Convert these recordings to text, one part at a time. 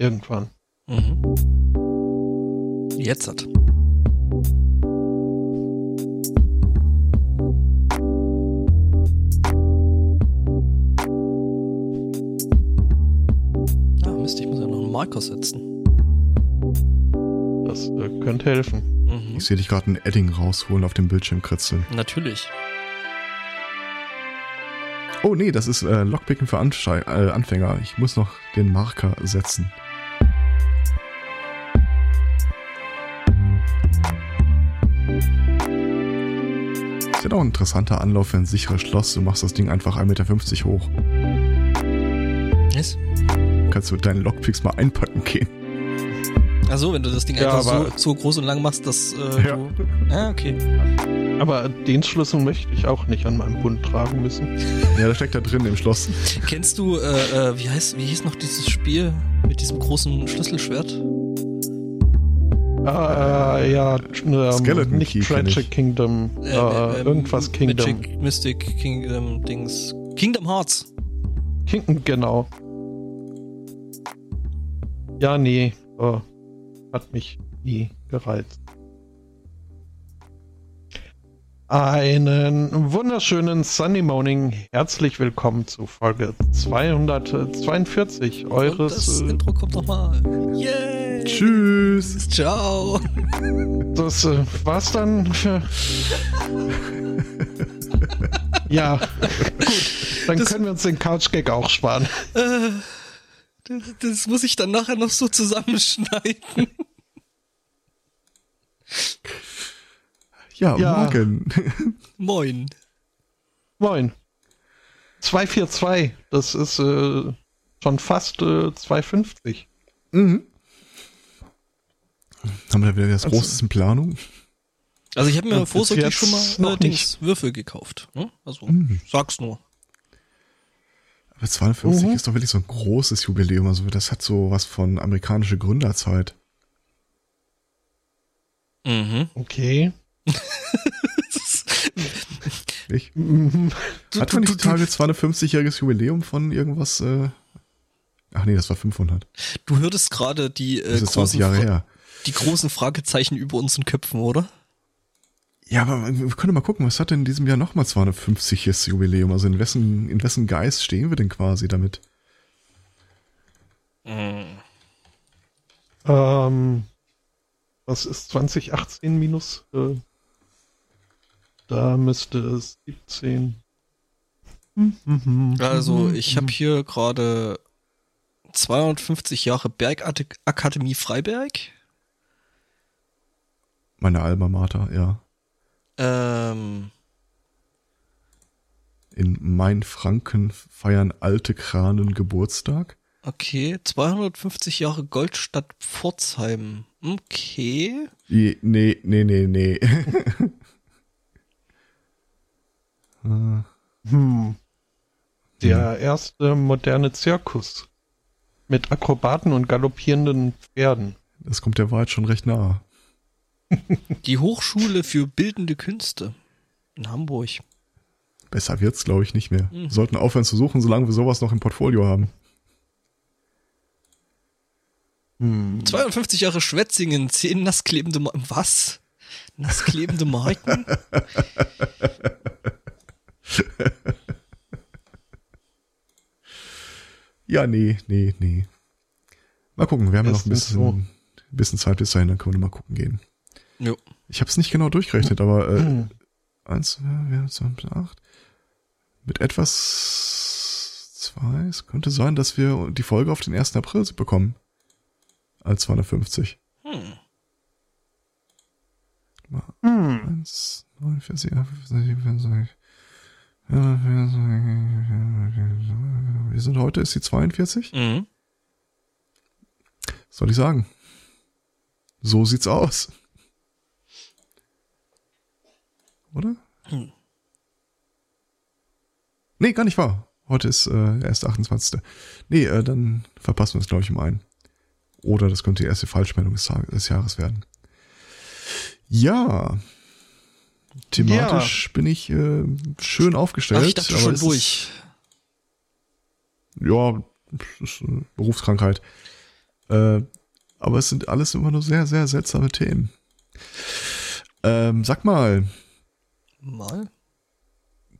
Irgendwann. Mhm. Jetzt hat. Ah, Mist, ich muss ja noch einen Marker setzen. Das äh, könnte helfen. Mhm. Ich sehe dich gerade ein Edding rausholen auf dem Bildschirm kritzeln. Natürlich. Oh nee, das ist äh, Lockpicken für äh, Anfänger. Ich muss noch den Marker setzen. Ist ja doch ein interessanter Anlauf für ein sicheres Schloss. Du machst das Ding einfach 1,50 Meter hoch. Yes. Kannst du mit deinen Lockpicks mal einpacken gehen. Also, wenn du das Ding Ja, einfach aber- so, so groß und lang machst, dass äh, Ja. du. Ah, okay. Aber den Schlüssel möchte ich auch nicht an meinem Bund tragen müssen. Ja, der steckt da drin im Schloss. Kennst du, äh, äh, wie heißt, wie hieß noch dieses Spiel mit diesem großen Schlüsselschwert? Äh, ja, ähm, Skeleton nicht Key Tragic ich. Kingdom, äh, ähm, irgendwas Kingdom. Magic, Mystic, Kingdom, Dings. Kingdom Hearts. Kingdom, genau. Ja, nee, äh, hat mich nie gereizt. Einen wunderschönen Sunny Morning. Herzlich willkommen zu Folge 242 Und das eures. Äh, Intro kommt nochmal. Yay! Tschüss. Ciao! das äh, war's dann für. ja, gut. Dann Das- können wir uns den Couch-Gag auch sparen. Äh, das, das muss ich dann nachher noch so zusammenschneiden. Ja, Ja. morgen. Moin. Moin. 242, das ist äh, schon fast äh, 250. mhm. Haben wir da wieder was Also- Großes in Planung? Also ich habe mir bis vorsorglich schon mal noch äh, Dings, Würfel gekauft. Ne? Also Mhm. sag's nur. Aber 52 Mhm. ist doch wirklich so ein großes Jubiläum. Also das hat so was von amerikanische Gründerzeit. Mhm. Okay. Nicht? Mhm. Hat man nicht Tage 250-jähriges Jubiläum von irgendwas? Äh Ach nee, das war 500. du hörtest gerade die, äh, Das ist 20 großen Jahre Fra- her. Die großen Fragezeichen über unseren Köpfen, oder? Ja, aber wir können mal gucken, was hat denn in diesem Jahr nochmal 250-jähriges Jubiläum? Also in wessen, in wessen Geist stehen wir denn quasi damit? Ähm, was ist 2018 minus? Äh, da müsste es 17. Also ich habe hier gerade 250 Jahre Bergakademie Freiberg. Meine Alma Mater, ja. Ähm, In Mainfranken feiern alte Kranen Geburtstag. okay, 250 Jahre Goldstadt Pforzheim. Okay. Je- Nee, nee, nee, nee. Äh, Hm. Der erste moderne Zirkus. Mit Akrobaten und galoppierenden Pferden. Das kommt der Wahrheit schon recht nahe. Die Hochschule für Bildende Künste in Hamburg. Besser wird's, glaube ich, nicht mehr. Mhm. Wir sollten aufhören zu suchen, solange wir sowas noch im Portfolio haben. Hm. 52 Jahre Schwetzingen, 10 nassklebende Ma Was? Nassklebende Marken? Ja, nee, nee, nee. Mal gucken, wir haben ja noch ein bisschen, so. ein bisschen Zeit bis dahin, dann können wir noch mal gucken gehen. Jo. Ich habe es nicht genau durchgerechnet, aber äh, Hm. eins, zwei, zwei, zwei, acht. Mit etwas zwei, es könnte sein, dass wir die Folge auf den 1. April bekommen. Als 250. Hm. Mal Hm. eins, neun, vier, sieben, fünf, sechs, sieben, fünf, sechs. Wir sind heute, ist die 42? Mhm. Was soll ich sagen? So sieht's aus. Oder? Hm. Nee, gar nicht wahr. Heute ist äh, erst 28. Nee, äh, dann verpassen wir es, glaube ich, um einen. Oder das könnte die erste Falschmeldung des, des Jahres werden. Ja. Thematisch bin ich äh, schön aufgestellt. Ach, ich dachte schon durch. Ist, ja, ist eine Berufskrankheit. Äh, aber es sind alles immer nur sehr, sehr seltsame Themen. Ähm, sag mal, Mal.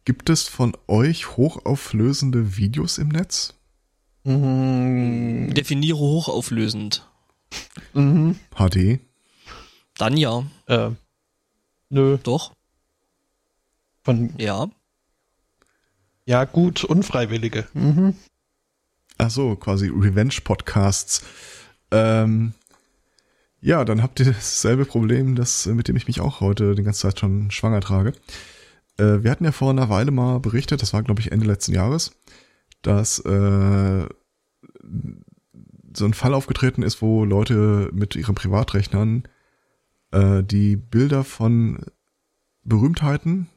gibt es von euch hochauflösende Videos im Netz? Mhm. Definiere hochauflösend. Mhm. HD? Dann ja. Äh, nö. Doch. Von, Ja. Ja, gut, Unfreiwillige. Mhm. Ach so, quasi Revenge-Podcasts. Ähm, ja, dann habt ihr dasselbe Problem, das, mit dem ich mich auch heute die ganze Zeit schon schwanger trage. Äh, wir hatten ja vor einer Weile mal berichtet, das war glaube ich Ende letzten Jahres, dass äh, so ein Fall aufgetreten ist, wo Leute mit ihren Privatrechnern äh, die Bilder von Berühmtheiten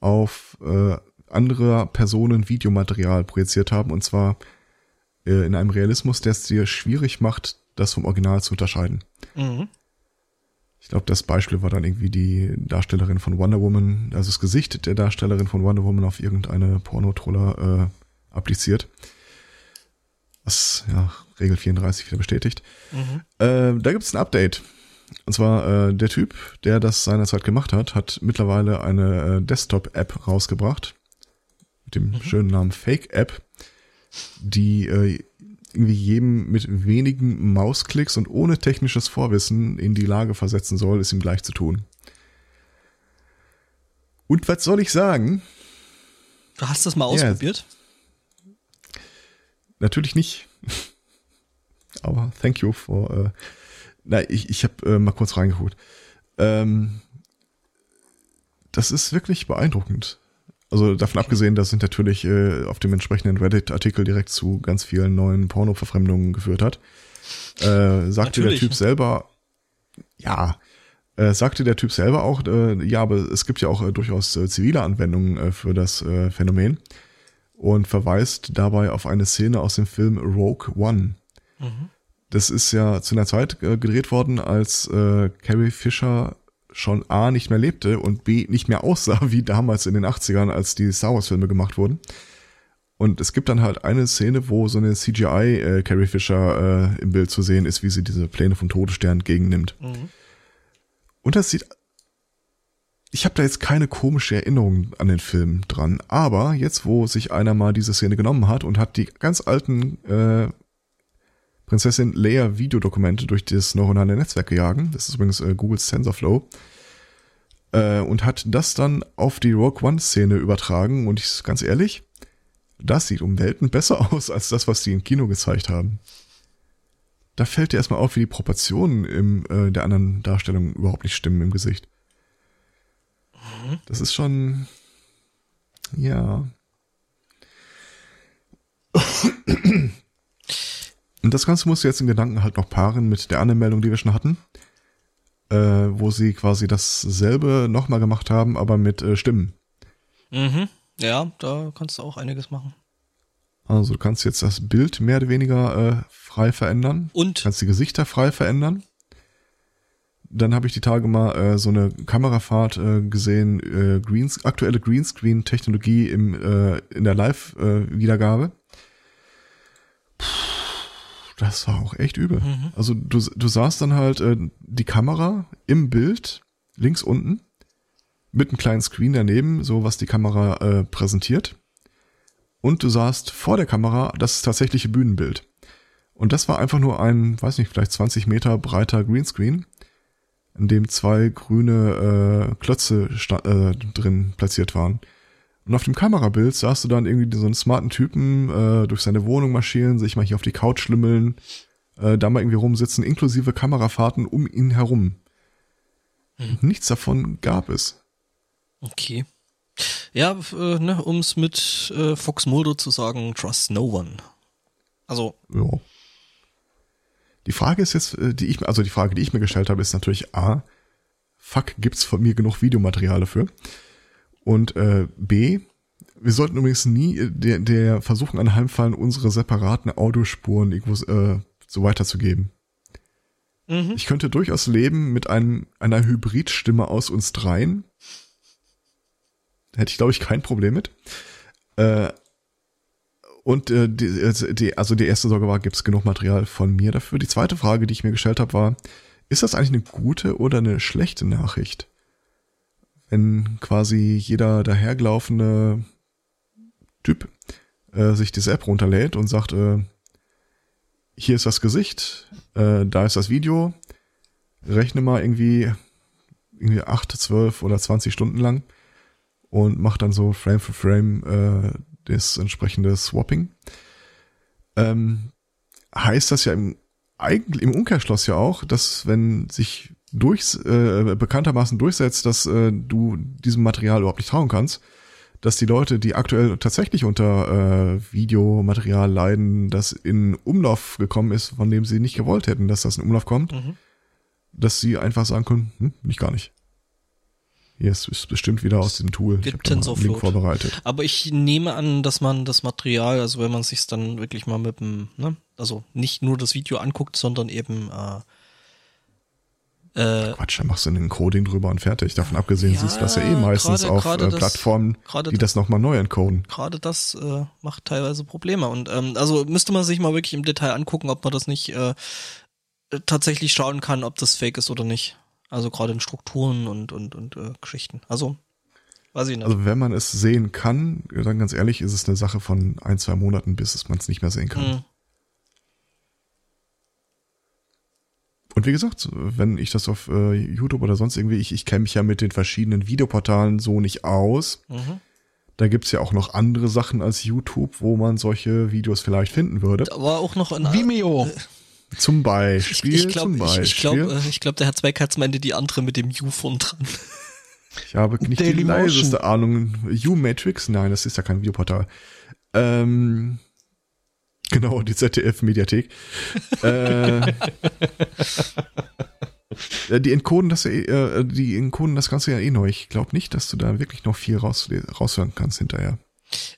auf äh, andere Personen Videomaterial projiziert haben und zwar äh, in einem Realismus, der es dir schwierig macht, das vom Original zu unterscheiden. Mhm. Ich glaube, das Beispiel war dann irgendwie die Darstellerin von Wonder Woman, also das Gesicht der Darstellerin von Wonder Woman auf irgendeine Pornotroller äh, appliziert. Was ja Regel 34 wieder bestätigt. Mhm. Äh, da gibt es ein Update. Und zwar äh, der Typ, der das seinerzeit gemacht hat, hat mittlerweile eine äh, Desktop-App rausgebracht mit dem schönen Namen Fake-App, die äh, irgendwie jedem mit wenigen Mausklicks und ohne technisches Vorwissen in die Lage versetzen soll, es ihm gleich zu tun. Und was soll ich sagen? Du hast das mal Ja. ausprobiert? Natürlich nicht. Aber thank you for. Äh, na, ich, ich habe äh, mal kurz reingeguckt. Ähm, das ist wirklich beeindruckend. Also davon abgesehen, dass es natürlich äh, auf dem entsprechenden Reddit-Artikel direkt zu ganz vielen neuen Porno-Verfremdungen geführt hat. Äh, sagte der Typ selber, ja, äh, sagte der Typ selber auch, äh, ja, aber es gibt ja auch äh, durchaus äh, zivile Anwendungen äh, für das äh, Phänomen und verweist dabei auf eine Szene aus dem Film Rogue One. Das ist ja zu einer Zeit äh, gedreht worden, als äh, Carrie Fisher schon A nicht mehr lebte und B nicht mehr aussah wie damals in den 80ern, als die Star Wars Filme gemacht wurden. Und es gibt dann halt eine Szene, wo so eine CGI äh, Carrie Fisher äh, im Bild zu sehen ist, wie sie diese Pläne vom Todesstern entgegennimmt. Mhm. Und das sieht. Ich habe da jetzt keine komische Erinnerung an den Film dran, aber jetzt, wo sich einer mal diese Szene genommen hat und hat die ganz alten äh, Prinzessin Leia Videodokumente durch das neuronale Netzwerk gejagen, das ist übrigens äh, Googles TensorFlow, äh, und hat das dann auf die Rogue One Szene übertragen und ich ganz ehrlich, das sieht um Welten besser aus als das, was die im Kino gezeigt haben. Da fällt dir erstmal auf, wie die Proportionen im, äh, der anderen Darstellung überhaupt nicht stimmen im Gesicht. Das ist schon, ja. Und das Ganze musst du jetzt in Gedanken halt noch paaren mit der anderen Meldung, die wir schon hatten, äh, wo sie quasi dasselbe nochmal gemacht haben, aber mit äh, Stimmen. Mhm. Ja, da kannst du auch einiges machen. Also du kannst jetzt das Bild mehr oder weniger äh, frei verändern. Und kannst die Gesichter frei verändern. Dann habe ich die Tage mal äh, so eine Kamerafahrt äh, gesehen, äh, Greens, aktuelle Greenscreen-Technologie im äh, in der Live-Wiedergabe. Das war auch echt übel. Mhm. Also du, du sahst dann halt äh, die Kamera im Bild links unten mit einem kleinen Screen daneben, so was die Kamera äh, präsentiert. Und du sahst vor der Kamera das tatsächliche Bühnenbild. Und das war einfach nur ein, weiß nicht, vielleicht 20 Meter breiter Greenscreen, in dem zwei grüne äh, Klötze äh, drin platziert waren. Und auf dem Kamerabild sahst du dann irgendwie so einen smarten Typen äh, durch seine Wohnung marschieren, sich mal hier auf die Couch schlimmeln, äh, da mal irgendwie rumsitzen, inklusive Kamerafahrten um ihn herum. Und nichts davon gab es. okay. Ja, äh, ne, um es mit äh, Fox Mulder zu sagen, trust no one. Also, Ja. Die Frage ist jetzt, äh, die ich, also die Frage, die ich mir gestellt habe, ist natürlich A, fuck, gibt's von mir genug Videomaterial dafür? Und äh, B, wir sollten übrigens nie äh, der, der versuchen anheimfallen, unsere separaten Audiospuren irgendwo äh, so weiterzugeben. mhm. Ich könnte durchaus leben mit einem, einer Hybridstimme aus uns dreien. Hätte ich, glaube ich, kein Problem mit. Äh, Und äh, die, die, also die erste Sorge war, gibt es genug Material von mir dafür? Die zweite Frage, die ich mir gestellt habe, war, ist das eigentlich eine gute oder eine schlechte Nachricht? Wenn quasi jeder dahergelaufene Typ äh, sich diese App runterlädt und sagt, äh, hier ist das Gesicht, äh, da ist das Video, rechne mal irgendwie, irgendwie acht, zwölf oder zwanzig Stunden lang und macht dann so Frame für Frame äh, das entsprechende Swapping. Ähm, heißt das ja im, eigentlich im Umkehrschluss ja auch, dass wenn sich durchs, äh, bekanntermaßen durchsetzt, dass äh, du diesem Material überhaupt nicht trauen kannst, dass die Leute, die aktuell tatsächlich unter äh, Videomaterial leiden, das in Umlauf gekommen ist, von dem sie nicht gewollt hätten, dass das in Umlauf kommt, Mhm. dass sie einfach sagen können, hm, ich gar nicht. Hier ist, ist bestimmt wieder aus dem Tool. Ich Gibt einen Link vorbereitet. Aber ich nehme an, dass man das Material, also wenn man sich dann wirklich mal mit dem, ne, also nicht nur das Video anguckt, sondern eben äh, äh, Quatsch, da machst du ein Encoding drüber und fertig. Davon abgesehen Ja, siehst du das ja eh meistens gerade- auf gerade äh, das- Plattformen, gerade die das nochmal neu encoden. gerade das äh, macht teilweise Probleme. Und ähm, also müsste man sich mal wirklich im Detail angucken, ob man das nicht äh, tatsächlich schauen kann, ob das fake ist oder nicht. Also gerade in Strukturen und und und äh, Geschichten. Also weiß ich nicht. Also wenn man es sehen kann, dann ganz ehrlich, ist es eine Sache von ein, zwei Monaten, bis man es nicht mehr sehen kann. Hm. Und wie gesagt, wenn ich das auf äh, YouTube oder sonst irgendwie, ich, ich kenne mich ja mit den verschiedenen Videoportalen so nicht aus. Mhm. Da gibt's ja auch noch andere Sachen als YouTube, wo man solche Videos vielleicht finden würde. Da war auch noch ein Vimeo. Zum ich, Beispiel, ich glaube, zum ich, Beispiel. ich glaube, äh, ich glaub, der hat zwei Katzen am Ende die andere mit dem U von dran. Ich habe nicht die Dailymotion. leiseste Ahnung. U-Matrix? Nein, das ist ja kein Videoportal. Ähm, genau, die ZDF-Mediathek. äh, äh, die encoden das eh, äh, die encoden das Ganze ja eh neu. Ich glaube nicht, dass du da wirklich noch viel raus, raushören kannst hinterher.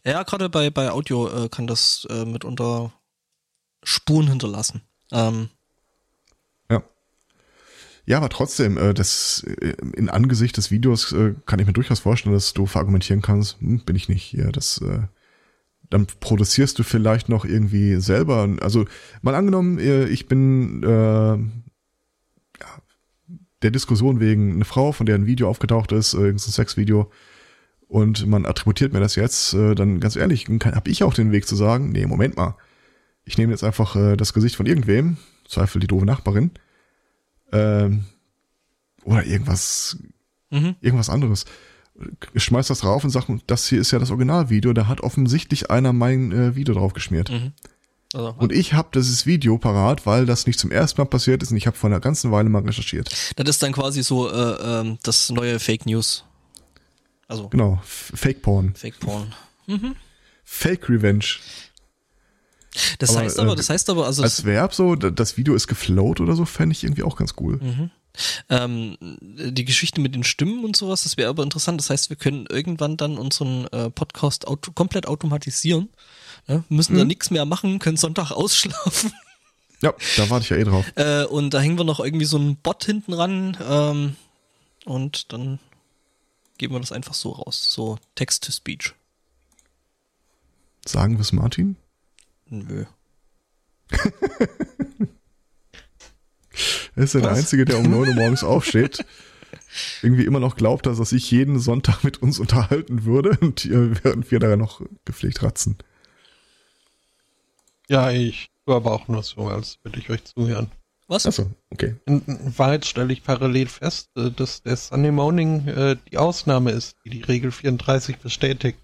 Ja, gerade bei, bei Audio äh, kann das äh, mitunter Spuren hinterlassen. Ähm, Ja. Ja, aber trotzdem, äh, das äh, in Angesicht des Videos äh, kann ich mir durchaus vorstellen, dass du verargumentieren kannst, hm, bin ich nicht hier. Das, äh, dann produzierst du vielleicht noch irgendwie selber. Also mal angenommen, äh, ich bin äh, ja, der Diskussion wegen eine Frau, von der ein Video aufgetaucht ist, äh, irgendein Sexvideo, und man attributiert mir das jetzt, äh, dann ganz ehrlich, habe ich auch den Weg zu sagen, nee, Moment mal. Ich nehme jetzt einfach äh, das Gesicht von irgendwem, Zweifel die doofe Nachbarin, ähm, oder irgendwas, mhm. irgendwas anderes. Ich schmeiß das drauf und sag, das hier ist ja das Originalvideo, da hat offensichtlich einer mein äh, Video drauf geschmiert. Mhm. Also, Und ich habe dieses Video parat, weil das nicht zum ersten Mal passiert ist und ich habe vor einer ganzen Weile mal recherchiert. das ist dann quasi so äh, ähm, das neue Fake News. Also Genau, Fake Porn. Fake Porn. Fake Revenge. Das Aber, heißt aber, äh, das heißt aber, also Als Verb so, das Video ist geflowt oder so, fände ich irgendwie auch ganz cool. Mhm. Ähm, die Geschichte mit den Stimmen und sowas, das wäre aber interessant. Das heißt, wir können irgendwann dann unseren äh, Podcast auto komplett automatisieren. Ne? Müssen da Mhm. nichts mehr machen, können Sonntag ausschlafen. Ja, da warte ich ja eh drauf. Äh, und da hängen wir noch irgendwie so einen Bot hinten ran ähm, und dann geben wir das einfach so raus. So Text-to-Speech. Sagen wir es Martin? Nö. Er ist ja der Was? Einzige, der um 9 Uhr morgens aufsteht. Irgendwie immer noch glaubt, dass er sich jeden Sonntag mit uns unterhalten würde und äh, während wir da noch gepflegt ratzen. Ja, ich tue aber auch nur so, als würde ich euch zuhören. Was? Achso, okay. In, in Wahrheit stelle ich parallel fest, äh, dass der Sunday Morning äh, die Ausnahme ist, die die Regel 34 bestätigt.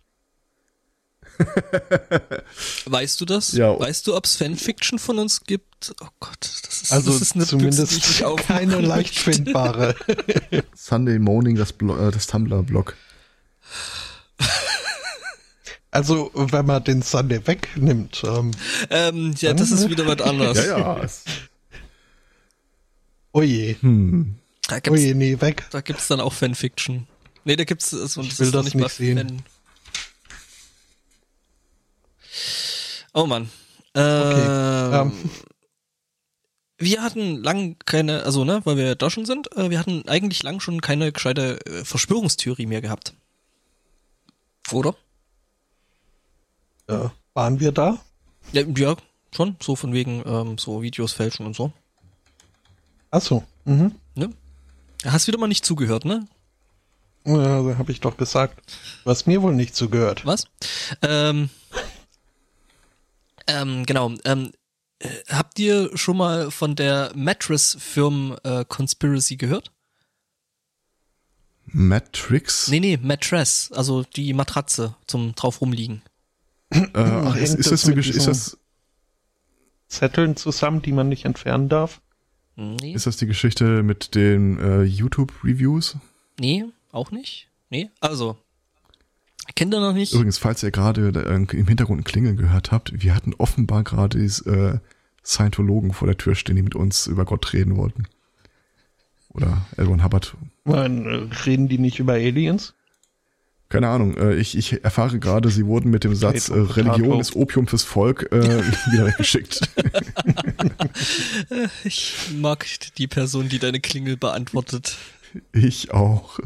Weißt du das? Ja. Weißt du, ob es Fanfiction von uns gibt? Oh Gott, das ist, Also das ist eine zumindest Büchse, die ich keine möchte. leicht findbare. Sunday Morning, das, äh, das Tumblr-Blog. Also, wenn man den Sunday wegnimmt, ähm, Ähm, ja, das ist wieder was anderes. Ja, ja. es- oje, Hm. Da gibt's, oje, nee, weg. da gibt's dann auch Fanfiction. Nee, da gibt's also, Ich das will doch das nicht nicht mal sehen. Fan. Oh Mann. Okay, Ähm, ähm. Wir hatten lang keine, also ne, weil wir da schon sind, äh, wir hatten eigentlich lang schon keine gescheite äh, Verschwörungstheorie mehr gehabt. Oder? Äh, Waren wir da? Ja, ja schon. So von wegen ähm, so Videos fälschen und so. Ach so. Mhm. Ne? Hast wieder mal nicht zugehört, ne? Ja, habe ich doch gesagt. Du hast mir wohl nicht zugehört. Was? Ähm, ähm, genau. Ähm, äh, habt ihr schon mal von der Mattress-Firm äh, Conspiracy gehört? Matrix? Nee, nee, Mattress, also die Matratze zum drauf rumliegen. Äh, ach, ist, ist, das das die mit Gesch- ist, das, Zetteln zusammen, die man nicht entfernen darf. Nee, ist das die Geschichte mit den äh, YouTube-Reviews? nee, auch nicht. Nee, also, kennt ihr noch nicht? Übrigens, falls ihr gerade äh, im Hintergrund ein Klingeln gehört habt, wir hatten offenbar gerade die äh, Scientologen vor der Tür stehen, die mit uns über Gott reden wollten. Oder L. Ron Hubbard. Man, äh, reden die nicht über Aliens? Keine Ahnung, äh, ich, ich erfahre gerade, sie wurden mit dem Satz, äh, Potato, Religion ist Opium fürs Volk, äh, wieder weggeschickt. Ich mag die Person, die deine Klingel beantwortet. Ich auch.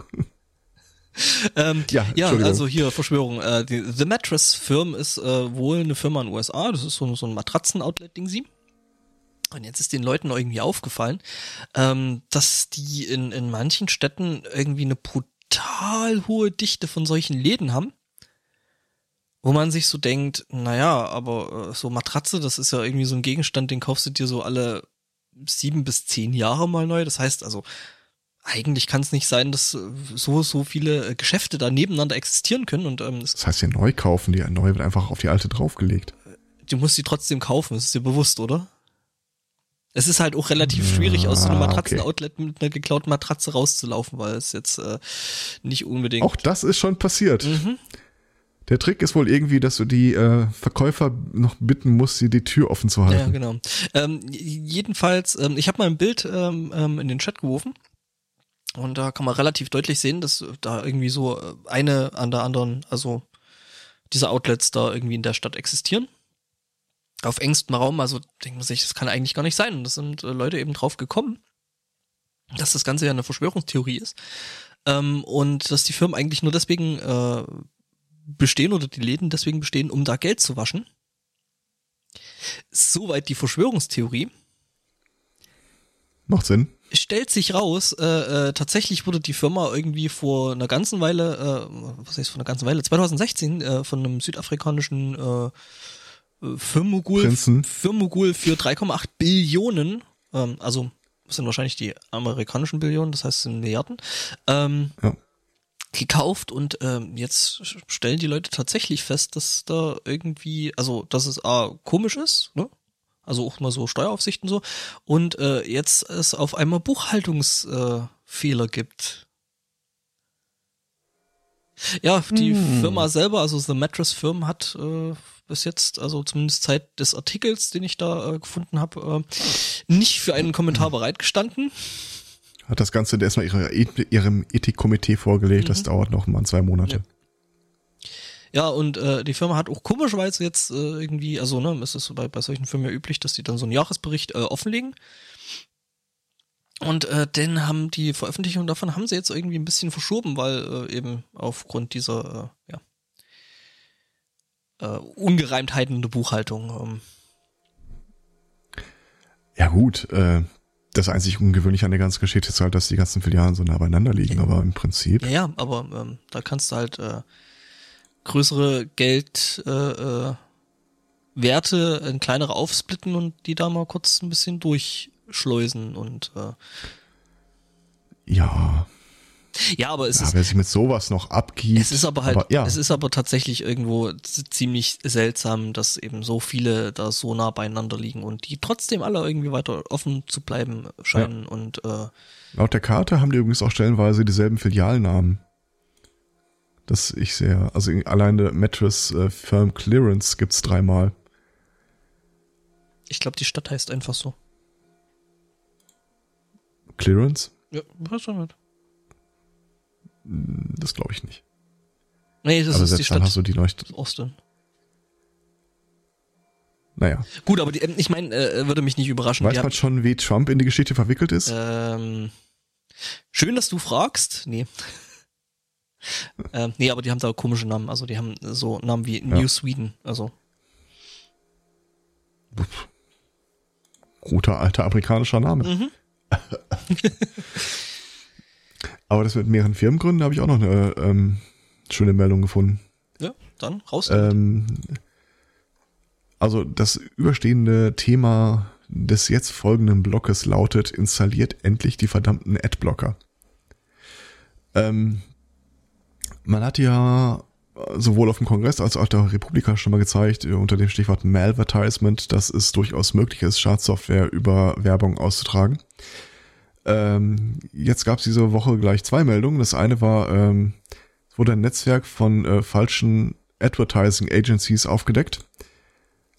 Ähm, Ja, ja, also hier Verschwörung. Äh, die The Mattress Firm ist äh, wohl eine Firma in den USA. Das ist so, so ein Matratzen-Outlet-Ding sie. Und jetzt ist den Leuten irgendwie aufgefallen, ähm, dass die in, in manchen Städten irgendwie eine brutal hohe Dichte von solchen Läden haben. Wo man sich so denkt, naja, aber äh, so Matratze, das ist ja irgendwie so ein Gegenstand, den kaufst du dir so alle sieben bis zehn Jahre mal neu. Das heißt also, eigentlich kann es nicht sein, dass äh, so, so viele äh, Geschäfte da nebeneinander existieren können und ähm, Das heißt ja neu kaufen, die neue wird einfach auf die alte draufgelegt. du musst sie trotzdem kaufen, das ist dir bewusst, oder? Es ist halt auch relativ schwierig, aus so einem Ah, Matratzen-Outlet mit einer geklauten Matratze rauszulaufen, weil es jetzt äh, nicht unbedingt. Auch das ist schon passiert. Mhm. Der Trick ist wohl irgendwie, dass du die äh, Verkäufer noch bitten musst, sie die Tür offen zu Ja, halten. genau. Ähm, jedenfalls, ähm, ich habe mal ein Bild ähm, ähm, in den Chat geworfen und da kann man relativ deutlich sehen, dass da irgendwie so äh, eine an der anderen, also diese Outlets da irgendwie in der Stadt existieren. Auf engstem Raum, also denkt man sich, das kann eigentlich gar nicht sein. Und das sind äh, Leute eben drauf gekommen, dass das Ganze ja eine Verschwörungstheorie ist. Ähm, und dass die Firmen eigentlich nur deswegen äh, bestehen oder die Läden deswegen bestehen, um da Geld zu waschen. Soweit die Verschwörungstheorie. Macht Sinn. Stellt sich raus, äh, äh, tatsächlich wurde die Firma irgendwie vor einer ganzen Weile, äh, was heißt vor einer ganzen Weile, 2016 äh, von einem südafrikanischen äh, äh, Firmenmogul, Prinzen. Firmenmogul für 3,8 Billionen, ähm, also das sind wahrscheinlich die amerikanischen Billionen, das heißt es sind Milliarden, ähm, Ja. gekauft und ähm, jetzt stellen die Leute tatsächlich fest, dass da irgendwie, also dass es A, komisch ist, ne? Also auch mal so Steueraufsichten so. Und äh, jetzt es auf einmal Buchhaltungsfehler äh, Fehler gibt. Ja, die Hm. Firma selber, also The Mattress Firm, hat äh, bis jetzt, also zumindest Zeit des Artikels, den ich da äh, gefunden habe, äh, nicht für einen Kommentar bereitgestanden. Hat das Ganze erstmal ihre, ihrem Ethikkomitee vorgelegt. Mhm. Das dauert noch mal zwei Monate. Ja, und äh, die Firma hat auch komischerweise jetzt äh, irgendwie, also ne, es ist bei, bei solchen Firmen ja üblich, dass die dann so einen Jahresbericht äh, offenlegen. Und äh, den haben die Veröffentlichung davon haben sie jetzt irgendwie ein bisschen verschoben, weil äh, eben aufgrund dieser äh, ja, äh, Ungereimtheiten in der Buchhaltung. Ähm, Ja gut, äh, das einzig Ungewöhnliche an der ganzen Geschichte ist halt, dass die ganzen Filialen so nah beieinander liegen. Aber im Prinzip, ja, ja, aber ähm, da kannst du halt äh, größere Geld äh, äh, in kleinere aufsplitten und die da mal kurz ein bisschen durchschleusen und äh, ja, ja, aber es ja ist wer sich mit sowas noch abgibt. es ist aber halt ja, es ist aber tatsächlich irgendwo ziemlich seltsam, dass eben so viele da so nah beieinander liegen und die trotzdem alle irgendwie weiter offen zu bleiben scheinen und äh, laut der Karte haben die übrigens auch stellenweise dieselben Filialnamen. Das ich sehe. Also in- allein der Mattress äh, Firm Clearance gibt's dreimal. ich glaube, die Stadt heißt einfach so. Clearance? Ja, weiß ich nicht. Hm, Das glaube ich nicht. Nee, das aber ist die Stadt hast du die Leuchte. Austin. Naja. Gut, aber die, ähm, ich meine, äh, würde mich nicht überraschen. Weiß man schon, wie Trump in die Geschichte verwickelt ist? Ähm, schön, dass du fragst. Nee. Ähm, nee, aber die haben da komische Namen. Also die haben so Namen wie New Sweden. Also Guter alter amerikanischer Name. Mhm. Aber das mit mehreren Firmengründen habe ich auch noch eine ähm, schöne Meldung gefunden. Ja, dann raus. Ähm, also das überstehende Thema des jetzt folgenden Blockes lautet, installiert endlich die verdammten Adblocker. Ähm, man hat ja sowohl auf dem Kongress als auch der Republika schon mal gezeigt, äh, unter dem Stichwort Malvertisement, dass es durchaus möglich ist, Schadsoftware über Werbung auszutragen. Ähm, jetzt gab es diese Woche gleich zwei Meldungen. Das eine war, ähm, es wurde ein Netzwerk von äh, falschen Advertising Agencies aufgedeckt,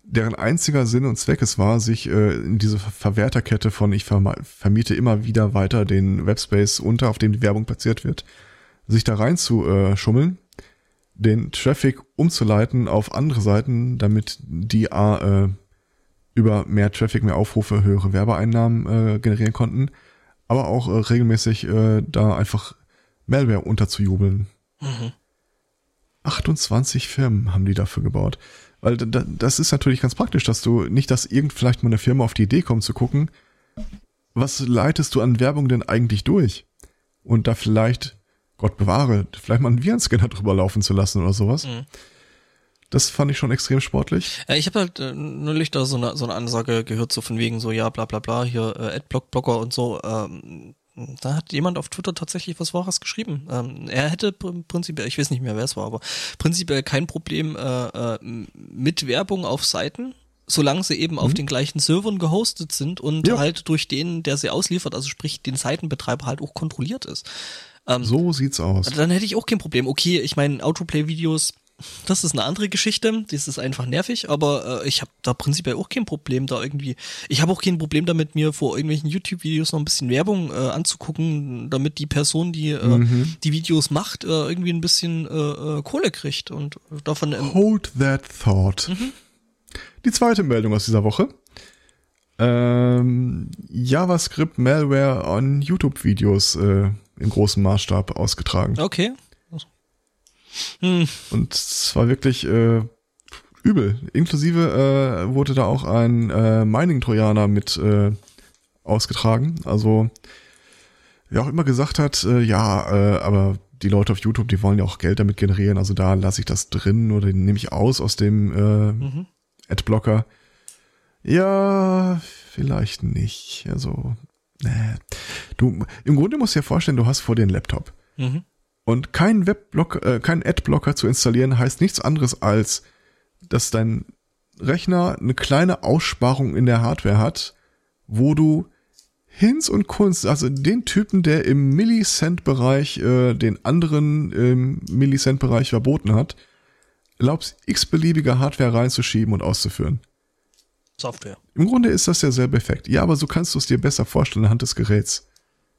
deren einziger Sinn und Zweck es war, sich äh, in diese Verwerterkette von ich vermiete immer wieder weiter den Webspace unter, auf dem die Werbung platziert wird, sich da rein zu äh, schummeln, den Traffic umzuleiten auf andere Seiten, damit die A, äh, über mehr Traffic, mehr Aufrufe, höhere Werbeeinnahmen äh, generieren konnten, aber auch äh, regelmäßig äh, da einfach Malware unterzujubeln. Mhm. 28 Firmen haben die dafür gebaut. Weil da, da- das ist natürlich ganz praktisch, dass du nicht, dass irgend vielleicht mal eine Firma auf die Idee kommt zu gucken, was leitest du an Werbung denn eigentlich durch? Und da vielleicht, Gott bewahre, vielleicht mal einen Virenscanner drüber laufen zu lassen oder sowas. Mhm. Das fand ich schon extrem sportlich. Ja, ich habe halt äh, neulich da so eine, so eine Ansage gehört, so von wegen so, ja, bla bla bla, hier äh, Adblock-Blocker und so. Ähm, da hat jemand auf Twitter tatsächlich was Wahres geschrieben. Ähm, er hätte pr- prinzipiell, ich weiß nicht mehr, wer es war, aber prinzipiell kein Problem äh, äh, mit Werbung auf Seiten, solange sie eben auf den gleichen Servern gehostet sind und Ja. halt durch den, der sie ausliefert, also sprich den Seitenbetreiber halt auch kontrolliert ist. Ähm, So sieht's aus. dann hätte ich auch kein Problem. Okay, ich meine, Autoplay-Videos, das ist eine andere Geschichte. Das ist einfach nervig, aber äh, ich habe da prinzipiell auch kein Problem, da irgendwie. Ich habe auch kein Problem damit, mir vor irgendwelchen YouTube-Videos noch ein bisschen Werbung äh, anzugucken, damit die Person, die äh, Mhm. die Videos macht, äh, irgendwie ein bisschen äh, äh, Kohle kriegt und davon. Hold that thought. Die zweite Meldung aus dieser Woche. Ähm, JavaScript Malware an YouTube-Videos äh, im großen Maßstab ausgetragen. okay. Hm, Und zwar wirklich äh, übel. Inklusive äh, wurde da auch ein äh, Mining-Trojaner mit äh, ausgetragen. Also wer auch immer gesagt hat, äh, ja, äh, aber die Leute auf YouTube, die wollen ja auch Geld damit generieren, also da lasse ich das drin oder den nehme ich aus aus dem äh, mhm. Adblocker. Ja, vielleicht nicht. Also, nee. Du, im Grunde musst du dir vorstellen, du hast vor dir einen Laptop. Mhm. Und kein Webblock, äh, kein Adblocker zu installieren heißt nichts anderes als, dass dein Rechner eine kleine Aussparung in der Hardware hat, wo du Hinz und Kunst, also den Typen, der im Millicent-Bereich äh, den anderen im Millicent-Bereich verboten hat, erlaubst x-beliebige Hardware reinzuschieben und auszuführen. Software. Im Grunde ist das derselbe Effekt. Ja, aber so kannst du es dir besser vorstellen anhand des Geräts.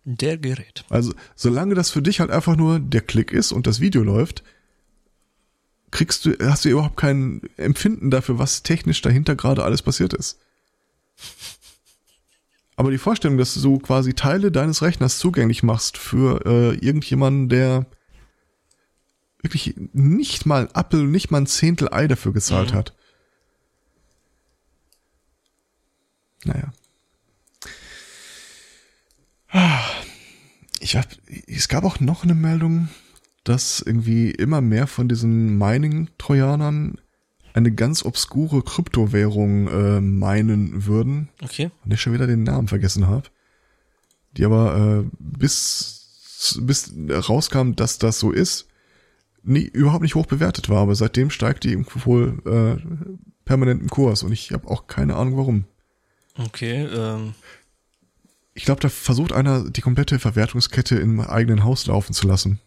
Der Gerät. Also, solange das für dich halt einfach nur der Klick ist und das Video läuft, kriegst du, hast du überhaupt kein Empfinden dafür, was technisch dahinter gerade alles passiert ist. Aber die Vorstellung, dass du quasi Teile deines Rechners zugänglich machst für äh, irgendjemanden, der wirklich nicht mal ein Apfel, nicht mal ein Zehntel Ei dafür gezahlt Mhm. hat. Naja. Ich hab, es gab auch noch eine Meldung, dass irgendwie immer mehr von diesen Mining-Trojanern eine ganz obskure Kryptowährung äh, meinen würden, Okay. und ich schon wieder den Namen vergessen habe, die aber äh, bis, bis rauskam, dass das so ist, nie, überhaupt nicht hoch bewertet war, aber seitdem steigt die wohl äh, permanent im Kurs und ich habe auch keine Ahnung warum. Okay. Ähm, Ich glaube, da versucht einer die komplette Verwertungskette im eigenen Haus laufen zu lassen.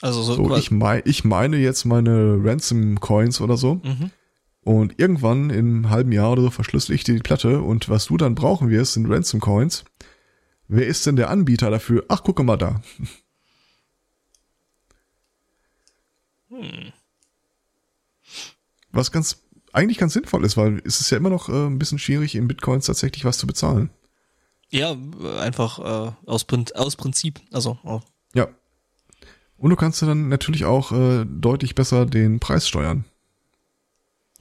also so, So, ich, mei ich meine jetzt meine Ransom Coins oder so. Mhm. Und irgendwann im halben Jahr oder so verschlüssel ich dir die Platte und was du dann brauchen wirst, sind Ransom Coins. Wer ist denn der Anbieter dafür? Ach, gucke mal da. Was ganz, eigentlich ganz sinnvoll ist, weil es ist ja immer noch äh, ein bisschen schwierig, in Bitcoins tatsächlich was zu bezahlen. Ja, einfach äh, aus, Prin aus Prinzip. Also, oh. Ja. Und du kannst dann natürlich auch äh, deutlich besser den Preis steuern.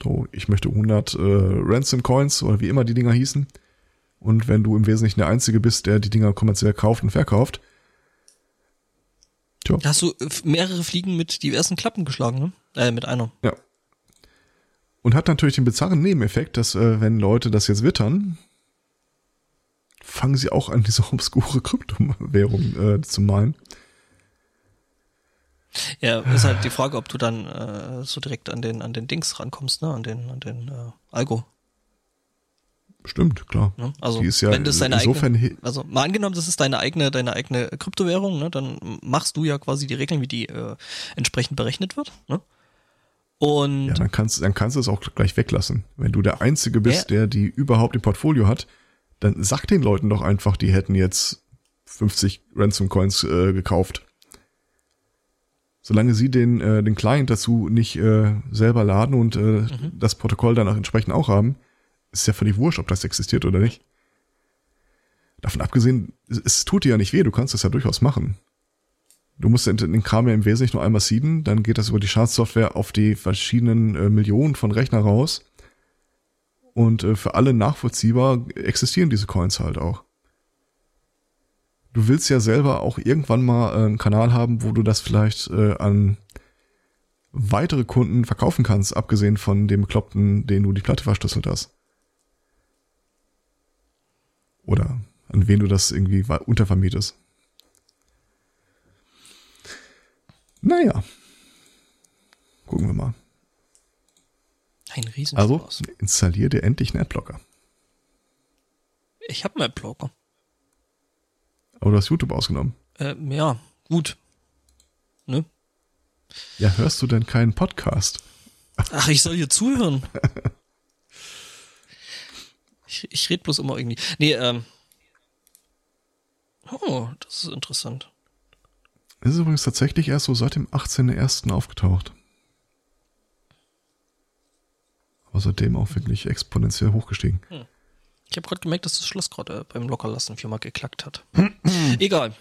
So, ich möchte 100 äh, Ransom Coins oder wie immer die Dinger hießen. Und wenn du im Wesentlichen der Einzige bist, der die Dinger kommerziell kauft und verkauft, tja. Hast du mehrere Fliegen mit diversen Klappen geschlagen, ne? Äh, mit einer. Ja. Und hat natürlich den bizarren Nebeneffekt, dass äh, wenn Leute das jetzt wittern, fangen sie auch an, diese obskure Kryptowährung äh, zu malen. Ja, ist halt die Frage, ob du dann äh, so direkt an den an den Dings rankommst, ne, an den an den äh, Algo. Stimmt, klar. Ne? Also ja wenn das deine eigene, also mal angenommen, das ist deine eigene deine eigene Kryptowährung, ne, dann machst du ja quasi die Regeln, wie die äh, entsprechend berechnet wird, ne? Und ja, dann kannst dann kannst du es auch gleich weglassen. Wenn du der einzige bist, ja. der die überhaupt im Portfolio hat, dann sag den Leuten doch einfach, die hätten jetzt 50 Ransom Coins äh, gekauft solange sie den, äh, den Client dazu nicht äh, selber laden und äh, mhm. das Protokoll danach entsprechend auch haben, ist ja völlig wurscht, ob das existiert oder nicht. Davon abgesehen, es, tut dir ja nicht weh, du kannst das ja durchaus machen. Du musst den, den Kram ja im Wesentlichen nur einmal seeden, dann geht das über die Schadsoftware auf die verschiedenen äh, Millionen von Rechner raus. Und äh, für alle nachvollziehbar existieren diese Coins halt auch du willst ja selber auch irgendwann mal äh, einen Kanal haben, wo du das vielleicht äh, an weitere Kunden verkaufen kannst, abgesehen von dem Bekloppten, den du die Platte verschlüsselt hast. Oder an wen du das irgendwie untervermietest. Naja. Gucken wir mal. Ein riesen Also, installier dir endlich einen Adblocker. Ich habe einen Adblocker. Aber du hast YouTube ausgenommen. Äh, ja, gut. Ne? Ja, hörst du denn keinen Podcast? Ach, ich soll hier zuhören. ich ich rede bloß immer irgendwie. Nee, ähm. Oh, das ist interessant. Es ist übrigens tatsächlich erst so seit dem 18.01. aufgetaucht. Außerdem auch wirklich exponentiell hochgestiegen. Hm. Ich habe gerade gemerkt, dass das Schloss gerade äh, beim Lockerlassen viermal geklackt hat. Egal.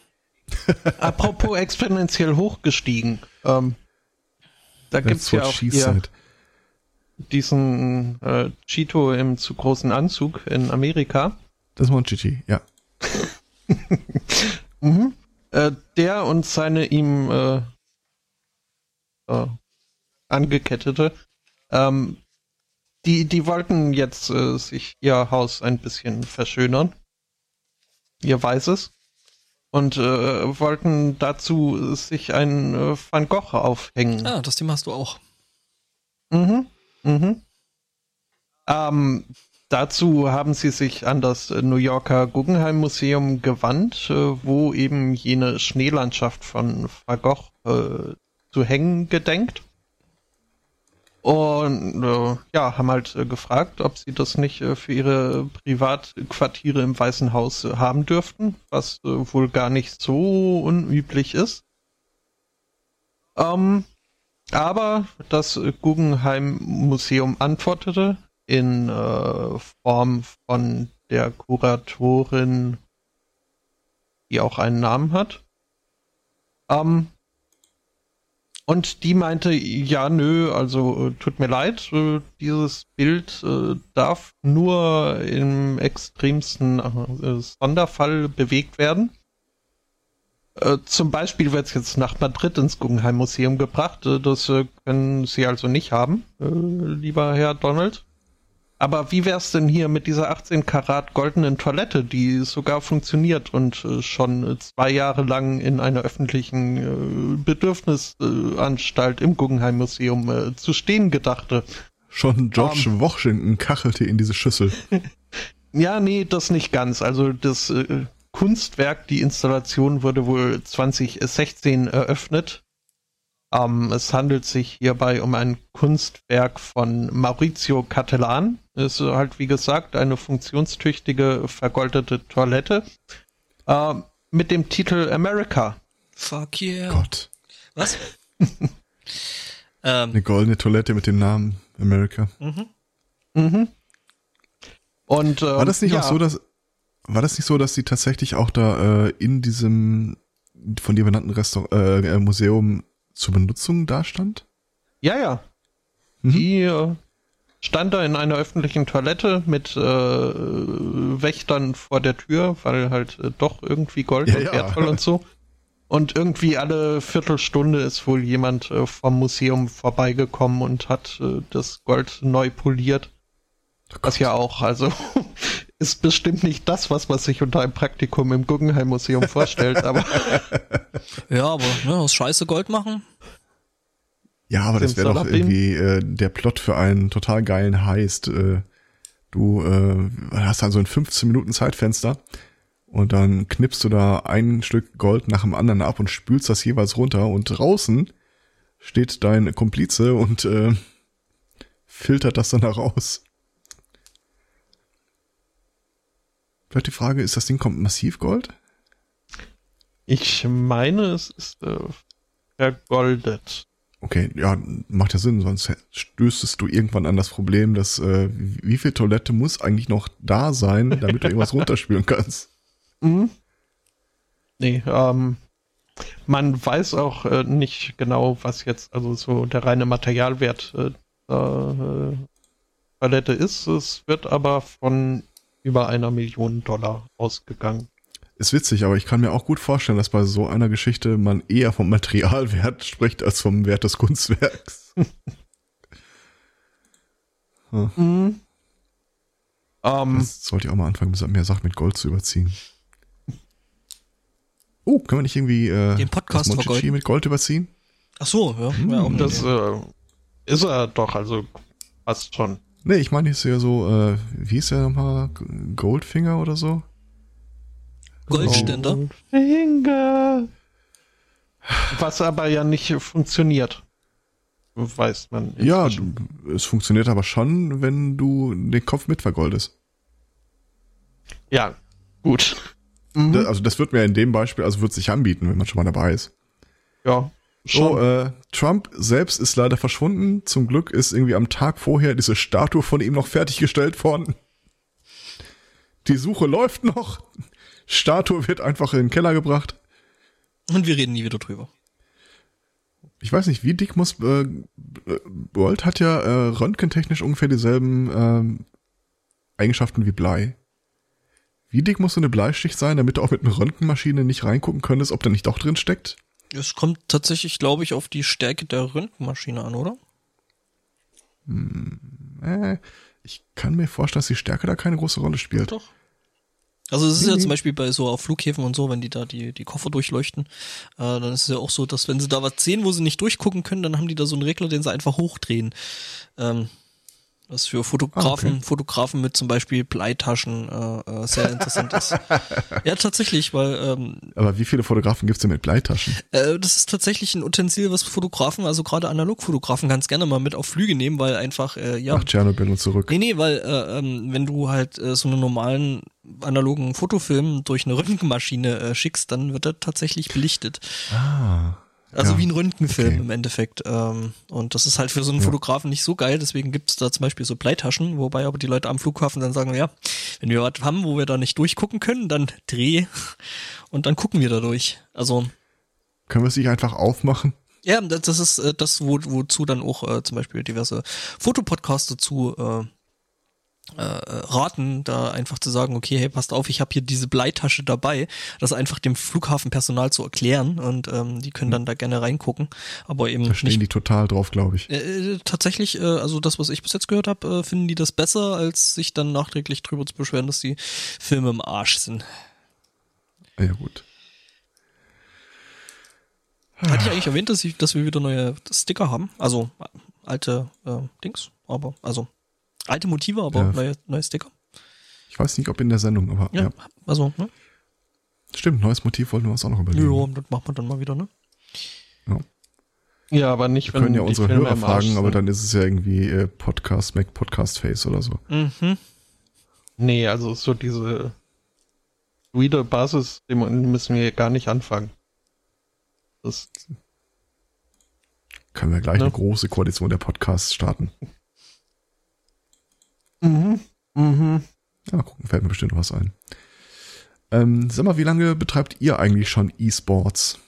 Apropos exponentiell hochgestiegen. Ähm, da gibt es ja auch hier diesen äh, Cheeto im zu großen Anzug in Amerika. Das war ein Chichi, ja. mhm. Äh, der und seine ihm äh, äh, angekettete ähm, die, die wollten jetzt äh, sich ihr Haus ein bisschen verschönern. Ihr weißes. Und äh, wollten dazu sich ein Van Gogh aufhängen. Ah, das Thema hast du auch. Mhm. Mhm. Ähm, dazu haben sie sich an das New Yorker Guggenheim Museum gewandt, äh, wo eben jene Schneelandschaft von Van Gogh äh, zu hängen gedenkt. Und äh, ja, haben halt äh, gefragt, ob sie das nicht äh, für ihre Privatquartiere im Weißen Haus äh, haben dürften, was wohl gar nicht so unüblich ist. Ähm, aber das Guggenheim Museum antwortete in äh, Form von der Kuratorin, die auch einen Namen hat. Ähm, und die meinte, ja, nö, also äh, tut mir leid, äh, dieses Bild äh, darf nur im extremsten Sonderfall bewegt werden. Zum Beispiel wird es jetzt nach Madrid ins Guggenheim Museum gebracht. Das können Sie also nicht haben, lieber Herr Donald. Aber wie wär's denn hier mit dieser 18 Karat goldenen Toilette, die sogar funktioniert und äh, schon zwei Jahre lang in einer öffentlichen äh, Bedürfnisanstalt im Guggenheim Museum äh, zu stehen gedachte? Schon George um, ähm. Washington kachelte in diese Schüssel. ja, nee, das nicht ganz. Also das äh, Kunstwerk, die Installation wurde wohl 2016 eröffnet ähm, es handelt sich hierbei um ein Kunstwerk von Maurizio Cattelan. Ist halt, wie gesagt, eine funktionstüchtige, vergoldete Toilette. Äh, mit dem Titel America. Fuck yeah. Gott. Was? Ähm. Eine goldene Toilette mit dem Namen America. Mhm. Mhm. Und, äh, war das nicht ja. auch so, dass war das nicht so, dass sie tatsächlich auch da äh, in diesem von dir benannten Restaurant, äh, Museum zur Benutzung dastand? Ja, ja. Mhm. Die äh, stand da in einer öffentlichen Toilette mit äh, Wächtern vor der Tür, weil halt äh, doch irgendwie Gold Ja, und ja. wertvoll und so. Und irgendwie alle Viertelstunde ist wohl jemand äh, vom Museum vorbeigekommen und hat äh, das Gold neu poliert. Was ja auch, also ist bestimmt nicht das, was man sich unter einem Praktikum im Guggenheim Museum vorstellt, aber Ja, aber ne, aus Scheiße Gold machen. Ja, aber das wäre doch irgendwie äh, der Plot für einen total geilen Heist. Äh, du äh, hast dann so ein 15 Minuten Zeitfenster und dann knippst du da ein Stück Gold nach dem anderen ab und spülst das jeweils runter und draußen steht dein Komplize und äh, filtert das dann da raus. Vielleicht die Frage, ist das Ding kommt Massivgold? ich meine, es ist äh, vergoldet. Okay, ja, macht ja Sinn, sonst stößest du irgendwann an das Problem, dass äh, wie viel Toilette muss eigentlich noch da sein, damit du irgendwas runterspülen kannst. Mhm. Nee, ähm, man weiß auch äh, nicht genau, was jetzt also so der reine Materialwert äh, der äh, Palette ist. Es wird aber von über einer Million Dollar ausgegangen. Ist witzig, aber ich kann mir auch gut vorstellen, dass bei so einer Geschichte man eher vom Materialwert spricht als vom Wert des Kunstwerks. Mhm. Ähm, Das sollte ich auch mal anfangen, mehr Sachen mit Gold zu überziehen. Oh, können wir nicht irgendwie äh, Den Podcast das vergolden? mit Gold überziehen? Ach so, ja. ja auch eine das äh, ist er doch, also passt schon. Nee, ich meine, ist ja so, äh, wie hieß der nochmal? Goldfinger oder so? Goldständer. Finger. Was aber ja nicht funktioniert. Weiß man. Ja, es funktioniert aber schon, wenn du den Kopf mit vergoldest. Ja, gut. Mhm. Also das wird mir in dem Beispiel, also wird sich anbieten, wenn man schon mal dabei ist. Ja, So, schon. äh, Trump selbst ist leider verschwunden. Zum Glück ist irgendwie am Tag vorher diese Statue von ihm noch fertiggestellt worden. Die Suche läuft noch. Statue wird einfach in den Keller gebracht. Und wir reden nie wieder drüber. Ich weiß nicht, wie dick muss äh, Gold hat ja äh, röntgentechnisch ungefähr dieselben ähm, Eigenschaften wie Blei. Wie dick muss so eine Bleischicht sein, damit du auch mit einer Röntgenmaschine nicht reingucken könntest, ob da nicht doch drin steckt? Es kommt tatsächlich, glaube ich, auf die Stärke der Röntgenmaschine an, oder? Äh, ich kann mir vorstellen, dass die Stärke da keine große Rolle spielt. Doch. Also es ist ja zum Beispiel bei so auf Flughäfen und so, wenn die da die, die Koffer durchleuchten, äh, dann ist es ja auch so, dass wenn sie da was sehen, wo sie nicht durchgucken können, dann haben die da so einen Regler, den sie einfach hochdrehen. Ähm, was für Fotografen, Ah, okay. Fotografen mit zum Beispiel Bleitaschen äh, äh, sehr interessant ist. Ja, tatsächlich, weil ähm, Aber wie viele Fotografen gibt's denn mit Bleitaschen? äh, das ist tatsächlich ein Utensil, was Fotografen, also gerade Analogfotografen, ganz gerne mal mit auf Flüge nehmen, weil einfach, äh, ja, Nach Tschernobyl und zurück. Nee, nee, weil äh, ähm, wenn du halt äh, so einen normalen analogen Fotofilm durch eine Röntgenmaschine äh, schickst, dann wird er tatsächlich belichtet. Ah. Also Ja, wie ein Röntgenfilm okay. im Endeffekt. Ähm, und das ist halt für so einen Ja. Fotografen nicht so geil, deswegen gibt's da zum Beispiel so Bleitaschen, wobei aber die Leute am Flughafen dann sagen, ja, wenn wir was haben, wo wir da nicht durchgucken können, dann dreh und dann gucken wir da durch. Also Können wir es nicht einfach aufmachen? ja, das das ist äh, das, wo, wozu dann auch äh, zum Beispiel diverse Fotopodcasts dazu äh, äh, raten, da einfach zu sagen, okay, hey, passt auf, ich habe hier diese Bleitasche dabei, das einfach dem Flughafenpersonal zu erklären und ähm, die können dann da gerne reingucken, aber eben Da stehen nicht die total drauf, glaube ich. äh, tatsächlich, äh, also das, was ich bis jetzt gehört habe, äh, finden die das besser, als sich dann nachträglich drüber zu beschweren, dass die Filme im Arsch sind. Ja, gut. Hatte ich eigentlich erwähnt, dass, ich, dass wir wieder neue Sticker haben? Also äh, alte äh, Dings, aber also alte Motive, aber Ja. neue, neue Sticker. Ich weiß nicht, ob in der Sendung, aber ja. Ja, also, ne? Stimmt, neues Motiv wollten wir uns auch noch überlegen. Ja, das machen wir dann mal wieder, ne? Ja, aber nicht, Wir können ja unsere Filme Hörer fragen, aber sind. dann ist es ja irgendwie äh, Podcast, Mac Podcast Face oder so. Mhm. Nee, also so diese fluide Basis, die müssen wir gar nicht anfangen. Das, Können wir gleich Ja. eine große Koalition der Podcasts starten. Mhm. Mhm. Ja, mal gucken, fällt mir bestimmt noch was ein. Ähm, sag mal, wie lange betreibt ihr eigentlich schon E-Sports?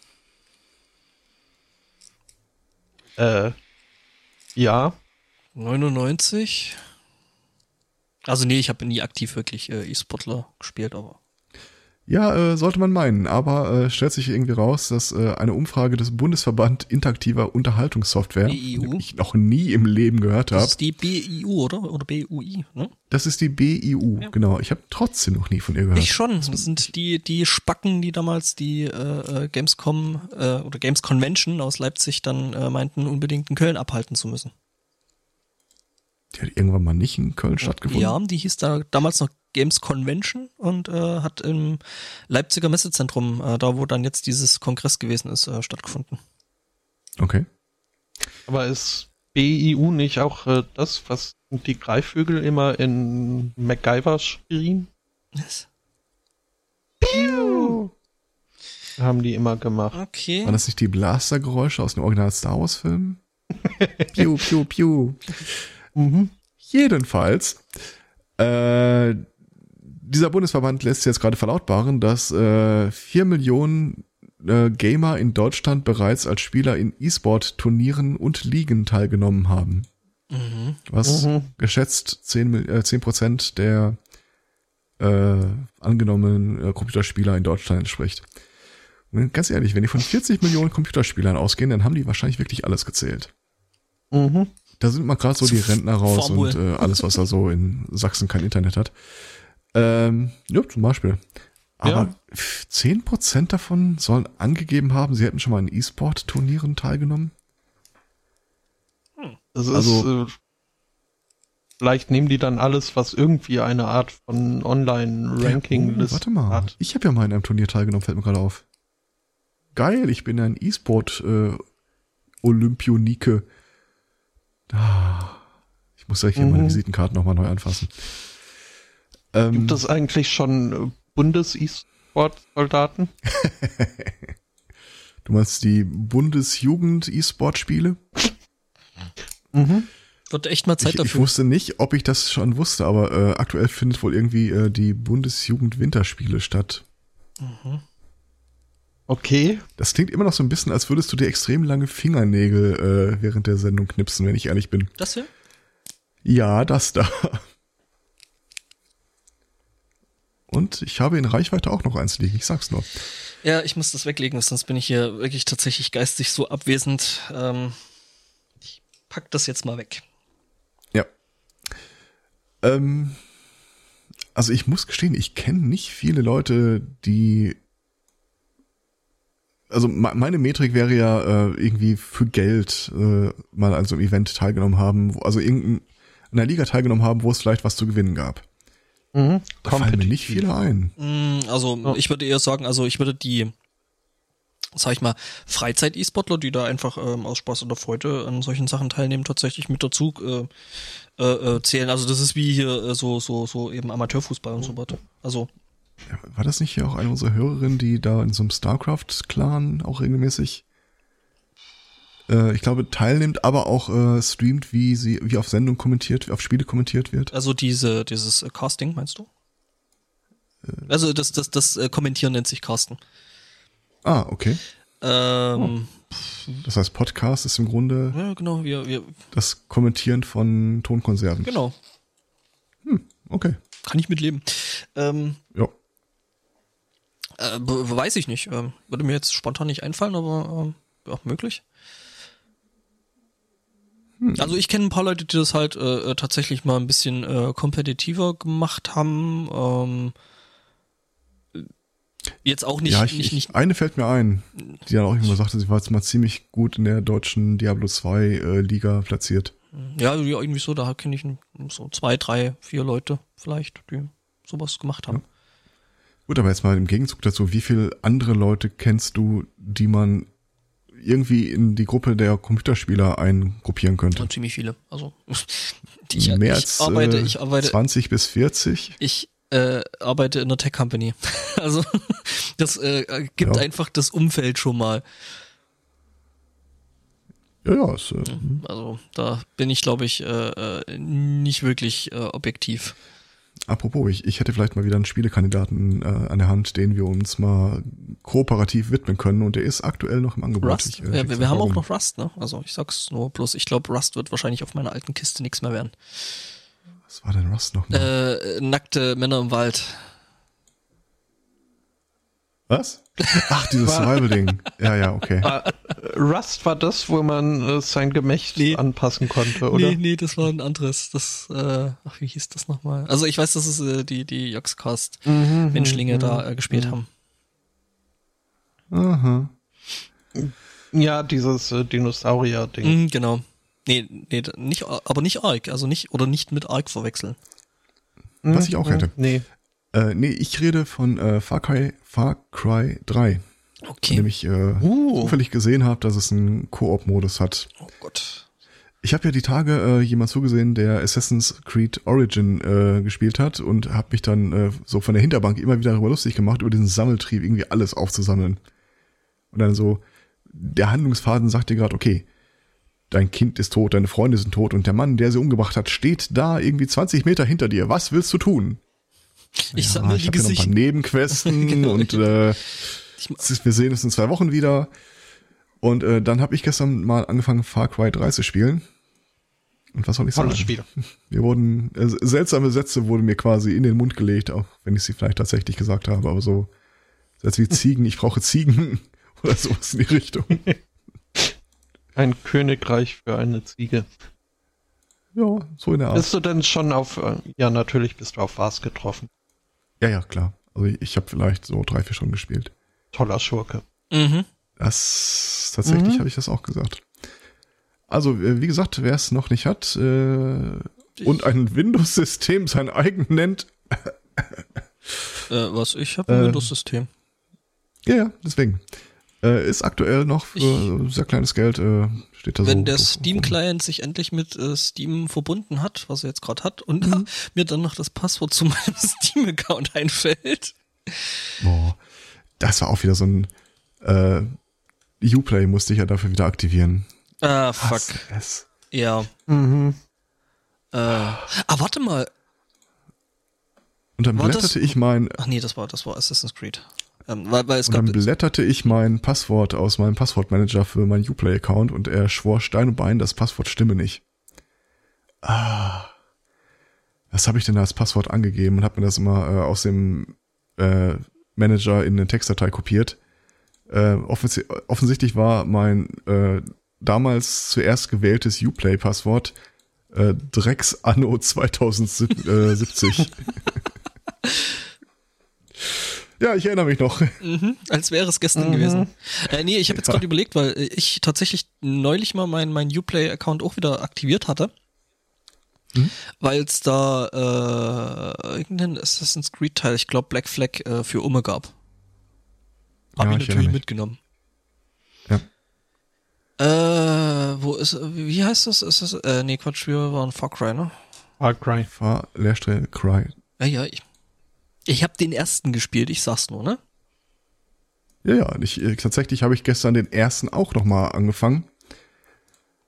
Äh, ja, 99. Also nee, ich habe nie aktiv wirklich äh, E-Sportler gespielt, aber. Ja, äh, sollte man meinen, aber äh, stellt sich irgendwie raus, dass äh, eine Umfrage des Bundesverband interaktiver Unterhaltungssoftware, die ich noch nie im Leben gehört Das habe. ist die BIU, oder? Oder BUI, ne? Das ist die BIU, Ja. genau. Ich habe trotzdem noch nie von ihr gehört. Ich schon. Das sind die, die Spacken, die damals die äh, äh, Gamescom äh, oder Games Convention aus Leipzig dann äh, meinten, unbedingt in Köln abhalten zu müssen. Die hat irgendwann mal nicht in Köln stattgefunden. Ja, die hieß da damals noch Games Convention und äh, hat im Leipziger Messezentrum, äh, da wo dann jetzt dieses Kongress gewesen ist, äh, stattgefunden. Okay. Aber ist BIU nicht auch äh, das, was die Greifvögel immer in MacGyver schrien? Yes. Haben die immer gemacht. Okay. Waren das nicht die Blastergeräusche aus dem Original Star Wars Film? piu, piu, piu. Mhm. Jedenfalls, äh, dieser Bundesverband lässt jetzt gerade verlautbaren, dass äh, 4 Millionen äh, Gamer in Deutschland bereits als Spieler in E-Sport-Turnieren und Ligen teilgenommen haben. Mhm. Was Mhm. geschätzt 10, Mil- äh, 10 Prozent der äh, angenommenen äh, Computerspieler in Deutschland entspricht. Und ganz ehrlich, wenn die von 40 Millionen Computerspielern ausgehen, dann haben die wahrscheinlich wirklich alles gezählt. Mhm. Da sind mal gerade so die Rentner raus Formel. und äh, alles, was da so in Sachsen kein Internet hat. Ähm, ja, zum Beispiel. Aber Ja. f- 10% davon sollen angegeben haben, sie hätten schon mal in E-Sport-Turnieren teilgenommen. Das ist, Also- äh, vielleicht nehmen die dann alles, was irgendwie eine Art von Oh, Online-Ranking-List warte mal, hat. ich habe ja mal in einem Turnier teilgenommen, fällt mir gerade auf. Geil, ich bin ein E-Sport äh, Olympionike. Ah, ich muss ja hier Mhm. meine Visitenkarten nochmal neu anfassen. Ähm, Gibt es eigentlich schon äh, Bundes-E-Sport-Soldaten? du meinst die Bundesjugend-E-Sport-Spiele? Mhm. Wird echt mal Zeit Ich, ich dafür. wusste nicht, ob ich das schon wusste, aber äh, aktuell findet wohl irgendwie äh, die Bundesjugend-Winterspiele statt. Okay. Das klingt immer noch so ein bisschen, als würdest du dir extrem lange Fingernägel äh, während der Sendung knipsen, wenn ich ehrlich bin. Das hier? Ja, das da. Und ich habe in Reichweite auch noch eins liegen, ich sag's nur. Ja, ich muss das weglegen, sonst bin ich hier wirklich tatsächlich geistig so abwesend. Ähm, ich pack das jetzt mal weg. Ja. Ähm, also ich muss gestehen, ich kenne nicht viele Leute, die. Also me- meine Metrik wäre ja äh, irgendwie für Geld äh, mal an so einem Event teilgenommen haben, wo, also irgendein in einer Liga teilgenommen haben, wo es vielleicht was zu gewinnen gab. Mhm. Da fallen mir nicht viele ein. Mm, Also Ja. ich würde eher sagen, also ich würde die, sag ich mal, Freizeit-E-Sportler, die da einfach ähm, aus Spaß oder Freude an solchen Sachen teilnehmen, tatsächlich mit dazu äh, äh, äh, zählen. Also das ist wie hier äh, so so so eben Amateurfußball und so weiter. Also Ja, War das nicht hier auch eine unserer Hörerinnen, die da in so einem StarCraft-Clan auch regelmäßig, äh, ich glaube, teilnimmt, aber auch äh, streamt, wie sie, wie auf Sendung kommentiert, auf Spiele kommentiert wird? also diese dieses äh, Casting meinst du? Also das das das äh, Kommentieren nennt sich Casten. Ah, okay. Ähm, Das heißt, Podcast ist im Grunde Ja, genau, wir wir das Kommentieren von Tonkonserven. genau Okay. kann ich mitleben. Ähm, Ja. Äh, weiß ich nicht. Ähm, würde mir jetzt spontan nicht einfallen, aber ähm, ja, möglich. Also ich kenne ein paar Leute, die das halt äh, äh, tatsächlich mal ein bisschen äh, kompetitiver gemacht haben. Ähm, jetzt auch nicht, ja, ich, nicht, ich, nicht. eine fällt mir ein, die dann auch irgendwann sagte, sie war jetzt mal ziemlich gut in der deutschen Diablo 2 äh, Liga platziert. Ja, ja, irgendwie so, da kenne ich so zwei, drei, vier Leute vielleicht, die sowas gemacht haben. Gut, aber jetzt mal im Gegenzug dazu, wie viele andere Leute kennst du, die man irgendwie in die Gruppe der Computerspieler eingruppieren könnte? Und ziemlich viele. Also die, ich, Mehr ich als arbeite, äh, ich arbeite, 20 bis 40? Ich äh, arbeite in einer Tech Company. Also das äh, gibt Ja. einfach das Umfeld schon mal. Ja, ja, ist, äh, Also da bin ich, glaube ich, äh, äh, nicht wirklich äh, objektiv. Apropos, ich, ich hätte vielleicht mal wieder einen Spielekandidaten äh, an der Hand, den wir uns mal kooperativ widmen können und der ist aktuell noch im Angebot. Rust? Ich, äh, ja, wir, wir haben auch noch Rust, ne? Also ich sag's nur bloß, ich glaube, Rust wird wahrscheinlich auf meiner alten Kiste nichts mehr werden. Was war denn Rust noch? Mal? Äh, nackte Männer im Wald. Was? Ach, dieses Survival-Ding. Ja, ja, okay. Ah, Rust war das, wo man äh, sein Gemächt Nee. anpassen konnte, oder? Nee, nee, das war ein anderes. Das, äh, ach, wie hieß das nochmal? Also ich weiß, dass es äh, die, die Joxcast Mhm, Menschlinge mhm, da äh, gespielt haben. Aha. Ja, dieses äh, Dinosaurier-Ding. Mhm, genau. Nee, nee, nicht, aber nicht Ark, also nicht, oder nicht mit Ark verwechseln. Was ich auch Mhm, hätte. Nee. Äh, nee, ich rede von äh, Far, Cry, Far Cry 3, von Okay. dem ich äh, Uh. zufällig gesehen habe, dass es einen Koop-Modus hat. Oh Gott. Ich habe ja die Tage äh, jemand zugesehen, der Assassin's Creed Origin äh, gespielt hat und habe mich dann äh, so von der Hinterbank immer wieder darüber lustig gemacht, über diesen Sammeltrieb irgendwie alles aufzusammeln. Und dann so, der Handlungsfaden sagt dir gerade, okay, dein Kind ist tot, deine Freunde sind tot und der Mann, der sie umgebracht hat, steht da irgendwie 20 Meter hinter dir. Was willst du tun? Ich Ja, sammle ich die habe ja noch ein paar Gesichter. Nebenquesten Genau. und äh, Ich, wir sehen uns in zwei Wochen wieder. Und äh, dann habe ich gestern mal angefangen, Far Cry 3 zu spielen. Und was soll ich sagen? Tolles Spiel. Mir wurden äh, seltsame Sätze wurden mir quasi in den Mund gelegt, auch wenn ich sie vielleicht tatsächlich gesagt habe, aber so Sätze wie Ziegen, ich brauche Ziegen oder sowas in die Richtung. Ein Königreich für eine Ziege. Ja, so in der Art. Bist du denn schon auf, äh, ja, natürlich bist du auf Vars getroffen. Ja, ja, klar. Also ich, ich habe vielleicht so drei, vier Stunden gespielt. Toller Schurke. mhm. Das tatsächlich Mhm. habe ich das auch gesagt. Also, äh, wie gesagt, wer es noch nicht hat äh, und ein Windows-System sein eigen nennt, Äh, was? Ich habe ein Äh, Windows-System. ja, ja, deswegen. Äh, ist aktuell noch für sehr kleines Geld, äh, steht da so. Wenn der. Steam-Client sich endlich mit äh, Steam verbunden hat, was er jetzt gerade hat, und Mhm. mir dann noch das Passwort zu meinem Steam-Account einfällt. Boah, das war auch wieder so ein äh, Uplay musste ich ja dafür wieder aktivieren. Ah, fuck. Es. Ja. Mhm. Äh, ah, warte mal. Und dann War das- blätterte ich mein Ach nee, das war, das war Assassin's Creed. Ähm, weil, weil und dann blätterte ich mein Passwort aus meinem Passwortmanager für meinen Uplay-Account und er schwor Stein und Bein, das Passwort stimme nicht. Ah. Was habe ich denn als Passwort angegeben und habe mir das immer äh, aus dem äh, Manager in eine Textdatei kopiert. Äh, offensi offensichtlich war mein äh, damals zuerst gewähltes Uplay-Passwort äh, Drecks Anno 2070. ja, ich erinnere mich noch. Mhm, als wäre es gestern Mhm. gewesen. Äh, nee, ich habe jetzt Ja. gerade überlegt, weil ich tatsächlich neulich mal meinen mein Uplay-Account auch wieder aktiviert hatte. Mhm. Weil es da äh, irgendeinen Assassin's Creed-Teil, ich glaube Black Flag, äh, für Umme gab. Hab Ja, ich ich natürlich mitgenommen. Ja. Äh, wo ist, wie heißt das? Ist das, äh, nee, Quatsch, wir waren Far Cry, ne? Far Cry. Fahr Leerstelle Cry. Ja, ja, ich, ich habe den ersten gespielt, ich sag's nur, ne? Ja, ja, und ich, äh, tatsächlich habe ich gestern den ersten auch nochmal angefangen.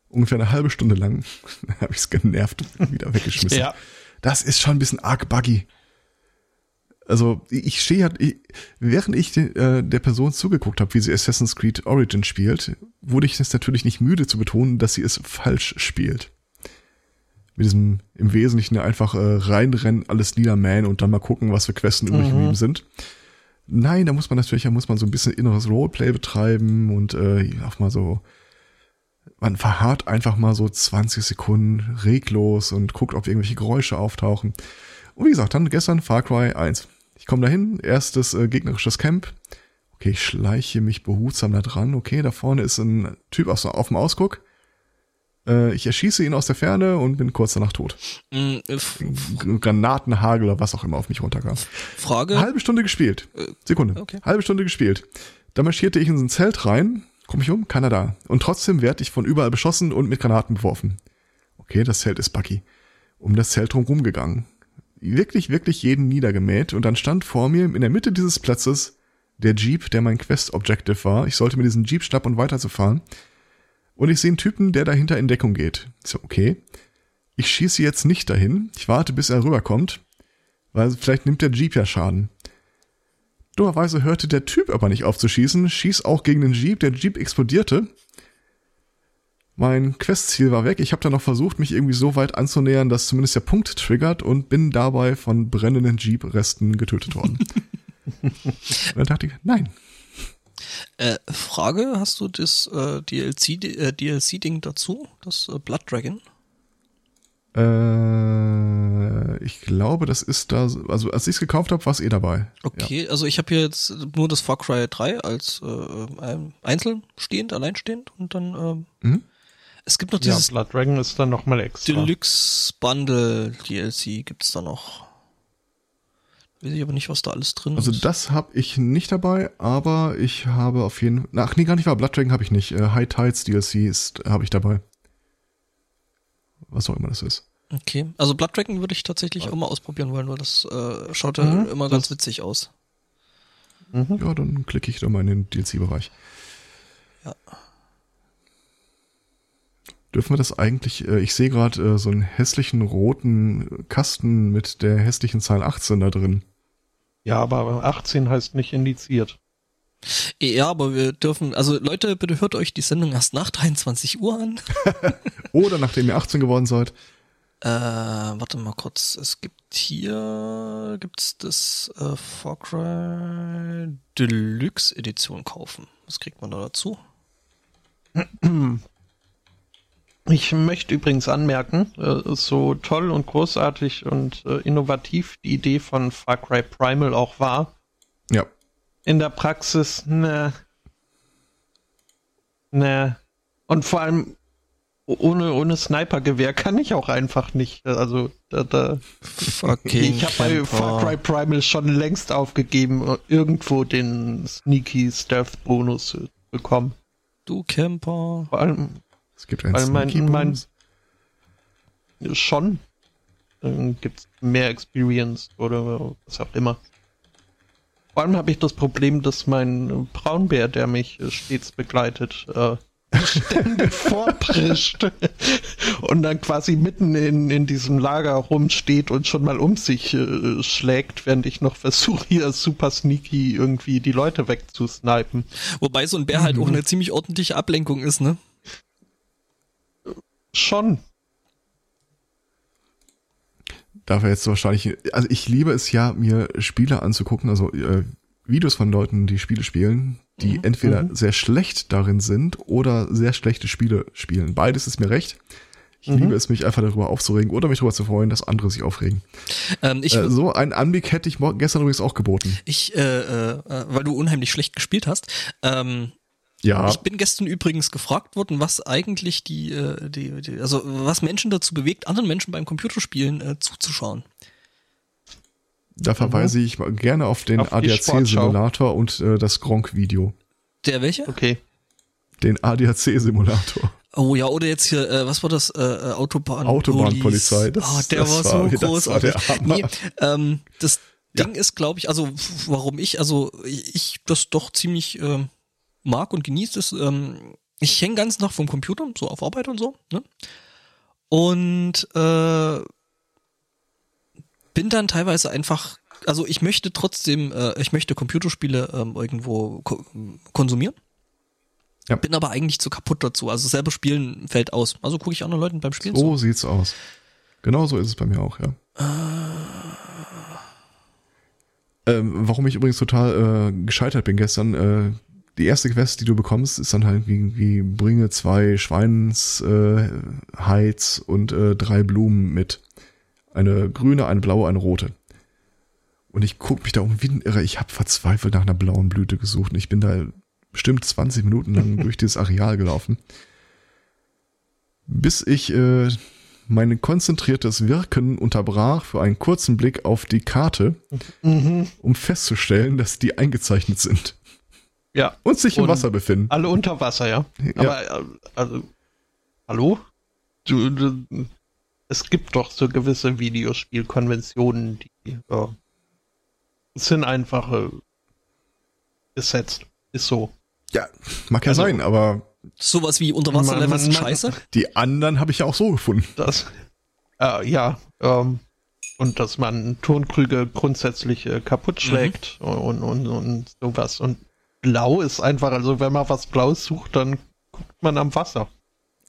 Ungefähr eine halbe Stunde lang habe ich es genervt wieder weggeschmissen. Ja. Das ist schon ein bisschen arg buggy. Also ich stehe halt, ich, während ich de, äh, der Person zugeguckt habe, wie sie Assassin's Creed Origin spielt, wurde ich es natürlich nicht müde zu betonen, dass sie es falsch spielt. Mit diesem im Wesentlichen einfach äh, reinrennen, alles niedermähen und dann mal gucken, was für Questen übrig Mhm. geblieben sind. Nein, da muss man natürlich, da muss man so ein bisschen inneres Roleplay betreiben und äh, auch mal so, man verharrt einfach mal so 20 Sekunden reglos und guckt, ob irgendwelche Geräusche auftauchen. Und wie gesagt, dann gestern Far Cry 1. Ich komme dahin, erstes äh, gegnerisches Camp. Okay, ich schleiche mich behutsam da dran. Okay, da vorne ist ein Typ auf, auf dem Ausguck. Äh, ich erschieße ihn aus der Ferne und bin kurz danach tot. Mm, äh, Granatenhagel oder was auch immer auf mich runterkam. Frage. Halbe Stunde gespielt. Sekunde. okay. Halbe Stunde gespielt. Da marschierte ich in so ein Zelt rein, komm ich um, keiner da. Und trotzdem werd ich von überall beschossen und mit Granaten beworfen. Okay, das Zelt ist Bucky. Um das Zelt drumherum gegangen. Wirklich, wirklich jeden niedergemäht und dann stand vor mir in der Mitte dieses Platzes der Jeep, der mein Quest-Objective war. Ich sollte mir diesen Jeep schnappen und weiterzufahren. Und ich sehe einen Typen, der dahinter in Deckung geht. Ich so, okay. Ich schieße jetzt nicht dahin. Ich warte, bis er rüberkommt. Weil vielleicht nimmt der Jeep ja Schaden. Dummerweise hörte der Typ aber nicht auf zu schießen, schieß auch gegen den Jeep, der Jeep explodierte. Mein Questziel war weg. Ich habe dann noch versucht, mich irgendwie so weit anzunähern, dass zumindest der Punkt triggert und bin dabei von brennenden Jeep-Resten getötet worden. und dann dachte ich, nein. Äh, Frage, hast du das äh, DLC, äh, DLC-Ding dazu? Das äh, Blood Dragon? Äh, ich glaube, das ist da, also als ich es gekauft habe, war es eh dabei. Okay, ja. also ich habe hier jetzt nur das Far Cry 3 als äh, einzeln stehend, alleinstehend und dann äh, mhm. es gibt noch dieses ja, Blood Dragon ist dann nochmal extra. Deluxe Bundle DLC gibt's da noch. Weiß ich aber nicht, was da alles drin also ist. Also das habe ich nicht dabei, aber ich habe auf jeden Fall, ach nee, gar nicht wahr, Blood Dragon habe ich nicht. Äh, High Tides DLC ist habe ich dabei. Was auch immer das ist. Okay, also Blood Dragon würde ich tatsächlich auch mal ausprobieren wollen, weil das äh, schaut ja mhm, immer ganz witzig aus. Mhm. Ja, dann klicke ich da mal in den DLC-Bereich. Ja. Dürfen wir das eigentlich, äh, ich sehe gerade äh, so einen hässlichen roten Kasten mit der hässlichen Zahl 18 da drin. Ja, aber 18 heißt nicht indiziert. Ja, aber wir dürfen, also Leute, bitte hört euch die Sendung erst nach 23 Uhr an. Oder nachdem ihr 18 geworden seid. Äh, warte mal kurz. Es gibt hier, gibt's das äh, Far Cry Deluxe Edition kaufen. Was kriegt man da dazu? Ich möchte übrigens anmerken, äh, so toll und großartig und äh, innovativ die Idee von Far Cry Primal auch war. Ja. In der Praxis, ne. Ne. Und vor allem, ohne, ohne Snipergewehr kann ich auch einfach nicht. Also, da, da Fucking ich habe bei Far Cry Primal schon längst aufgegeben, irgendwo den Sneaky Stealth Bonus zu bekommen. Du Camper. Vor allem, es gibt einen Sneaky mein, mein, schon. Dann gibt's mehr Experience oder was auch immer. Vor allem habe ich das Problem, dass mein Braunbär, der mich stets begleitet, äh, ständig vorprischt und dann quasi mitten in, in diesem Lager rumsteht und schon mal um sich äh, schlägt, während ich noch versuche, hier super sneaky irgendwie die Leute wegzusnipen. Wobei so ein Bär halt mhm. auch eine ziemlich ordentliche Ablenkung ist, ne? Schon. Darf er jetzt wahrscheinlich, also ich liebe es ja, mir Spiele anzugucken, also äh, Videos von Leuten, die Spiele spielen, die mhm. entweder mhm. sehr schlecht darin sind oder sehr schlechte Spiele spielen. Beides ist mir recht. Ich mhm. liebe es, mich einfach darüber aufzuregen oder mich darüber zu freuen, dass andere sich aufregen. Ähm, ich, äh, so ein Anblick hätte ich gestern übrigens auch geboten. Ich, äh, äh, weil du unheimlich schlecht gespielt hast. Ähm, ja. Ich bin gestern übrigens gefragt worden, was eigentlich die, äh, die, die also was Menschen dazu bewegt, anderen Menschen beim Computerspielen äh, zuzuschauen. Da verweise mhm. ich gerne auf den ADAC-Simulator und äh, das Gronk-Video. Der welche? Okay. Den ADAC-Simulator. Oh ja, oder jetzt hier, äh, was war das? Äh, äh Autobahn Autobahnpolizei. Das, oh, der das war so großartig. Nee, ähm, das Ding ja. ist, glaube ich, also warum ich, also ich das doch ziemlich äh, mag und genieße es. Ähm, ich hänge ganz nach vom Computer, so auf Arbeit und so. Ne? Und äh, bin dann teilweise einfach, also ich möchte trotzdem, äh, ich möchte Computerspiele ähm, irgendwo ko konsumieren. Ja. Bin aber eigentlich zu kaputt dazu. Also selber spielen fällt aus. Also gucke ich anderen Leuten beim Spielen so. So sieht's aus. Genau so ist es bei mir auch, ja. Äh. Ähm, warum ich übrigens total äh, gescheitert bin gestern, äh, die erste Quest, die du bekommst, ist dann halt wie, wie bringe zwei Schweinshides äh, und äh, drei Blumen mit. Eine grüne, eine blaue, eine rote. Und ich guck mich da um wie ein Irre. Ich habe verzweifelt nach einer blauen Blüte gesucht. Und ich bin da bestimmt 20 Minuten lang durch dieses Areal gelaufen. Bis ich äh, mein konzentriertes Wirken unterbrach für einen kurzen Blick auf die Karte, mhm. um festzustellen, dass die eingezeichnet sind. Ja. Und sich im und Wasser befinden. Alle unter Wasser, ja. ja. Aber, äh, also, hallo? Du, du, es gibt doch so gewisse Videospielkonventionen, die äh, sind einfach äh, gesetzt. Ist so. Ja, mag ja also, sein, aber. Sowas wie Unterwasserlevel ist scheiße? Die anderen habe ich ja auch so gefunden. Das, äh, ja, ähm, und dass man Tonkrüge grundsätzlich äh, kaputt schlägt mhm. und, und, und sowas. Und blau ist einfach, also wenn man was Blaues sucht, dann guckt man am Wasser.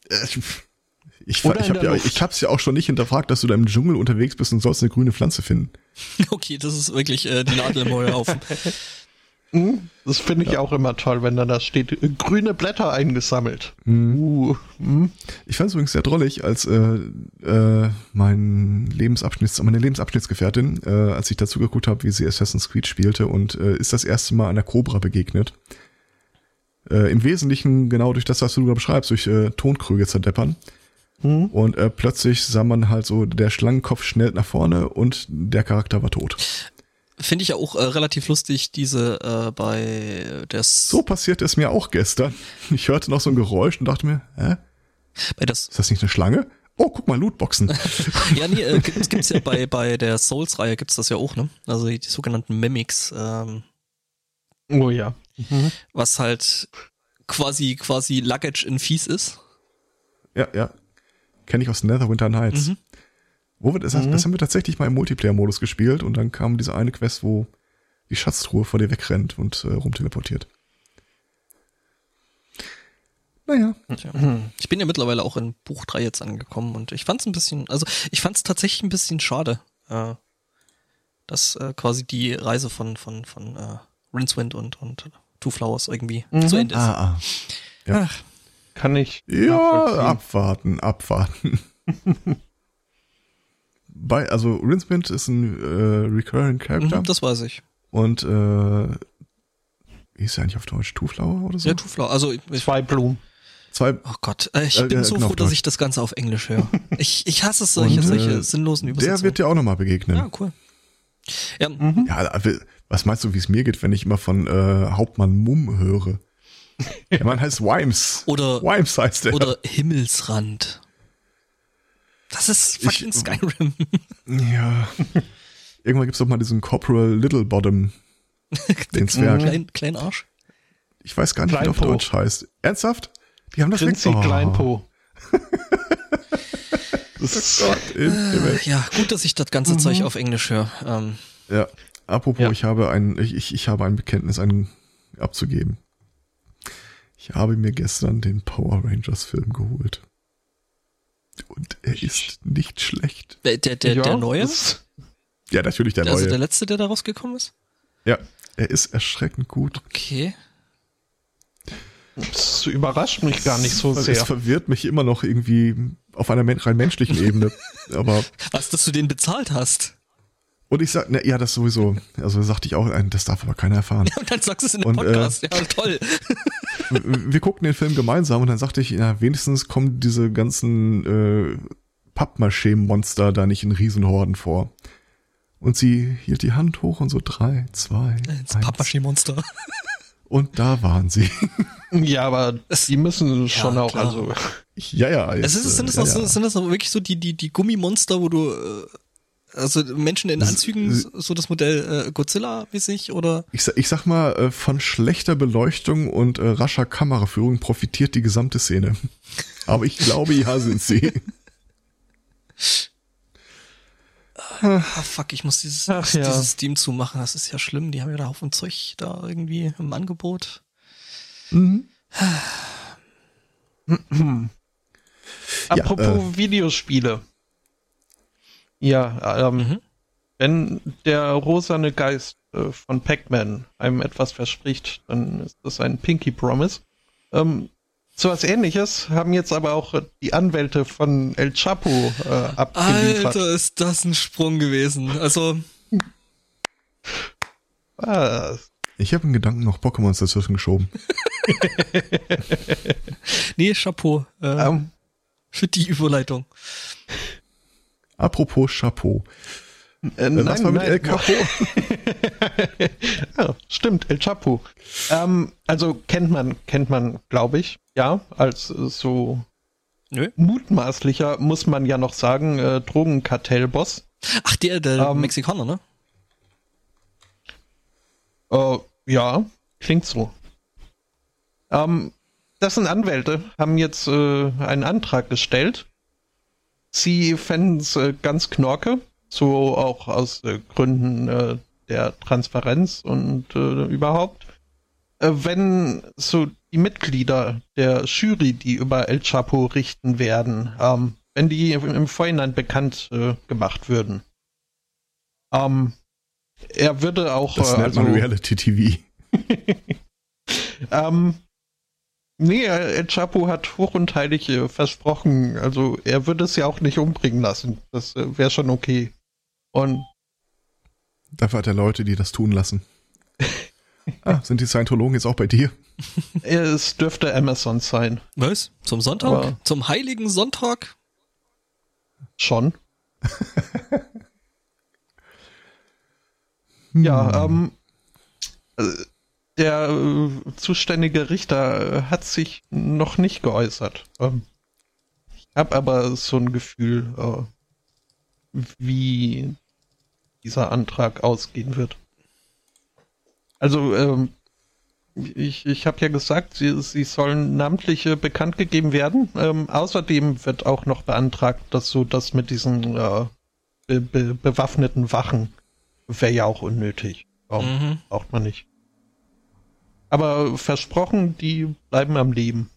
Äh, ich, ich, ich habe ja, ich hab's ja auch schon nicht hinterfragt, dass du da im Dschungel unterwegs bist und sollst eine grüne Pflanze finden. Okay, das ist wirklich äh, die Nadel im Heuhaufen. Hm? Das finde ich ja. auch immer toll, wenn dann da steht, grüne Blätter eingesammelt. Mhm. Uh, hm. Ich fand es übrigens sehr drollig, als äh, äh, mein Lebensabschnitts, meine Lebensabschnittsgefährtin, äh, als ich dazu geguckt habe, wie sie Assassin's Creed spielte und äh, ist das erste Mal einer Cobra begegnet. Äh, Im Wesentlichen genau durch das, was du da beschreibst, durch äh, Tonkrüge zerdeppern. Mhm. Und äh, plötzlich sah man halt so, der Schlangenkopf schnellt nach vorne und der Charakter war tot. Finde ich ja auch äh, relativ lustig, diese äh, bei der So passiert es mir auch gestern. Ich hörte noch so ein Geräusch und dachte mir, hä? Bei das Ist das nicht eine Schlange? Oh, guck mal, Lootboxen. ja, nee, äh, gibt, gibt's ja bei, bei der Souls-Reihe gibt's das ja auch, ne? Also die, die sogenannten Mimics. Ähm, oh ja. Mhm. Was halt quasi, quasi Luggage in Fies ist. Ja, ja. Kenne ich aus Netherwinter Nights. Mhm. Wo wir, das, mhm. das haben wir tatsächlich mal im Multiplayer-Modus gespielt und dann kam diese eine Quest, wo die Schatztruhe vor dir wegrennt und äh, rumteleportiert. Naja. Ja. Ich bin ja mittlerweile auch in Buch 3 jetzt angekommen und ich fand es ein bisschen, also ich fand es tatsächlich ein bisschen schade, äh, dass äh, quasi die Reise von, von, von äh, Rincewind und, und Two Flowers irgendwie mhm. zu Ende ist. Ah, ah. Ja. Ach. Kann ich. Ja, abwarten, abwarten. bei, also Rincewind ist ein äh, recurring Character. Mhm, das weiß ich. Und äh, wie ist er eigentlich auf Deutsch? Two-Flower oder so? Ja, Two-Flower. Also ich, zwei Blumen. Zwei. Oh Gott, äh, ich äh, bin so genau, froh, dass ich das Ganze auf Englisch höre. Ich, ich hasse es, solche, Und, solche äh, sinnlosen Übersetzungen. Der wird dir auch nochmal begegnen. Ja, cool. Ja, mhm. ja, was meinst du, wie es mir geht, wenn ich immer von äh, Hauptmann Mumm höre? Der Mann heißt Wimes. Oder, Wimes heißt er. Oder Himmelsrand. Das ist fucking ich, Skyrim. Ja. Irgendwann gibt's doch mal diesen Corporal Littlebottom. den Zwerg. Klein, klein Arsch. Ich weiß gar nicht, Kleinpo. wie der auf Deutsch heißt. Ernsthaft? Die haben das Prinzi oh. Kleinpo. das Gott äh, ja, gut, dass ich das ganze mhm. Zeug auf Englisch höre. Ähm, ja, apropos, ja. ich habe ein, ich, ich habe ein Bekenntnis ein, abzugeben. Ich habe mir gestern den Power Rangers Film geholt. Und er ist nicht schlecht. Der, der, der, ja, der neue? Ja, natürlich der also neue. Also der letzte, der da rausgekommen ist? Ja, er ist erschreckend gut. Okay. Das überrascht mich gar nicht so sehr. Es verwirrt mich immer noch irgendwie auf einer rein menschlichen Ebene. Aber Was, dass du den bezahlt hast? Und ich sag, na, ja, das sowieso. Also sagte ich auch, das darf aber keiner erfahren. Ja, und dann sagst du es in einem Podcast. Äh, ja, toll. Wir guckten den Film gemeinsam und dann sagte ich, ja, wenigstens kommen diese ganzen äh, Pappmaché-Monster da nicht in Riesenhorden vor. Und sie hielt die Hand hoch und so drei, zwei, Das Pappmaché-Monster. Und da waren sie. Ja, aber die müssen schon ja, auch, klar. also. Ja, ja. Jetzt, es ist, sind, das ja, auch, ja. sind das auch wirklich so die, die, die Gummimonster, wo du äh, also Menschen in Anzügen, so das Modell äh, Godzilla-mäßig oder? Ich, ich sag mal, äh, von schlechter Beleuchtung und äh, rascher Kameraführung profitiert die gesamte Szene. Aber ich glaube, ja sind sie. Ah, fuck, ich muss dieses, Ach, ja. dieses Steam zumachen. Das ist ja schlimm. Die haben ja da Haufen Zeug da irgendwie im Angebot. Mhm. Apropos ja, äh, Videospiele. Ja, ähm, mhm. wenn der rosane Geist äh, von Pac-Man einem etwas verspricht, dann ist das ein Pinky Promise. Ähm, so was ähnliches haben jetzt aber auch die Anwälte von El Chapo äh, abgeliefert. Alter, ist das ein Sprung gewesen. Also. Was? Ich habe einen Gedanken noch Pokémons dazwischen geschoben. nee, Chapeau. Äh, um, ähm. für die Überleitung. Apropos Chapeau. Äh, äh, Was nein, war mit nein. El Capo? ja, stimmt, El Chapo. Ähm, also kennt man, kennt man, glaube ich, ja, als so Nö. mutmaßlicher, muss man ja noch sagen, äh, Drogenkartellboss. Ach, der, der ähm, Mexikaner, ne? Äh, ja, klingt so. Ähm, das sind Anwälte, haben jetzt äh, einen Antrag gestellt Sie fänden es äh, ganz knorke, so auch aus äh, Gründen äh, der Transparenz und äh, überhaupt. Äh, wenn so die Mitglieder der Jury, die über El Chapo richten werden, ähm, wenn die im Vorhinein bekannt gemacht würden. Ähm, er würde auch. Das nennt also, man Reality TV. ähm, nee, El Chapo hat hoch und heilig äh, versprochen, also er würde es ja auch nicht umbringen lassen. Das äh, wäre schon okay. Und Dafür hat er Leute, die das tun lassen. ah, sind die Scientologen jetzt auch bei dir? Es dürfte Amazon sein. Was? Zum Sonntag? Aber Zum heiligen Sonntag? Schon. ja, hm. ähm, der äh, zuständige Richter hat sich noch nicht geäußert. Ähm, ich habe aber so ein Gefühl, äh, wie dieser Antrag ausgehen wird. Also, ähm, ich, ich habe ja gesagt, sie, sie sollen namentliche bekannt gegeben werden. Ähm, außerdem wird auch noch beantragt, dass so das mit diesen äh, be, be, bewaffneten Wachen wäre ja auch unnötig. Oh, mhm. Braucht man nicht. Aber versprochen, die bleiben am Leben.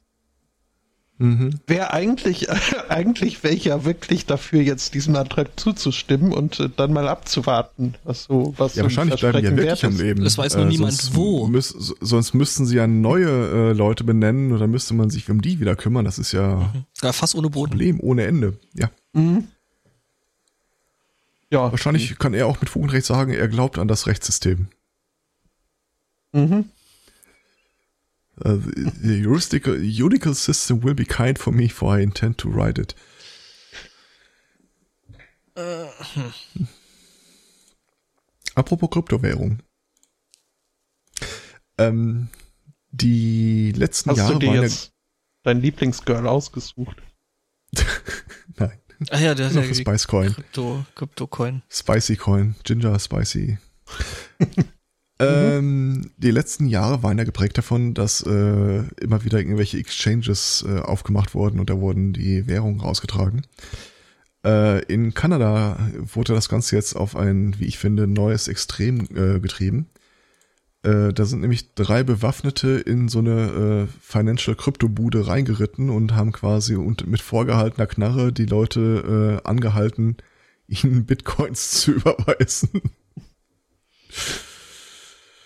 Mhm. Wäre eigentlich, eigentlich wäre ich ja wirklich dafür, jetzt diesem Antrag zuzustimmen und äh, dann mal abzuwarten, was so, was Ja, wahrscheinlich bleiben die ja wirklich am Leben. Das weiß nur äh, niemand wo. Müß, sonst müssten sie ja neue äh, Leute benennen oder müsste man sich um die wieder kümmern. Das ist ja, mhm. ja fast ohne Boden. Problem ohne Ende. Ja. Mhm. Ja. Wahrscheinlich kann er auch mit Fug und Recht sagen, er glaubt an das Rechtssystem. Mhm. Uh, the juridical, juridical system will be kind for me, for I intend to write it. Uh, hm. Apropos Kryptowährung. Ähm, die letzten Hast Jahre du dir jetzt dein Lieblingsgirl ausgesucht? Nein. Ah ja, der ist ja Spice Coin. Krypto, Krypto Coin. Spicy Coin. Ginger Spicy. Ähm, die letzten Jahre waren ja geprägt davon, dass äh, immer wieder irgendwelche Exchanges äh, aufgemacht wurden und da wurden die Währungen rausgetragen. Äh, in Kanada wurde das Ganze jetzt auf ein, wie ich finde, neues Extrem äh, getrieben. Äh, da sind nämlich drei Bewaffnete in so eine äh, Financial Crypto Bude reingeritten und haben quasi und mit vorgehaltener Knarre die Leute angehalten, ihnen Bitcoins zu überweisen.